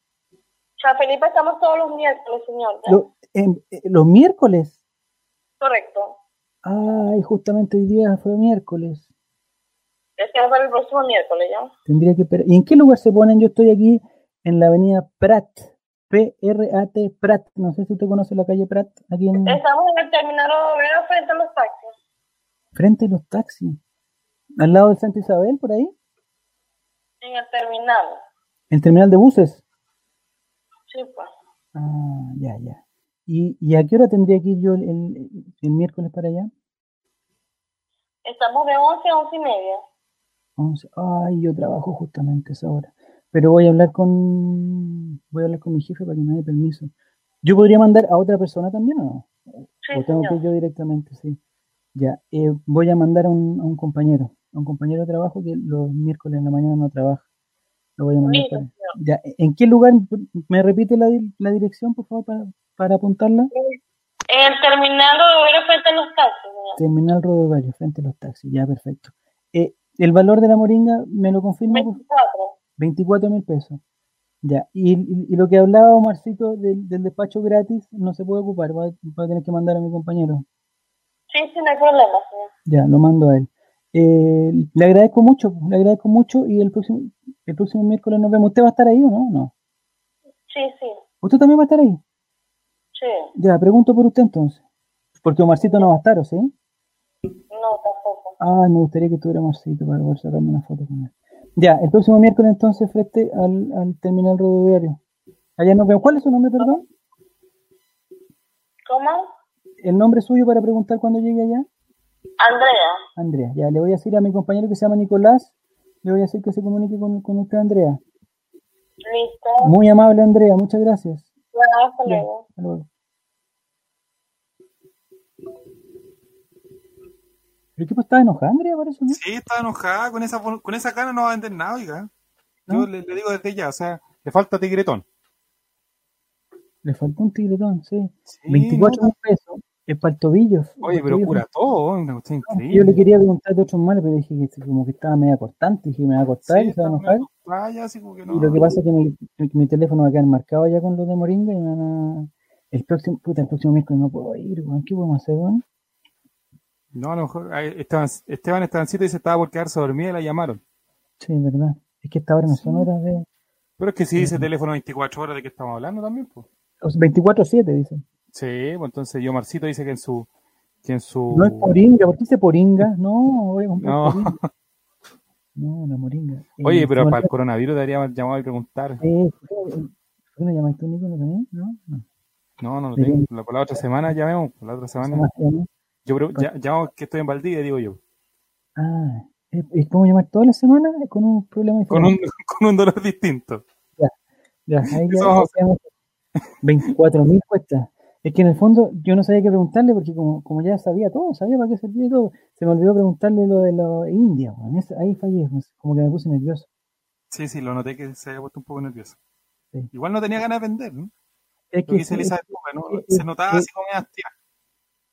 San Felipe estamos todos los miércoles, señor. Lo- em, eh, los miércoles. Correcto. Ay, justamente hoy día fue miércoles. Es que va a ser el próximo miércoles, ¿ya? Tendría que esperar. ¿Y en qué lugar se ponen? Yo estoy aquí en la avenida Prat. P-R-A-T, Prat. No sé si usted conoce la calle Prat. Aquí en... Estamos en el terminal obrero frente a los taxis. Frente a los taxis. Al lado del Santa Isabel, por ahí. En el terminal. El terminal de buses. Sí, pues. Ah, ya, ya. ¿Y, y a qué hora tendría que ir yo el, el- el miércoles para allá? Estamos de 11 a 11 y media. 11. Ay, yo trabajo justamente esa hora. Pero voy a hablar con voy a hablar con mi jefe para que me dé permiso. ¿Yo podría mandar a otra persona también o no? Sí, ¿O tengo que ir yo directamente? Sí. Ya. eh, voy a mandar a un, a un compañero, a un compañero de trabajo que los miércoles en la mañana no trabaja. Lo voy a mandar para-. Ya. ¿En qué lugar? ¿Me repite la, di- la dirección, por favor, para, para apuntarla? En el terminal obrero frente a los taxis, señor. Terminal Rodovallo, frente a los taxis. Ya, perfecto. Eh, ¿El valor de la moringa me lo confirma? por favor? 24. 24 mil pesos. Ya, y, y- y lo que hablaba Omarcito del, del despacho gratis no se puede ocupar, va, va a tener que mandar a mi compañero. Sí, sí, no hay problema, señor. Ya, lo mando a él. Eh, le agradezco mucho, le agradezco mucho y el próximo, el próximo miércoles nos vemos. ¿Usted va a estar ahí o no? No. Sí, sí, ¿Usted también va a estar ahí? sí. Ya, pregunto por usted entonces. Porque Omarcito no va a estar, ¿o sí? No, tampoco. Ay, me gustaría que estuviera Omarcito para poder sacarme una foto con él. Ya, el próximo miércoles entonces frente al, al terminal rodoviario. Allá nos vemos. ¿Cuál es su nombre, perdón? ¿Cómo? El nombre suyo para preguntar cuando llegue allá? Andrea. Andrea. Ya, le voy a decir a mi compañero que se llama Nicolás, le voy a decir que se comunique con, con usted, Andrea. Listo. Muy amable, Andrea, muchas gracias. Bueno, hasta luego. hasta luego. ¿Pero qué estaba enojada, Andrea, parece, no? Sí, está enojada con esa, con esa cara, no va a vender nada, oiga. Yo le, le digo desde ya, o sea, le falta tigretón. Le faltó un tigretón, sí. Sí, 24 no, mil pesos. Es para el tobillo. Oye, el pero tobillo. cura todo, una cuestión No, Yo le increíble. quería preguntar de otros males, pero dije que como que estaba media cortante. Dije, me va a cortar Sí, y se va a enojar. una toalla, así como que no. Y lo que pasa es que mi, teléfono va a quedar marcado ya con los de Moringa y me van a... El próximo, puta, el próximo miércoles no puedo ir, weón. ¿Qué podemos hacer, weón? No, a lo mejor Esteban, Esteban Estancito dice estaba por quedarse dormida y la llamaron. Sí, es verdad. Es que esta hora no son horas de... Pero es que si dice teléfono 24 horas de qué estamos hablando también, pues. O sea, 24-7, dicen. Sí, pues entonces yo Marcito dice que en su que en su No es Poringa, ¿por qué dice Poringa? No, voy a No. Poringa. No, la Moringa. Eh, Oye, pero se me para el coronavirus debería haber llamado y preguntar. Eh, ¿por qué no llamáis tú, Nico? ¿No? No. No, no lo tengo. La, por la otra semana llamemos, por la otra semana. Yo pre- ya- llamo que estoy en Valdivia, digo yo. Ah, ¿es es como llamar todas las semanas con un problema Con un, diferente? con un dolor distinto. Ya, ahí ya, vamos ya. 24 mil cuesta. Es que en el fondo yo no sabía qué preguntarle porque como, como ya sabía todo, sabía para qué servía todo, se me olvidó preguntarle lo de la India, ahí fallé, como que me puse nervioso. Sí, sí, lo noté que se había puesto un poco nervioso. Sí. Igual no tenía ganas de vender, ¿no? Es que Se notaba así como media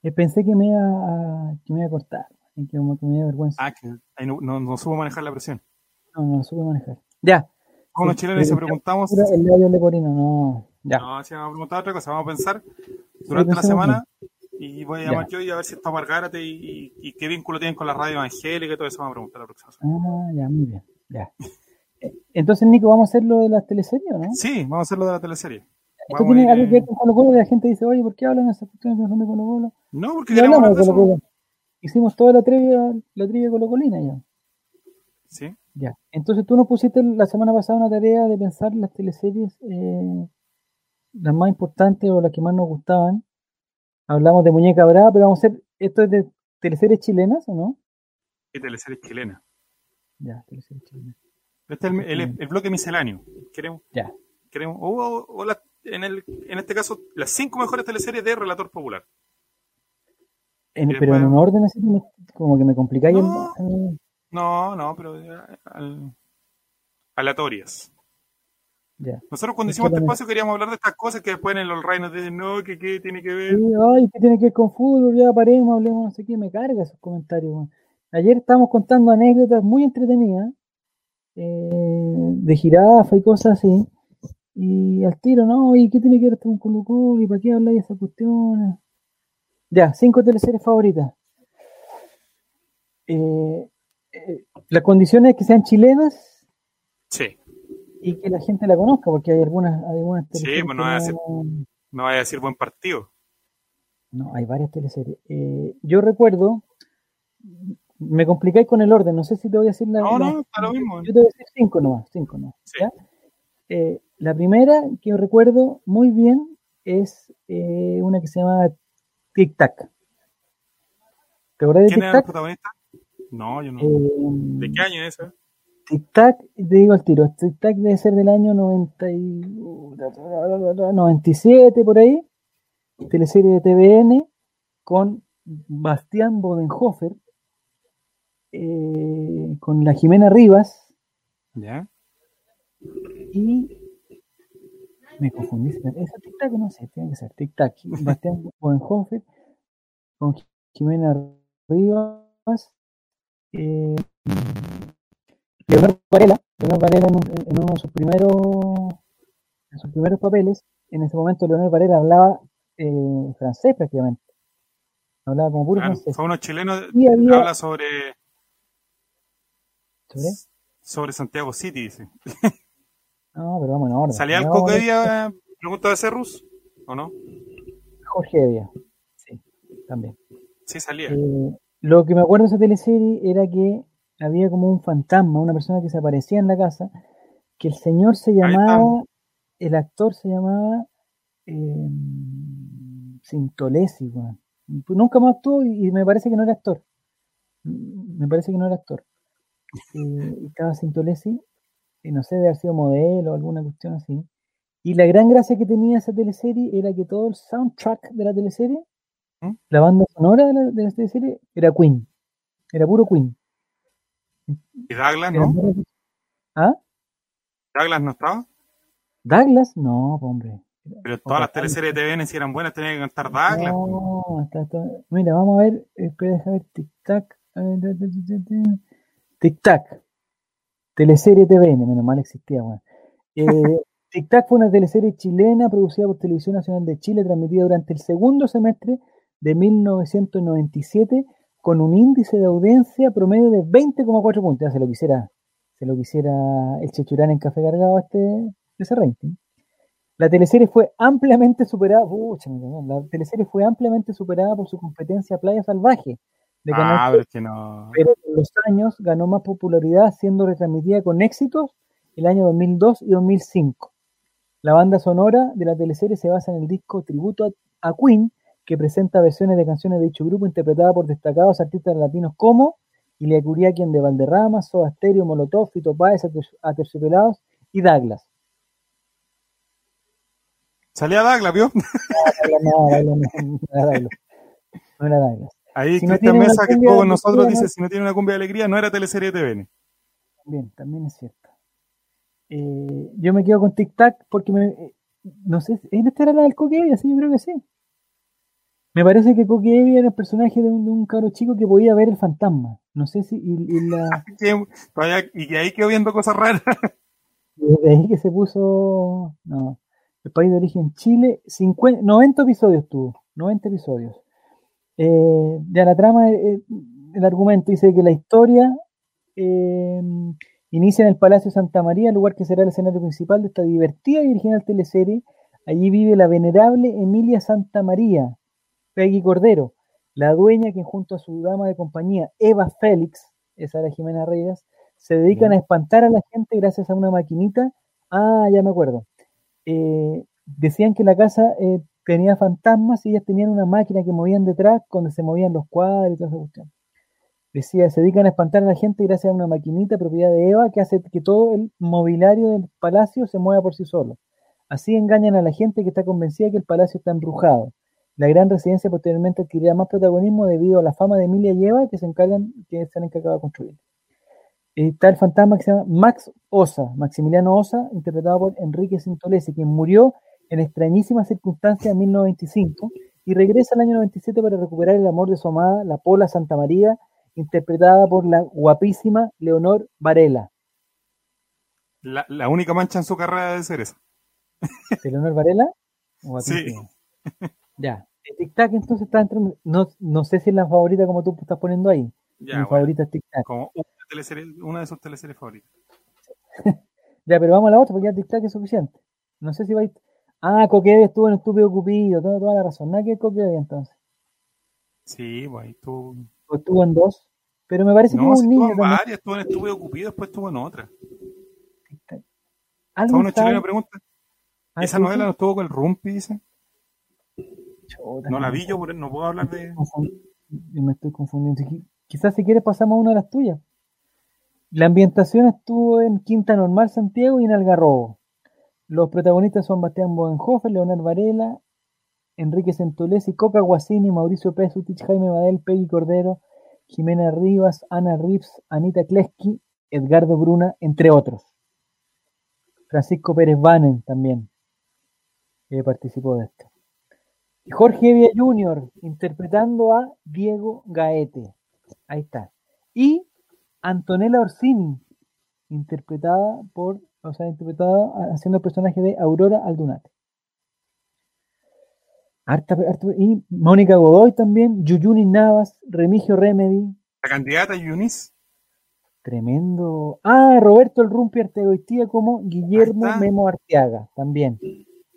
eh, pensé que me iba a, que me iba a cortar, que como que me iba a vergüenza. Ah, que ahí no, no, no supo manejar la presión. No, no lo supe manejar. Ya. Como los chilenos se preguntamos, El labio leporino, no. Ya. no, si vamos a preguntar otra cosa, vamos a pensar durante la semana y voy a llamar Ya. yo y a ver si está Margárate y, y, y qué vínculo tienen con la radio evangélica y todo eso vamos a preguntar la próxima semana. Ah, ya, muy bien. Ya. Eh, Entonces, Nico, ¿vamos a hacer lo de las teleseries o no? Sí, vamos a hacer lo de la teleserie. Esto Vamos tiene algo que ver eh, con Colo Colo la gente dice, oye, ¿por qué hablan de esas cuestiones de Colo Colo? No, porque Y queremos hablamos de Colo. Colo. Hicimos toda la trivia, la trivia colocolina ya. Sí. Ya. Entonces tú nos pusiste la semana pasada una tarea de pensar las teleseries eh, las más importantes o las que más nos gustaban. Hablamos de Muñeca Brava, pero vamos a hacer, ¿esto es de teleseries chilenas o no? ¿Qué teleseries chilena? Ya, teleseries chilenas. Este es el, el- el bloque misceláneo. Queremos, Ya. queremos, o, o- o la- en, el, en este caso, las cinco mejores teleseries de Relator Popular. En- pero en un orden así como que me complicáis No. el- No, no, pero al- aleatorias. Ya. Nosotros cuando Es hicimos que este espacio queríamos hablar de estas cosas que después en el All Right nos dicen, no, que qué tiene que ver. Sí, ay, ¿qué tiene que ver con fútbol? Ya paremos, hablemos, no sé qué, me carga esos comentarios. Ayer estábamos contando anécdotas muy entretenidas eh, de jirafa y cosas así. Y al tiro, ¿no? ¿Y qué tiene que ver con Colo Colo? ¿Y para qué habláis de esas cuestiones? Ya, cinco teleseries favoritas. Eh, eh, las condiciones es que sean chilenas Sí, y que la gente la conozca, porque hay algunas, hay algunas Sí, teleseries pues no vaya a decir buen partido. No, hay varias teleseries. Eh, yo recuerdo, me complicáis con el orden, no sé si te voy a decir la... No, la- no, está lo mismo. Yo te voy a decir cinco nomás, cinco nomás. Sí. ¿ya? Eh, la primera que recuerdo muy bien es eh, una que se llama Tic Tac. ¿Te acordás de ¿Quién Tic era el Tac? protagonista? No, yo no. ¿De qué año es esa? Tic Tac, te digo al tiro, Tic Tac debe ser del año 90 y, 97 por ahí, teleserie de TVN con Bastián Bodenhofer, eh, con la Jimena Rivas. ¿Ya? y me confundí, esa Tic Tac no sé, tiene que ser Tic Tac, Bastián Bodenhofer con Jimena Rivas, eh, Leonardo Varela, Leonardo Varela en, un- en uno de sus primeros, en sus primeros papeles, en ese momento Leonardo Varela hablaba eh, francés prácticamente. Hablaba como puro Claro, francés. fue unos chilenos Y había- habla sobre, ¿Sobre? sobre Santiago City, dice. No, pero vamos en orden. ¿Salía el Coco Evia, pregunta de Cerrus? ¿O no? Jorge Evia. Sí, también. Sí, salía. Eh, lo que me acuerdo de esa teleserie era que había como un fantasma, una persona que se aparecía en la casa, que el señor se llamaba, el actor se llamaba eh, Sintolesi, weón. Nunca más actuó y, me parece que no era actor. Me parece que no era actor. Eh, estaba Sintolesi, y no sé, de haber sido modelo o alguna cuestión así. Y la gran gracia que tenía esa teleserie era que todo el soundtrack de la teleserie, ¿Mm? la banda sonora de la, de la teleserie, era Queen. Era puro Queen. ¿Y Douglas no? ¿Ah? ¿Douglas no estaba? ¿Douglas? No, hombre. Pero todas las teleseries de TVN, si eran buenas, tenían que cantar Douglas. No, está, está- Mira, vamos a ver. Espera, déjame ver. Tic Tac. A ver, ta, ta, ta, ta, ta. Tic Tac. Teleserie TVN, menos mal existía, weón. Eh, Tic Tac fue una teleserie chilena producida por Televisión Nacional de Chile, transmitida durante el segundo semestre de 1997, con un índice de audiencia promedio de 20,4 puntos. Ya se lo quisiera, se lo quisiera el Chechurán en Café Cargado este, ese rating. La teleserie fue ampliamente superada, pucha, la teleserie fue ampliamente superada por su competencia Playa Salvaje de Canal Ah, 7, pero es que no. pero con los años ganó más popularidad siendo retransmitida con éxitos el año 2002 y 2005. La banda sonora de la teleserie se basa en el disco Tributo a Queen, que presenta versiones de canciones de dicho grupo interpretadas por destacados artistas latinos como Ilia Curiaquien de Valderrama, Soda Stereo, Molotov, Fito Páez, Ater- Aterciopelados y Douglas. Salía Douglas, ¿vio? No, no, no. No era Douglas. Ahí Cristian Mesa, que estuvo con nosotros, dice: si no tiene una cumbia de alegría, no era teleserie TVN. También, también es cierto. Eh, yo me quedo con Tic Tac porque me, eh, no sé, ¿en esta era la del Coque Evia? Sí, yo creo que sí. Me parece que Coque Evia era el personaje de un, de un cabro chico que podía ver el fantasma. No sé si, y, y la, y que ahí quedó viendo cosas raras. desde ahí que se puso, no, el país de origen Chile, 50, 90 episodios tuvo, 90 episodios. Eh, ya la trama, eh, el argumento dice que la historia eh, inicia en el Palacio Santa María, lugar que será el escenario principal de esta divertida y original teleserie. Allí vive la venerable Emilia Santa María, Peggy Cordero, la dueña que junto a su dama de compañía, Eva Félix, esa era Jimena Reyes, Se dedican a espantar a la gente gracias a una maquinita. Ah, ya me acuerdo. Eh, decían que la casa eh, tenía fantasmas y ellas tenían una máquina que movían detrás donde se movían los cuadros y toda esa cuestión. Decía, se dedican a espantar a la gente gracias a una maquinita propiedad de Eva que hace que todo el mobiliario del palacio se mueva por sí solo. Así engañan a la gente que está convencida que el palacio está embrujado. La gran residencia posteriormente adquirirá más protagonismo debido a la fama de Emilia y Eva que se encargan, que se han encargado de construir. Está el fantasma que se llama Max Osa, Maximiliano Osa, interpretado por Enrique Sintolesi, quien murió en extrañísimas circunstancias en 1925 y regresa al año 97 para recuperar el amor de su amada, la Pola Santa María, interpretada por la guapísima Leonor Varela. La, la única mancha en su carrera debe ser esa. ¿De Leonor Varela? Guapísima. Ya. Tic Tac entonces está entre. No, no sé si es la favorita como tú estás poniendo ahí. Ya, Mi bueno, favorita es Tic Tac. como una, una de sus teleseries favoritas. Ya, pero vamos a la otra porque ya Tic Tac es suficiente. No sé si vais. Ah, Coquebé estuvo en Estúpido Cupido, toda, toda la razón. Nada que Coquebé entonces. Sí, pues ahí tú. O estuvo en dos. Pero me parece que No, hubo si un estuvo niño en también. varias, estuvo en Estúpido Cupido, después estuvo en otra. ¿Alguien ¿Fue una sabe? chilena pregunta? Ah, Esa novela no estuvo con el Rumpi, dice. No la vi yo, por- no puedo hablar de. me estoy confundiendo. Qui- Quizás si quieres pasamos a una de las tuyas. La ambientación estuvo en Quinta Normal Santiago y en Algarrobo. Los protagonistas son Bastián Bodenhofer, Leonard Varela, Enrique Sentolesi, Coca Guasini, Mauricio Pesutich, Jaime Badel, Peggy Cordero, Jimena Rivas, Ana Rips, Anita Kleski, Edgardo Bruna, entre otros. Francisco Pérez Banen también eh, participó de esto. Jorge Evia Jr. interpretando a Diego Gaete. Ahí está. Y Antonella Orsini, interpretada por, o sea, interpretada haciendo el personaje de Aurora Aldunate. Harta- y Mónica Godoy también, Yuyuni Navas, Remigio Remedy, La candidata Yunis. tremendo. Ah, Roberto El Rumpi Artegoitía como Guillermo. Memo Arteaga, también.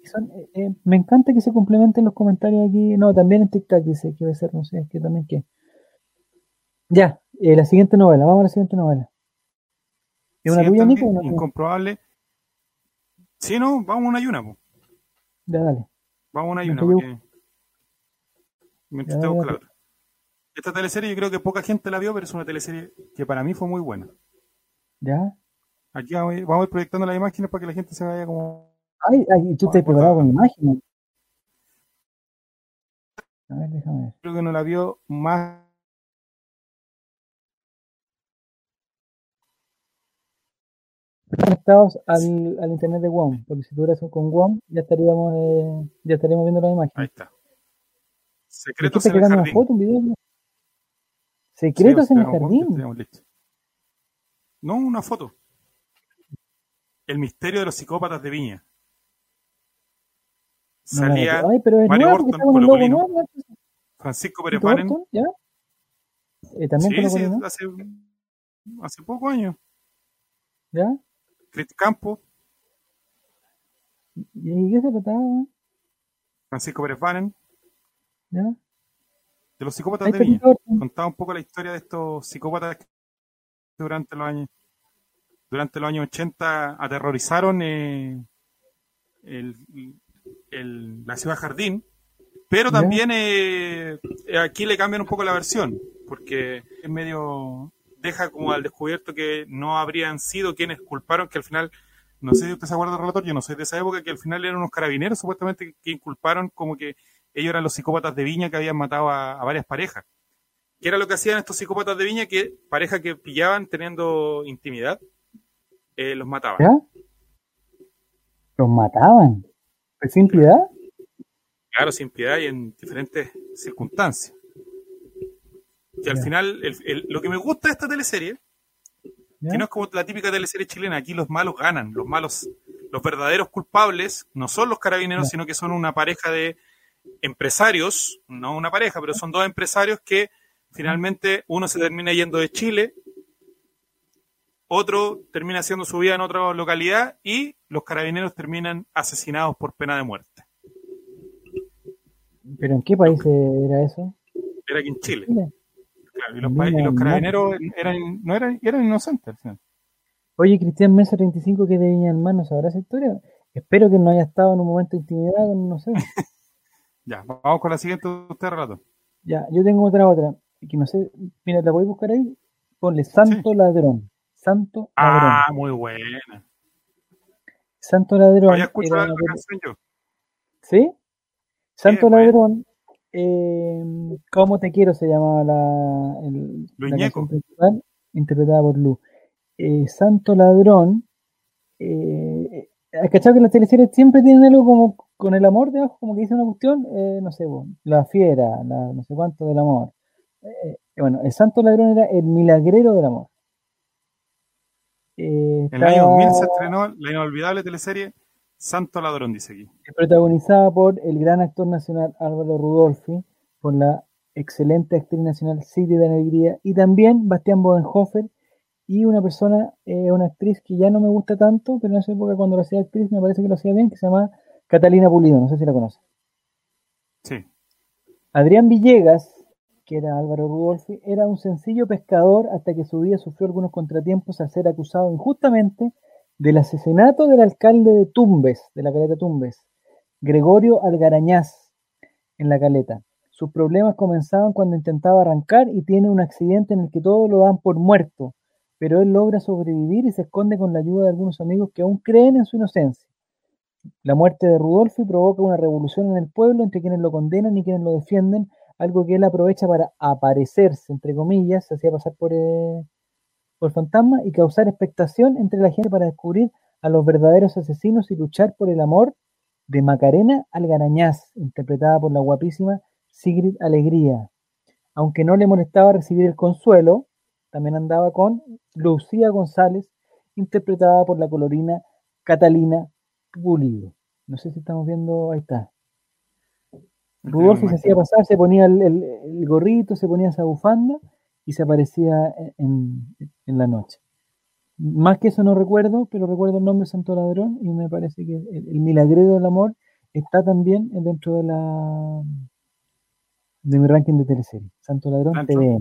Son, eh, eh, me encanta que se complementen los comentarios aquí. No, también en TikTok dice que va a ser, no sé, que también que. Ya, eh, la siguiente novela, vamos a la siguiente novela. ¿Es una Sí, tuya, Nico? una? Incomprobable. Sí, no, vamos a una ayuna, po. Ya, dale. Vamos a una ayuna, yo- porque. Mientras Ya, te ya, busco la ya. otra. Esta teleserie yo creo que poca gente la vio, pero es una teleserie que para mí fue muy buena. ¿Ya? Aquí vamos a ir, vamos a ir proyectando las imágenes para que la gente se vaya como. Ay, ay, tú te has preparado con imágenes. A ver, déjame ver. Creo que no la vio más. conectados al, al internet de WOM, porque si tuviera eso con WOM, ya estaríamos, eh, ya estaríamos viendo la Ahí imagen. está. ¿De qué Secretos en el jardín. foto, un video? Sí, Secretos en el tenemos- jardín. tenemos listo. No, una foto. El misterio de los psicópatas de Viña. Salía. Ay, pero es Mario. Francisco Pérez ¿Tito Banen. ¿Ya? Eh, también Sí, sí, hace, hace pocos años. ¿Ya? Cristian Campo, ¿Y qué se trataba? Francisco Pérez Banen, ¿Ya? de los psicópatas de Viña. Contaba un poco la historia de estos psicópatas que durante los años durante los años 80 aterrorizaron eh, el- el- la ciudad jardín, pero también eh, aquí le cambian un poco la versión, porque es medio deja como al descubierto que no habrían sido quienes culparon, que al final, no sé si usted se acuerda del relator, yo no soy de esa época, que al final eran unos carabineros supuestamente que inculparon como que ellos eran los psicópatas de Viña que habían matado a, a varias parejas. ¿Qué era lo que hacían estos psicópatas de Viña? Que parejas que pillaban teniendo intimidad, eh, los mataban. ¿Ya? Los mataban. ¿Pues sin piedad? Claro, sin piedad y en diferentes circunstancias. Que al final, el- el- lo que me gusta de esta teleserie, que no es como la típica teleserie chilena, aquí los malos ganan, los malos, los verdaderos culpables no son los carabineros, sino que son una pareja de empresarios, no una pareja, pero son dos empresarios que finalmente uno se termina yendo de Chile, otro termina haciendo su vida en otra localidad y los carabineros terminan asesinados por pena de muerte. ¿Pero en qué país era eso? Era aquí en Chile. Chile. Claro, y los, y carabineros eran, no eran, eran inocentes al final. Oye, Cristian Mesa 35 que es de Viña ¿no sabrá esa historia? Espero que no haya estado en un momento de intimidad, con- no sé. Ya, vamos con la siguiente, usted relato. Ya, yo tengo otra, otra, que no sé, mira, la voy a buscar ahí, ponle Santo Ladrón, Santo Ladrón, Ah, muy buena. Santo Ladrón, Había escuchado la canción yo. ¿sí? Santo bueno. Ladrón, eh, ¿Cómo te quiero? se llamaba la, el, Luis la Ñeco. canción principal, interpretada por Lu. Eh, Santo Ladrón, eh, ¿has cachado que las teleseries siempre tienen algo como con el amor debajo, como que dice una cuestión? Eh, no sé, bo, la fiera, la no sé cuánto del amor. Eh, bueno, el Santo Ladrón era el milagrero del amor. Eh, En el año 2000 se estrenó la inolvidable teleserie Santo Ladrón, dice aquí. protagonizada por el gran actor nacional Álvaro Rudolfi, por la excelente actriz nacional Sigrid de Alegría y también Bastián Bodenhofer y una persona, eh, una actriz que ya no me gusta tanto, pero en esa época cuando lo hacía actriz me parece que lo hacía bien, que se llama Catalina Pulido, no sé si la conoce. Sí. Adrián Villegas, que era Álvaro Rudolfi, era un sencillo pescador hasta que su vida sufrió algunos contratiempos al ser acusado injustamente del asesinato del alcalde de Tumbes, de la caleta Tumbes, Gregorio Algarañaz, en la caleta. Sus problemas comenzaban cuando intentaba arrancar y tiene un accidente en el que todos lo dan por muerto, pero él logra sobrevivir y se esconde con la ayuda de algunos amigos que aún creen en su inocencia. La muerte de Rudolfi provoca una revolución en el pueblo entre quienes lo condenan y quienes lo defienden, algo que él aprovecha para aparecerse, entre comillas, se hacía pasar por, eh, por fantasma y causar expectación entre la gente para descubrir a los verdaderos asesinos y luchar por el amor de Macarena Algarañaz, interpretada por la guapísima Sigrid Alegría. Aunque no le molestaba recibir el consuelo, también andaba con Lucía González, interpretada por la colorina Catalina Pulido. No sé si estamos viendo, ahí está. Rudolfi se hacía pasar, se ponía el, el- el gorrito, se ponía esa bufanda y se aparecía en, en la noche. Más que eso no recuerdo, pero recuerdo el nombre Santo Ladrón y me parece que el, el milagrero del amor está también dentro de la de mi ranking de teleserie. Santo Ladrón Santo. TV.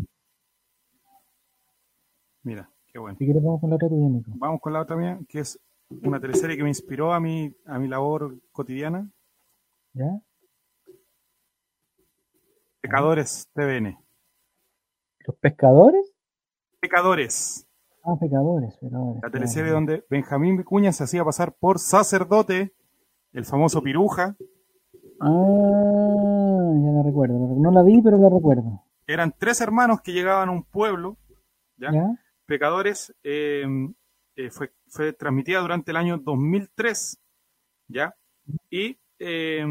Mira, qué bueno. Si quieres vamos con la otra tuya, Nico. Vamos con la otra mía, que es una teleserie que me inspiró a mi, a mi labor cotidiana. ¿Ya? Pecadores TVN. ¿Los pescadores? Pecadores. Ah, pecadores, pecadores. La teleserie claro. donde Benjamín Vicuña se hacía pasar por sacerdote, el famoso piruja. Ah, ya la recuerdo. No la vi, pero la recuerdo. Eran tres hermanos que llegaban a un pueblo, ¿ya? ¿Ya? Pecadores, eh, eh, fue, fue transmitida durante el año 2003, ¿ya? Y eh,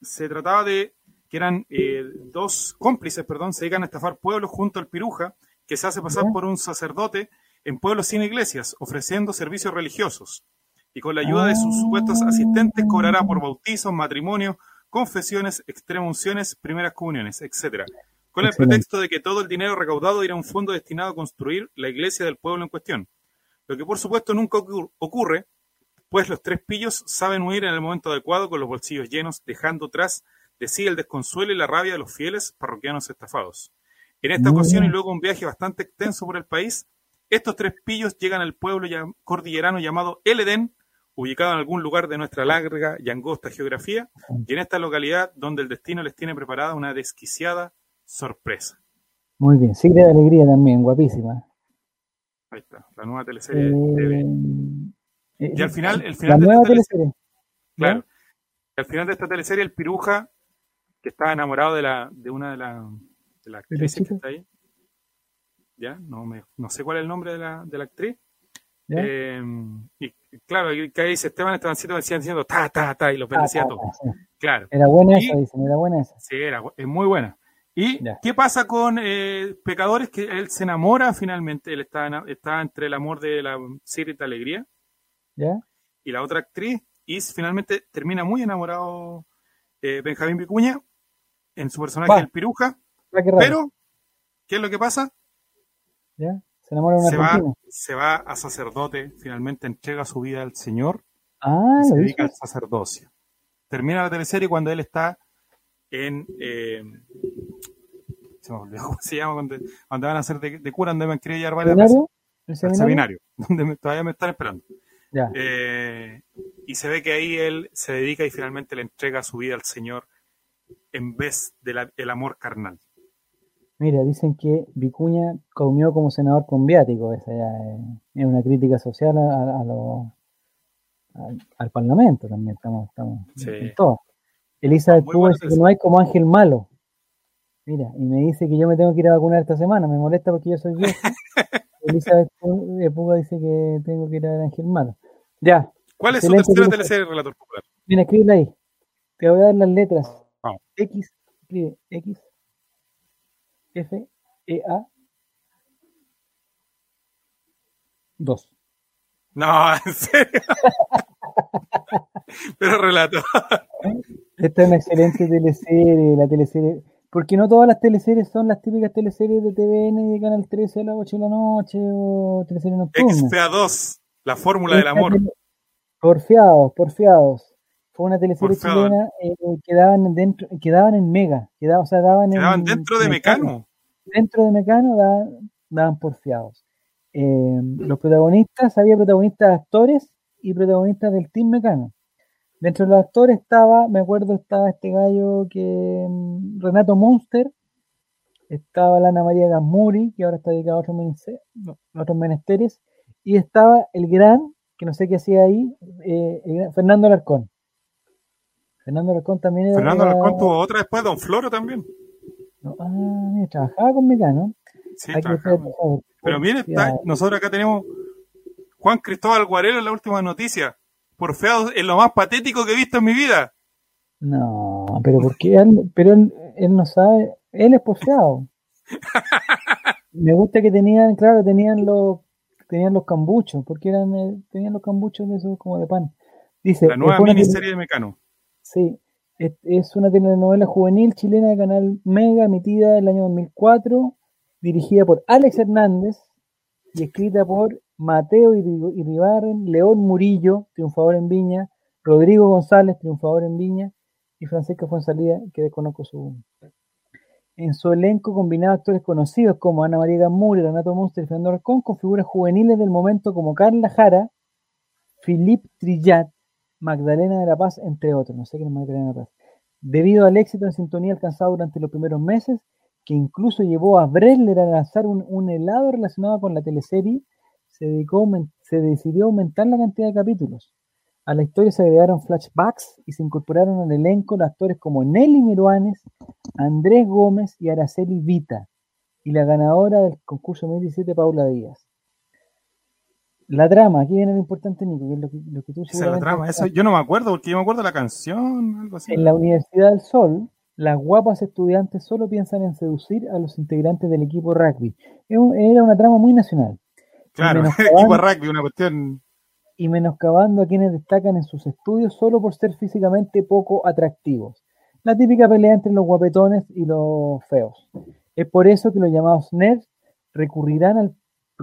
se trataba de que eran eh, dos cómplices, perdón, se dedican a estafar pueblos junto al piruja, que se hace pasar por un sacerdote en pueblos sin iglesias, ofreciendo servicios religiosos. Y con la ayuda de sus supuestos asistentes cobrará por bautizos, matrimonios, confesiones, extremunciones, primeras comuniones, etcétera, con el Excelente. pretexto de que todo el dinero recaudado irá a un fondo destinado a construir la iglesia del pueblo en cuestión. Lo que por supuesto nunca ocur- ocurre, pues los tres pillos saben huir en el momento adecuado con los bolsillos llenos, dejando tras de sí el desconsuelo y la rabia de los fieles parroquianos estafados. En esta ocasión y luego un viaje bastante extenso por el país, estos tres pillos llegan al pueblo cordillerano llamado El Edén, ubicado en algún lugar de nuestra larga y angosta geografía, y en esta localidad donde el destino les tiene preparada una desquiciada sorpresa. Muy bien. Sigre de alegría también, guapísima. Ahí está, la nueva teleserie Eh, TV. eh, Y al final, el la final de nueva esta teleserie, teleserie. claro, al final de esta teleserie, el piruja, que estaba enamorado de la, de una de las de las ¿De la actrices que está ahí, ya, no me, no sé cuál es el nombre de la, de la actriz. Eh, y claro, que ahí dice Esteban Estebancito decían diciendo ta, ta, ta, y los bendecía Ah, a todos. sí. Claro. Era buena Y- esa, dicen, era buena esa. Sí, era, es muy buena. ¿Y Ya. qué pasa con eh, Pecadores? Que él se enamora finalmente, él está, está entre el amor de la Sigrid Alegría ¿Ya? y la otra actriz, y finalmente termina muy enamorado eh, Benjamín Vicuña en su personaje el Piruja, Ah, pero ¿qué es lo que pasa? ¿Ya? Se enamora de un Se va, se va a sacerdote, finalmente entrega su vida al Señor Ah, y se dedica al sacerdocio. Termina la teleserie cuando él está en. eh, se me olvidó cómo se llama, cuando, cuando van a hacer de, de cura, donde me querido llevar varias veces. ¿Seminario? ¿El seminario? seminario, donde me- todavía me están esperando. Ya. Eh, y se ve que ahí él se dedica y finalmente le entrega su vida al Señor en vez del amor carnal. Mira, dicen que Vicuña comió como senador con viático. Esa ya es, una crítica social a, a- lo- al, al Parlamento también. Estamos, estamos Sí. en todo. Elizabeth Muy dice que no hay como ángel malo. Mira, y me dice que yo me tengo que ir a vacunar esta semana. Me molesta porque yo soy viejo. Elizabeth Pu- eh, Puga dice que tengo que ir a ver ángel malo. Ya, ¿Cuál es su tercera teleserie, Relator Popular? mira, escríbela ahí. Te voy a dar las letras. Vamos. X, escribe X, F, E, A, 2. No, en serio. Pero relator. Esta es una excelente teleserie, la teleserie. Porque no todas las teleseries son las típicas teleseries de TVN y de Canal 13 a las 8 de la noche o teleseries nocturnas. XPA2, la fórmula del amor. Porfiados, porfiados. Fue una teleserie chilena eh, que daban dentro, que daban en Mega, que daban, o sea, daban, Quedaban en, dentro de Mecano. Dentro de Mecano daban, daban porfiados. Eh, los protagonistas, había protagonistas actores y protagonistas del Team Mecano. Dentro de los actores estaba, me acuerdo, estaba este gallo que mm, Renato Monster, estaba la Ana María Gasmuri, que ahora está dedicada a otros, menese- no, a otros menesteres, y estaba el gran, que no sé qué hacía ahí, eh, Fernando Alarcón. Fernando Alarcón también era. Fernando Alarcón tuvo otra después, Don Floro también. no, ah, mira, trabajaba con Mecano. Sí, trabajaba. Pero mire, está- nosotros acá tenemos Juan Cristóbal Guarelo en la última noticia. Porfeado es lo más patético que he visto en mi vida. No, pero porque él, pero él, él no sabe, él es porfiado. Me gusta que tenían, claro, tenían los, tenían los cambuchos, porque eran, eh, tenían los cambuchos de esos como de pan. Dice, La nueva miniserie de Mecano. Sí, es, una telenovela juvenil chilena de Canal Mega, emitida en el año 2004, dirigida por Alex Hernández y escrita por Mateo Iri- Iribarren, León Murillo, triunfador en Viña, Rodrigo González, triunfador en Viña, y Francisca Fonsalía, que desconozco su... En su elenco combinaba actores conocidos como Ana María Gamuri, Renato Munster y Fernando Arcón, con figuras juveniles del momento como Carla Jara, Philippe Trillat, Magdalena de la Paz, entre otros. No sé quién es Magdalena de la Paz. Debido al éxito en sintonía alcanzado durante los primeros meses, que incluso llevó a Bresler a lanzar un, helado relacionado con la teleserie, se, dedicó, se decidió aumentar la cantidad de capítulos. A la historia se agregaron flashbacks y se incorporaron al elenco los actores como Nelly Miruanes, Andrés Gómez y Araceli Vita, y la ganadora del concurso 2017, Paula Díaz. La trama, aquí viene lo importante, Nico, que es lo que, lo que tú Esa es la trama. Eso yo no me acuerdo porque yo me acuerdo de la canción, algo así. En la Universidad del Sol, las guapas estudiantes solo piensan en seducir a los integrantes del equipo rugby. Era una trama muy nacional. Claro, equipo rugby, una cuestión. y menoscabando a quienes destacan en sus estudios solo por ser físicamente poco atractivos. La típica pelea entre los guapetones y los feos. Es por eso que los llamados nerds recurrirán al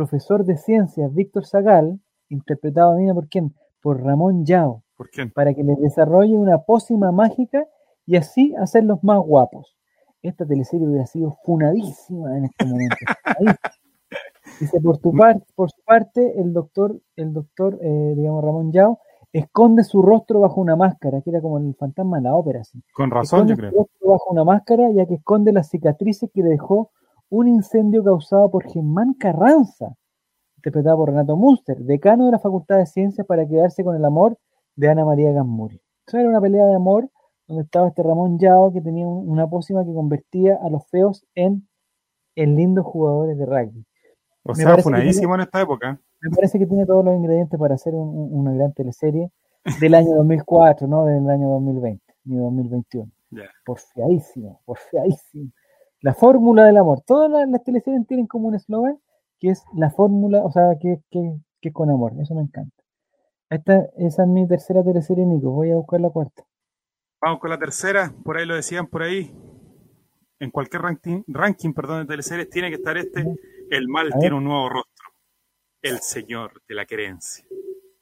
profesor de ciencias Víctor Zagal, interpretado mira por quién, por Ramón Yao, ¿Por quién? para que les desarrolle una pócima mágica y así hacerlos más guapos. Esta teleserie hubiera sido funadísima en este momento. funadísima. Dice, por, tu par- por su parte, el doctor, el doctor eh, digamos, Ramón Yao, esconde su rostro bajo una máscara, que era como el fantasma de la ópera. Así. Con razón, esconde yo su creo. rostro bajo una máscara, ya que esconde las cicatrices que le dejó un incendio causado por Germán Carranza, interpretado por Renato Munster, decano de la Facultad de Ciencias, para quedarse con el amor de Ana María Gasmuri. Eso era una pelea de amor donde estaba este Ramón Yao que tenía un- una pócima que convertía a los feos en, en lindos jugadores de rugby. O sea, funadísimo en esta época. Me parece que tiene todos los ingredientes para hacer un- un- una gran teleserie del año 2004, no del año 2020 ni 2021. Ya. Porfiadísimo, porfiadísimo. La fórmula del amor. Todas las, las teleseries tienen como un eslogan que es la fórmula, o sea, que, que, que es con amor. Eso me encanta. Esta, esa es mi tercera teleserie, Nico. Voy a buscar la cuarta. Vamos con la tercera, por ahí lo decían por ahí. En cualquier ranking, ranking perdón, de teleseries tiene que estar este. El mal tiene un nuevo rostro. El señor de la querencia.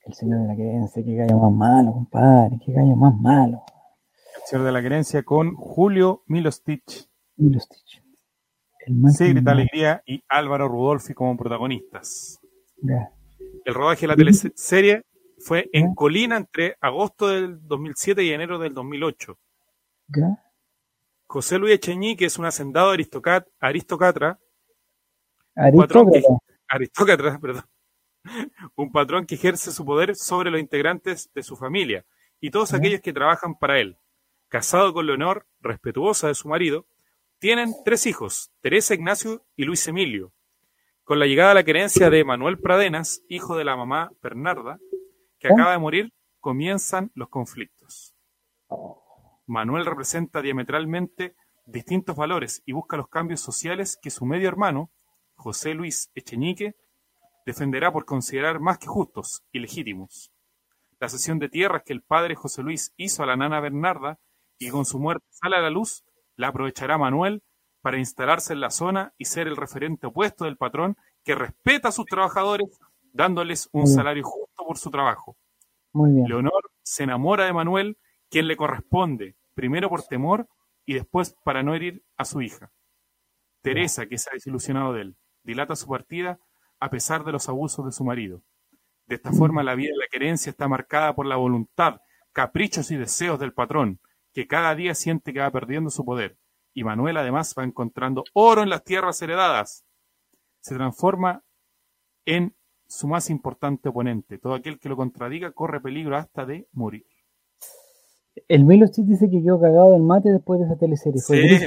El señor de la creencia, qué gallo más malo, compadre, qué gallo más malo. El señor de la querencia con Julio Milostich, Y los Alegría y Álvaro Rudolfi como protagonistas. El rodaje de la teleserie fue en. Colina entre agosto del 2007 y enero del 2008. ¿Ya? José Luis Echeñí, que es un hacendado aristocat- que- Aristócrata. aristócrata, perdón, un patrón que ejerce su poder sobre los integrantes de su familia y todos aquellos que trabajan para él. Casado con Leonor, respetuosa de su marido, tienen tres hijos, Teresa, Ignacio y Luis Emilio. Con la llegada a la querencia de Manuel Pradenas, hijo de la mamá Bernarda, que ¿Ya? acaba de morir, comienzan los conflictos. Manuel representa diametralmente distintos valores y busca los cambios sociales que su medio hermano, José Luis Echeñique, defenderá por considerar más que justos y legítimos. La cesión de tierras que el padre José Luis hizo a la nana Bernarda y con su muerte sale a la luz, la aprovechará Manuel para instalarse en la zona y ser el referente opuesto del patrón que respeta a sus trabajadores dándoles un salario justo por su trabajo. Muy bien. Leonor se enamora de Manuel, quien le corresponde, primero por temor y después para no herir a su hija. Teresa, que se ha desilusionado de él, dilata su partida a pesar de los abusos de su marido. De esta forma, la vida de la querencia está marcada por la voluntad, caprichos y deseos del patrón, que cada día siente que va perdiendo su poder. Y Manuel además va encontrando oro en las tierras heredadas. Se transforma en su más importante oponente. Todo aquel que lo contradiga corre peligro hasta de morir. El Milo Chit dice que quedó cagado del mate después de esa teleserie. Fue Sí,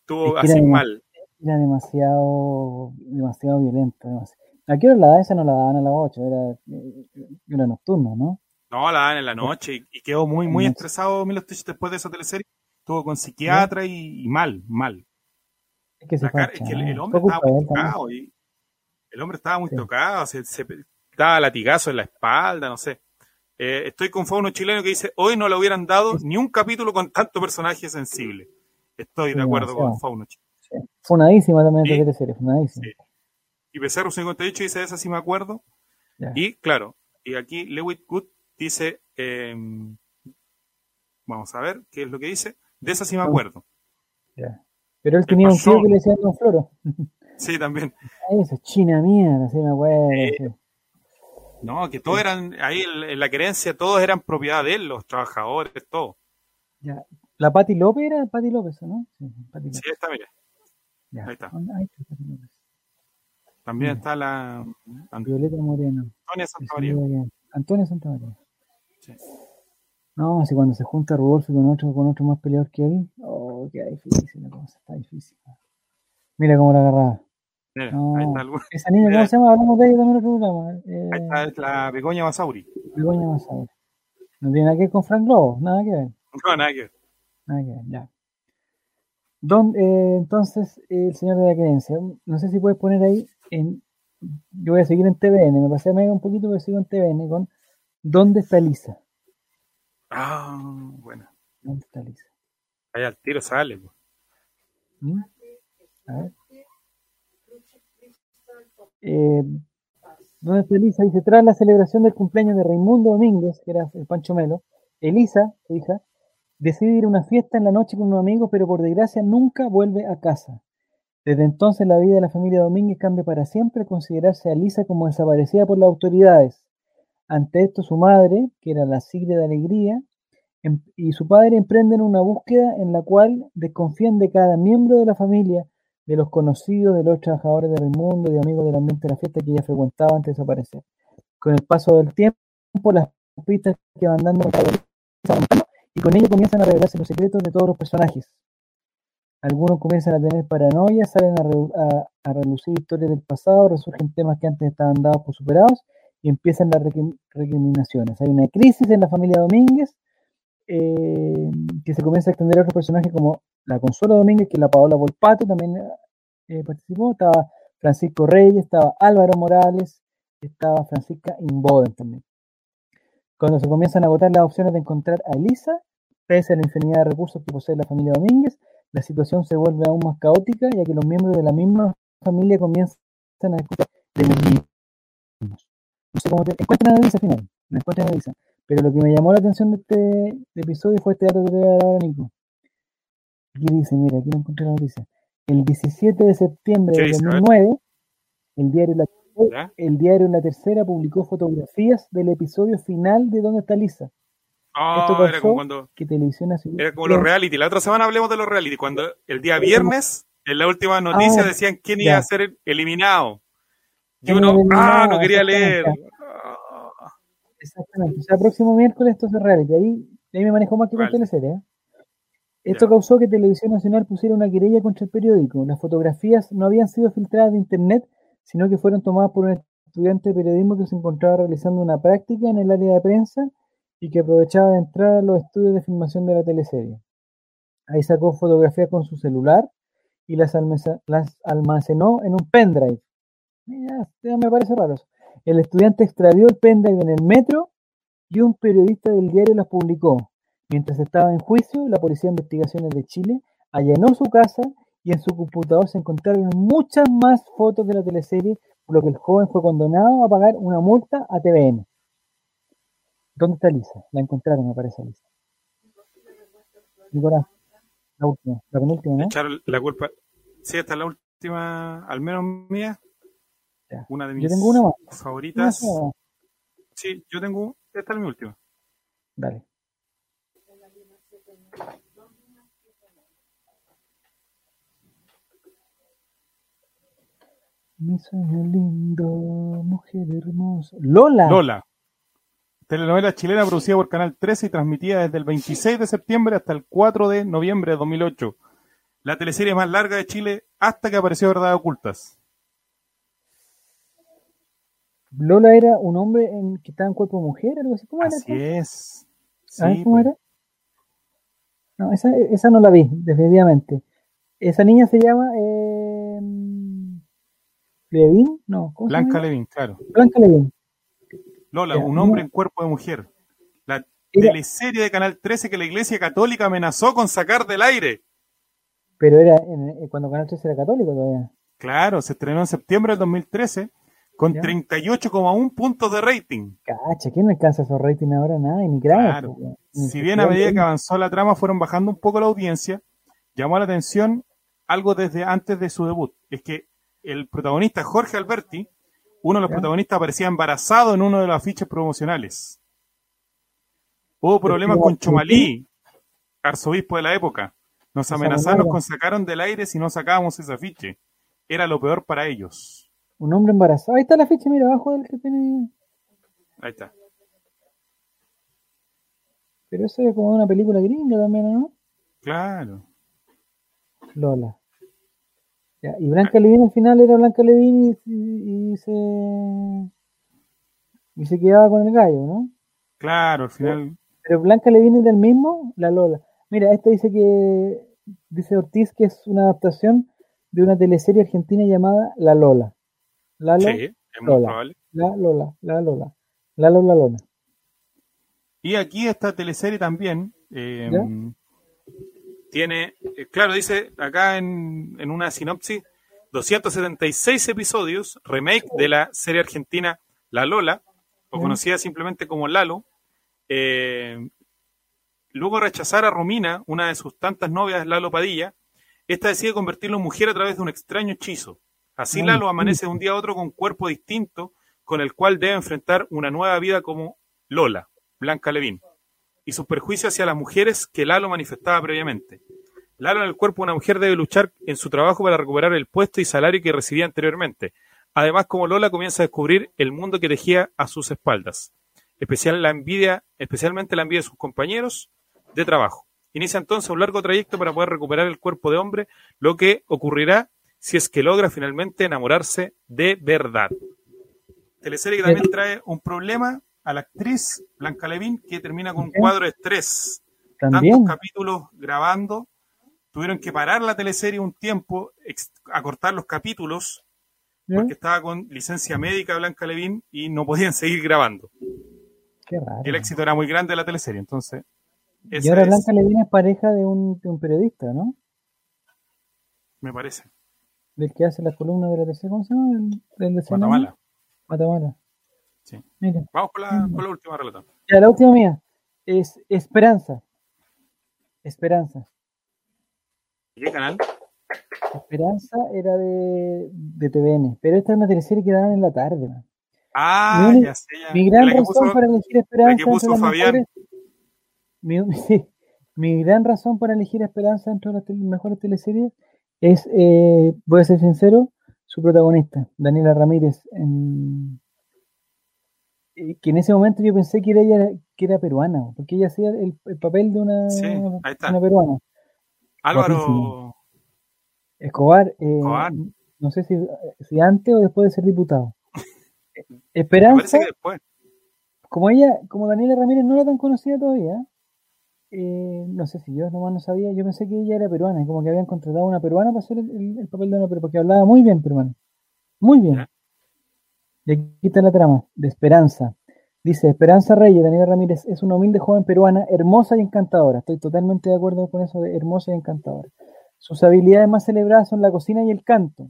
estuvo, así era mal. Era demasiado, demasiado violento. demasiado. ¿A qué hora la daban? Esa no la daban a las 8, era, eh, era nocturno, ¿no? No, la dan en la noche y, quedó muy, muy Noche. estresado Milostich después de esa teleserie. Estuvo con psiquiatra y, y mal, mal. Es que se La cara- fue es que el, hombre estaba muy tocado. Y el hombre estaba muy Sí. tocado, se, se daba latigazo en la espalda, no sé. Eh, estoy con Fauno chileno que dice, hoy no le hubieran dado ni un capítulo con tanto personaje sensible. Estoy de Sí, acuerdo con. Fauno chileno. Sí. Funadísima también esa Sí. teleserie, funadísima. Y Becerro 58 dice, esa sí me acuerdo. Y claro, y aquí Lewitt Good dice, eh, vamos a ver qué es lo que dice. De esa sí me acuerdo. Ya. Pero él tenía un tío que le decía Don Floro. Sí, también. Esa china mierda, sí me acuerdo. Sí. No, que todos eran, ahí en la creencia todos eran propiedad de él, los trabajadores, todo. Ya. ¿La Pati López era Pati López, o no? Sí, Pati López. Sí, está, mira. Ya. ahí está. Ahí está Pati López. También está la Violeta Moreno. Antonia Sí, Santa María. sí, bien. Antonio Santamaría. Sí. No, así cuando se junta Rodolfo con otro, con otro más peleador que él, oh, qué difícil la cosa, está difícil. Mira cómo la agarraba. Mira, No. ahí está, el- Esa niña, ¿cómo se llama? Hablamos de ella también en otro programa. Eh, ahí está es la Begoña Basauri. Begoña Masaura. No tiene nada que ver con Frank Lobo, nada que ver. No, nada que ver. Nada que ver, ya. Don, eh, entonces, el señor de la creencia, no sé si puedes poner ahí, en, yo voy a seguir en TVN, me pasé a Mega un poquito, pero sigo en TVN con ¿Dónde está Lisa? Ah, bueno. ¿Dónde está Lisa? Ahí al tiro sale. pues. ¿Mm? A ver. Eh, ¿Dónde está Elisa? Dice, tras la celebración del cumpleaños de Raimundo Domínguez, que era el Pancho Melo, Elisa, su hija, decide ir a una fiesta en la noche con unos amigos, pero por desgracia nunca vuelve a casa. Desde entonces la vida de la familia Domínguez cambia para siempre al considerarse a Elisa como desaparecida por las autoridades. Ante esto su madre, que era la sigre de alegría, em- y su padre emprenden una búsqueda en la cual desconfían de cada miembro de la familia, de los conocidos, de los trabajadores del mundo, de amigos del ambiente de la fiesta que ella frecuentaba antes de desaparecer. Con el paso del tiempo, las pistas que van dando y con ello comienzan a revelarse los secretos de todos los personajes. Algunos comienzan a tener paranoia, salen a, a- a relucir historias del pasado, resurgen temas que antes estaban dados por superados y empiezan las recrim- recriminaciones. Hay una crisis en la familia Domínguez eh, que se comienza a extender a otros personajes como la Consuelo Domínguez, que la Paola Volpato también eh, participó, estaba Francisco Reyes, estaba Álvaro Morales, estaba Francisca Inboden también. Cuando se comienzan a agotar las opciones de encontrar a Elisa, pese a la infinidad de recursos que posee la familia Domínguez, la situación se vuelve aún más caótica, ya que los miembros de la misma familia comienzan a discutir de los mismos. Sé cómo te... encuentran a Elisa al final, no encuentran a Elisa. Pero lo que me llamó la atención de este episodio fue este dato que te voy a dar ahora, Nico. Aquí dice, mira, aquí no encontré la noticia. El 17 de septiembre ¿Qué de dice? A ver. 2009, el diario La, ¿Ya? el diario La Tercera publicó fotografías del episodio final de ¿Dónde está Lisa? Ah, Esto era como cuando que Televisión Nacional... era como los reality. La otra semana hablemos de los reality. Cuando el día viernes, en la última noticia, Ah, decían quién ya. iba a ser eliminado. Y ¿Quién uno, ah, no quería leer. Exactamente. O sea, próximo miércoles esto es reality. Ahí, ahí me manejo más que con teleserie. ¿eh? Esto causó que Televisión Nacional pusiera una querella contra el periódico. Las fotografías no habían sido filtradas de internet, sino que fueron tomadas por un estudiante de periodismo que se encontraba realizando una práctica en el área de prensa y que aprovechaba de entrar a los estudios de filmación de la teleserie. Ahí sacó fotografías con su celular y las, almace- las almacenó en un pendrive. Mira, ya me parece raro eso. El estudiante extravió el pendrive en el metro y un periodista del diario las publicó. Mientras estaba en juicio, la Policía de Investigaciones de Chile allanó su casa y en su computador se encontraron muchas más fotos de la teleserie, por lo que el joven fue condenado a pagar una multa a TVN. ¿Dónde está Lisa? La encontraron, me parece, Lisa. Nicolás, la última, la penúltima, ¿no? Echaron la culpa. Sí, esta es la última, al menos mía. Ya. Una de Yo mis tengo una más. Una favoritas. Sí, yo tengo. Esta es mi última. Dale. Mi sueño lindo, mujer hermosa. Lola. Lola. Telenovela chilena producida por Canal 13 y transmitida desde el 26 de septiembre hasta el 4 de noviembre de 2008. La teleserie más larga de Chile hasta que apareció Verdades Ocultas. Lola era un hombre en, que estaba en cuerpo de mujer, algo así. ¿Cómo era? Así es. Sí, ¿cómo pues. era? No, esa, esa no la vi, definitivamente. Esa niña se llama eh, Levin, no, ¿cómo Blanca? Levin, claro. Blanca Levin. Lola, un hombre no. en cuerpo de mujer. La Era- teleserie de Canal 13 que la Iglesia Católica amenazó con sacar del aire. Pero era en- eh, cuando Canal 13 era católico todavía. Claro, se estrenó en septiembre del 2013 con Ya. 38,1 puntos de rating. Cacha, ¿quién alcanza esos ratings ahora? Nada, y ni. Claro. pues, ni Si bien a medida que avanzó la trama fueron bajando un poco la audiencia, llamó la atención algo desde antes de su debut. Es que el protagonista Jorge Alberti, uno de los Ya. protagonistas, aparecía embarazado en uno de los afiches promocionales. Hubo problemas con Chomalí, arzobispo de la época. Nos amenazaron con sacaron del aire si no sacábamos ese afiche. Era lo peor para ellos. Un hombre embarazado. Ahí está la ficha, mira, abajo del que tiene. Ahí está. Pero eso es como una película gringa también, ¿no? Claro. Lola. Ya, y Blanca Levin al final era Blanca Levin y, y- y se. Y se quedaba con el gallo, ¿no? Claro, al final. Pero Blanca Levin es del mismo, la Lola. Mira, esta dice que. Dice Ortiz que es una adaptación de una teleserie argentina llamada La Lola. La Sí, Lola. es muy Lola. probable. La Lola, la Lola. La Lola Lola. Y aquí esta teleserie también eh, tiene, eh, claro, dice acá en, en una sinopsis, 276 episodios, remake de la serie argentina La Lola, o ¿Ya? conocida simplemente como Lalo. Eh, luego de rechazar a Romina, una de sus tantas novias, Lalo Padilla, esta decide convertirlo en mujer a través de un extraño hechizo. Así Lalo amanece de un día a otro con un cuerpo distinto, con el cual debe enfrentar una nueva vida como Lola, Blanca Levín, y sus perjuicios hacia las mujeres que Lalo manifestaba previamente. Lalo en el cuerpo de una mujer debe luchar en su trabajo para recuperar el puesto y salario que recibía anteriormente. Además, como Lola comienza a descubrir el mundo que tejía a sus espaldas, especial la envidia, especialmente la envidia de sus compañeros de trabajo. Inicia entonces un largo trayecto para poder recuperar el cuerpo de hombre, lo que ocurrirá si es que logra finalmente enamorarse de verdad. Teleserie que también trae un problema a la actriz Blanca Levín, que termina con un cuadro de estrés. También. Tantos capítulos grabando, tuvieron que parar la teleserie un tiempo, acortar los capítulos, porque estaba con licencia médica Blanca Levín y no podían seguir grabando. Qué raro. El éxito era muy grande de la teleserie, entonces. Y ahora es, Blanca Levin es pareja de un, de un periodista, ¿no? me parece. Del que hace las columnas de la tercera, ¿cómo se llama? El, el de Senado. Guatemala. Guatemala. Sí. Mira. Vamos con la, con la última relata. Ya, la última mía es Esperanza. Esperanza. ¿Qué canal? Esperanza era de, de TVN, pero esta es una teleserie que daban en la tarde. man. Ah, Mi- ya sé, ya. Mi gran razón puso- para elegir Esperanza que puso Fabián. mejores- mi, sí, mi gran razón para elegir Esperanza entre las mejores teleseries es, eh, voy a ser sincero, su protagonista, Daniela Ramírez, en- eh, que en ese momento yo pensé que era ella que era peruana, porque ella hacía el, el papel de una, Sí, peruana. Álvaro, guapísimo. Escobar, eh, Escobar. no sé si, si antes o después de ser diputado. Esperanza, parece que después. como ella, como Daniela Ramírez no era tan conocida todavía, eh, no sé si yo nomás no sabía, yo pensé que ella era peruana, y como que habían contratado a una peruana para hacer el, el- el papel de una peruana, porque hablaba muy bien peruano, muy bien. Y aquí está la trama, de Esperanza. Dice, Esperanza Reyes, Daniela Ramírez, es una humilde joven peruana, hermosa y encantadora. Estoy totalmente de acuerdo con eso de hermosa y encantadora. Sus habilidades más celebradas son la cocina y el canto.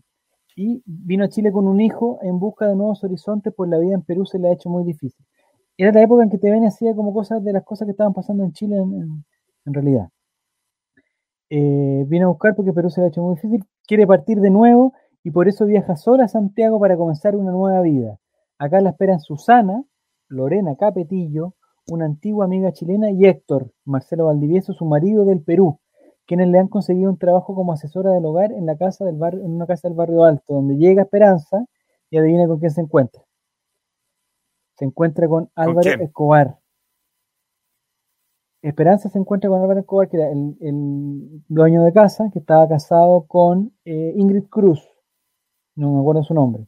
Y vino a Chile con un hijo en busca de nuevos horizontes, pues la vida en Perú se le ha hecho muy difícil. Era la época en que TVN hacía como cosas de las cosas que estaban pasando en Chile en, realidad. Eh, vino a buscar porque Perú se le ha hecho muy difícil, quiere partir de nuevo y por eso viaja sola a Santiago para comenzar una nueva vida. Acá la esperan Susana, Lorena Capetillo, una antigua amiga chilena y Héctor, Marcelo Valdivieso, su marido del Perú, quienes le han conseguido un trabajo como asesora del hogar en la casa del barrio, en una casa del barrio alto, donde llega Esperanza y adivina con quién se encuentra. Se encuentra con Álvaro? Escobar. Esperanza se encuentra con Álvaro Escobar, que era el, el dueño de casa, que estaba casado con eh, Ingrid Cruz. No me acuerdo su nombre.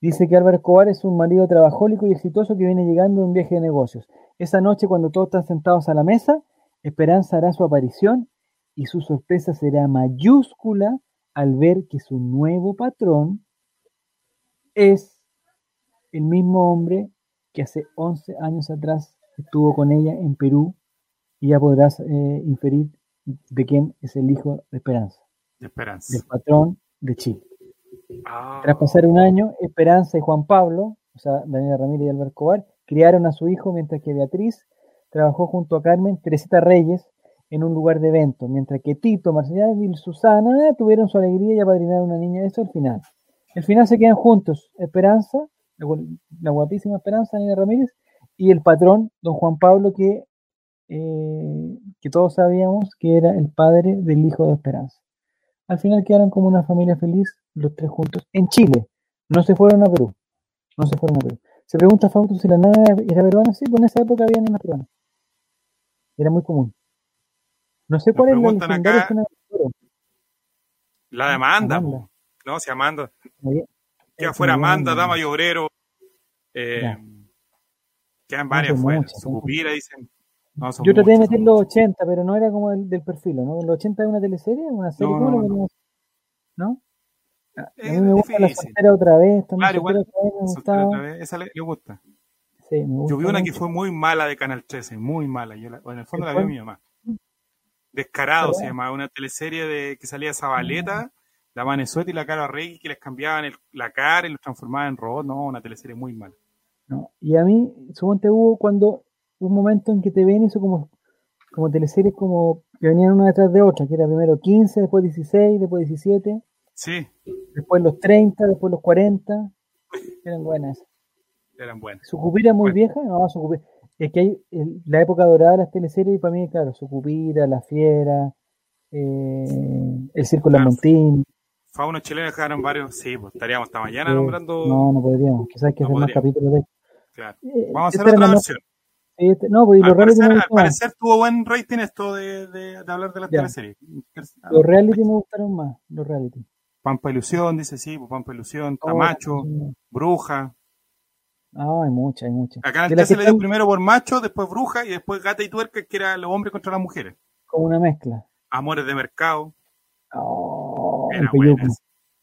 Dice que Álvaro Escobar es un marido trabajólico y exitoso que viene llegando de un viaje de negocios. Esa noche, cuando todos están sentados a la mesa, Esperanza hará su aparición y su sorpresa será mayúscula al ver que su nuevo patrón es el mismo hombre que hace 11 años atrás estuvo con ella en Perú y ya podrás eh, inferir de quién es el hijo de Esperanza, de Esperanza. del patrón de Chile. Ah, Tras pasar un año, Esperanza y Juan Pablo, o sea, Daniela Ramírez y Álvaro Escobar, criaron a su hijo mientras que Beatriz trabajó junto a Carmen Teresita Reyes en un lugar de evento, mientras que Tito, Marcela y Susana eh, tuvieron su alegría y apadrinaron a una niña. Eso al final. Al final se quedan juntos Esperanza, la gu- la guapísima Esperanza, Daniela Ramírez, y el patrón, don Juan Pablo, que, eh, que todos sabíamos que era el padre del hijo de Esperanza. Al final quedaron como una familia feliz, los tres juntos, en Chile. No se fueron a Perú. No se fueron a Perú. Se pregunta Fausto si la nave era peruana. Sí, pues en esa época había una peruana. Era muy común. No sé Nos cuál es la legendaria acá- la de Amanda, Amanda. po. no, si Amanda, que afuera Amanda, Dama y Obrero, eh, quedan No, varias son afuera. Sucupira, dicen. No, Yo traté de muchas, meter los 80, pero no era como del, del perfil, ¿no? Los 80 es una teleserie, una serie, No, ¿cómo no, no. ¿no? A mí me gusta la difícil. soltera otra vez, también Claro, igual, otra vez otra vez, Esa le, le gusta. Sí, me gusta Yo vi una que mucho. fue muy mala de Canal 13, muy mala. Yo la- en el fondo ¿Qué la vi mi mamá. Descarado ¿Verdad? se llamaba, una teleserie de que salía Zabaleta, la Manesueta y la Cara Rey, que les cambiaban el- la cara y los transformaban en robots. No, una teleserie muy mala. ¿no? Y a mí, suponte hubo cuando hubo un momento en que TVN hizo como, como teleseries como que venían una detrás de otra, que era primero 15, después 16, después 17, Sí, después los 30, después los 40, eran buenas. eran buenas. Sucupira muy Bueno. vieja, no, Sucupira. Es que hay el- la época dorada de las teleseries, y para mí, claro, Sucupira, La Fiera, eh, El Circo de Claro. Lamontín. Faunos chilenos dejaron varios. Sí, pues estaríamos hasta mañana eh, nombrando. No, no podríamos, quizás hay que No hacer más capítulos de Claro. eh, Vamos a hacer otra versión. Este- no, pues Al parecer, al tuvo buen rating esto de, de, de hablar de las teleseries. los reality me gustaron más, los reality. Pampa Ilusión, dice sí, pues Pampa Ilusión, Oh, Tamacho. Bruja. Ah, hay muchas, hay muchas. Acá en el se le dio primero por Macho, después Bruja y después Gata y Tuerca, que era los hombres contra las mujeres. como una mezcla. Amores de Mercado. Oh, el Era peyuco,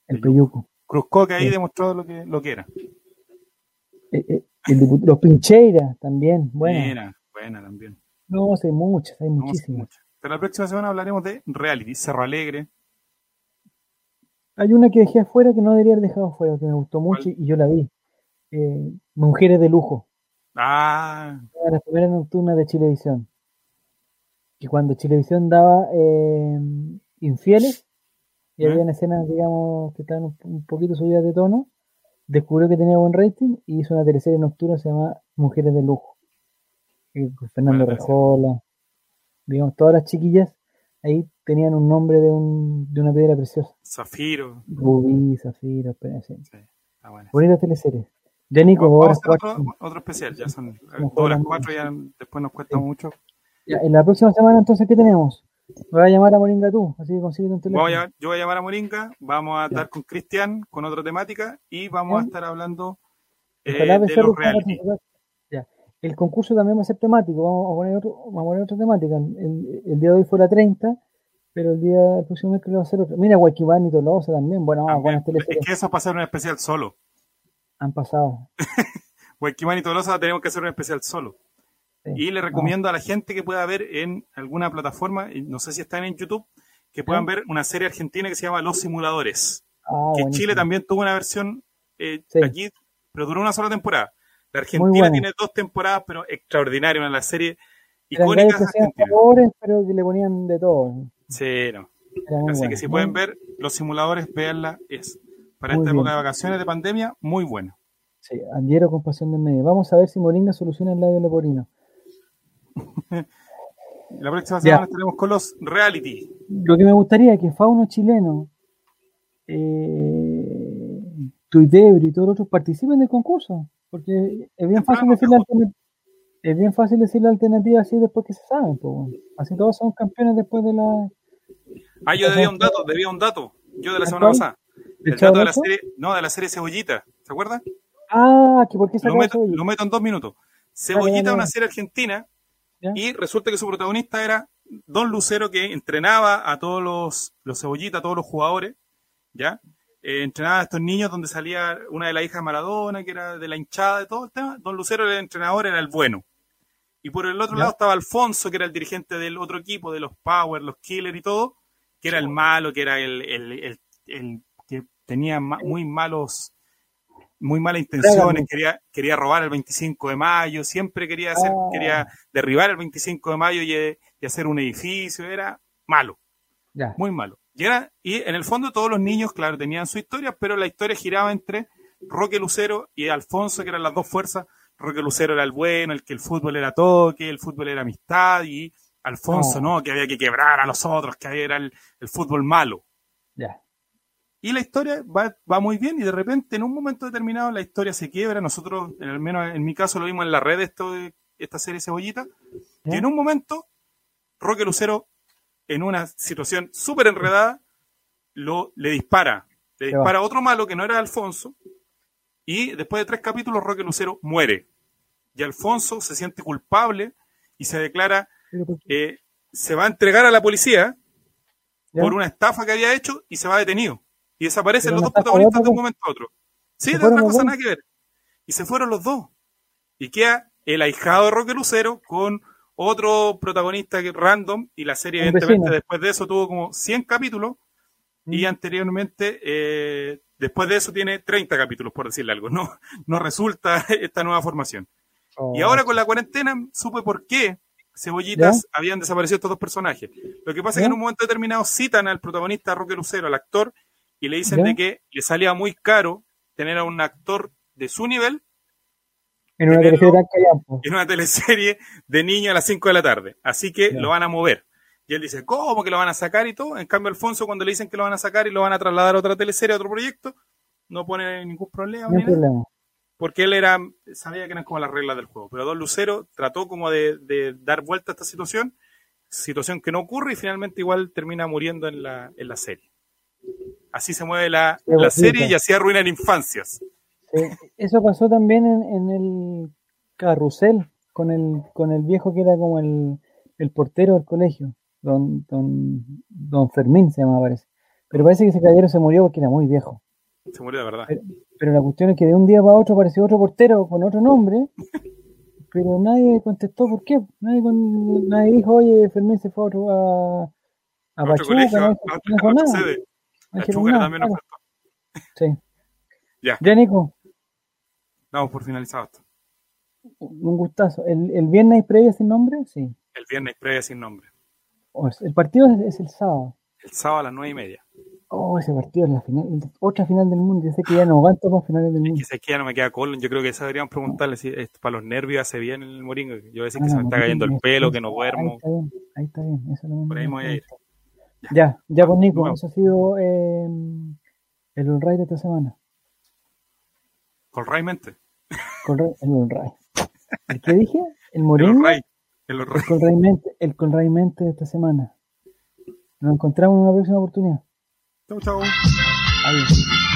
el peyuco. Cruzco que ahí Sí. demostró lo que, lo que era. Eh, eh, el los Pincheiras también, bueno. Buena, buena también. No, hay muchas, hay No, muchísimas. muchas. Pero la próxima semana hablaremos de reality, Cerro Alegre. Hay una que dejé afuera que no debería haber dejado afuera, que me gustó mucho ¿Cuál? y yo la vi. Eh, Mujeres de lujo, Ah, una de las primeras nocturnas de Chilevisión. Y cuando Chilevisión daba eh, infieles, y ¿Eh? había escenas, digamos, que estaban un, poquito subidas de tono, descubrió que tenía buen rating y hizo una teleserie nocturna que se llama Mujeres de Lujo. Y con Fernando Buena Rejola, digamos, todas las chiquillas ahí tenían un nombre de, un, de una piedra preciosa. Zafiro. Rubí, Zafiro, sí. Sí, está bueno. Bonita teleserie. Ya Nico, Vamos a hacer otro, otro especial, ya son todas las cuatro, ya después nos cuesta Sí. mucho. Ya, en la próxima semana entonces, ¿qué tenemos? Me voy a llamar a Moringa tú, así que consigues un teléfono. Voy a llamar- yo voy a llamar a Moringa, vamos a estar con Cristian con otra temática y vamos a estar hablando eh, de los. Ya. El concurso también va a ser temático, vamos a poner, otro, vamos a poner otra temática. El, el día de hoy fue la 30, pero el día el próximo miércoles va a ser otro. Mira, Guayquibán y Tolosa también, bueno, También. buenas Es teleseries que eso es para hacer un especial solo. han pasado. Huayquimán y Tolosa tenemos que hacer un especial solo. Sí. Y le recomiendo a la gente que pueda ver en alguna plataforma, no sé si están en YouTube, que puedan ver una serie argentina que se llama Los Simuladores. Ah, que. Chile también tuvo una versión eh, Sí. aquí, pero duró una sola temporada. La Argentina buena. tiene dos temporadas, pero extraordinaria, una de las series icónicas pero que le ponían de todo. Sí, no. Así bueno. que si pueden ver los simuladores, véanla. Es para Muy esta bien. época de vacaciones de pandemia, muy bueno. Sí, adhiero con pasión del medio. Vamos a ver si Moringa soluciona el labio leporino. La próxima Ya. semana estaremos con los reality. Lo que me gustaría es que Fauno chileno, eh, Tuitebri y todos los otros participen del concurso, porque es bien fácil Temprano, decir la alternativa, es bien fácil decir la alternativa así después que se saben, po, así todos son campeones después de la Ah, yo debía un dato, debía un dato. Yo de la ¿El semana pasada. El dato de la serie, no, de la serie Cebollita. ¿Se acuerdan? Ah, que por qué Lo meto, lo meto en dos minutos. Cebollita una serie argentina ¿Ya? y resulta que su protagonista era Don Lucero que entrenaba a todos los, los cebollitas, a todos los jugadores, ¿ya? Eh, entrenaba a estos niños donde salía una de las hijas de Maradona, que era de la hinchada de todo el tema. Don Lucero era el entrenador, era el bueno. Y por el otro ¿Ya? lado estaba Alfonso, que era el dirigente del otro equipo, de los Power, los Killer y todo, que era el malo, que era el, el, el- el que tenía ma- muy malos muy malas intenciones, quería, quería robar el 25 de mayo, siempre quería hacer, Ah. quería derribar el 25 de mayo y, eh, y hacer un edificio, era malo, Ya. muy malo. Y, era, y en el fondo todos los niños, claro, tenían su historia, pero la historia giraba entre Roque Lucero y Alfonso, que eran las dos fuerzas. Roque Lucero era el bueno, el que el fútbol era toque, el fútbol era amistad, y Alfonso Ah. no, que había que quebrar a los otros, que era el, el fútbol malo. Ya. Y la historia va, va muy bien y de repente en un momento determinado la historia se quiebra. Nosotros, en al menos en mi caso, lo vimos en la red esto de esta serie Cebollita. Y en un momento, Roque Lucero, en una situación súper enredada, lo, le dispara. Le dispara a otro malo que no era Alfonso. Y después de tres capítulos, Roque Lucero muere. Y Alfonso se siente culpable y se declara, eh, se va a entregar a la policía por una estafa que había hecho y se va detenido. Y desaparecen los dos protagonistas de un momento a otro. Sí, ¿Se de otra cosa nada que ver. Y se fueron los dos. Y queda el ahijado de Roque Lucero con otro protagonista random. Y la serie, Un evidentemente, vecino. después de eso tuvo como 100 capítulos. Y Mm. anteriormente, eh, después de eso tiene 30 capítulos, por decirle algo. No, no resulta esta nueva formación. Oh, Y ahora con la cuarentena supe por qué Cebollitas habían desaparecido estos dos personajes. Lo que pasa es que en un momento determinado citan al protagonista Roque Lucero, al actor, y le dicen ¿Ya? de que le salía muy caro tener a un actor de su nivel en una tenerlo- teleserie tan callampa. en una teleserie de niño a las 5 de la tarde. Así que Ya. lo van a mover. Y él dice, ¿cómo que lo van a sacar y todo? En cambio, Alfonso, cuando le dicen que lo van a sacar y lo van a trasladar a otra teleserie, a otro proyecto, no pone ningún. No problema. porque él era sabía que eran como las reglas del juego. Pero Don Lucero trató como de, de dar vuelta a esta situación, situación que no ocurre y finalmente igual termina muriendo en la, en la serie. Así se mueve la, la serie y así arruinan infancias. Eso pasó también en, en el carrusel con el, con el viejo que era como el, el portero del colegio, don, don, don Fermín se llama parece. Pero parece que ese caballero se murió porque era muy viejo. Se murió de verdad. Pero, pero la cuestión es que de un día para otro apareció otro portero con otro nombre, pero nadie contestó por qué. Nadie, con- nadie dijo, oye, Fermín se fue a otro a, a A otro Pachuca, colegio, no, a no a otra. No también nos claro. faltó. Sí. Ya, Ya, Nico, damos por finalizado esto. un gustazo. ¿El, el viernes hay previa sin nombre? Sí. El viernes previa sin nombre. Es- el partido es, es el sábado. El sábado a las nueve y media. Oh, ese partido es la final, otra final del mundo. Yo sé que ya no aguanto más finales del mundo. Quizás que ya no me queda colon. Yo creo que eso deberíamos preguntarle si para los nervios hace bien el moringa. Yo voy a decir que Ah, se me está cayendo el pelo, que no Ahí duermo. está bien, ahí está bien. Eso es lo Por ahí me voy a ir. Ya, ya con Nico, Vamos. eso ha sido eh, el Right de esta semana. Con realmente. Con Ray- el Right. ¿El qué dije? El. Ray. El Ray. El Colraimente, el Colraimente de esta semana. Nos encontramos en una próxima oportunidad. Chau, chau. Adiós.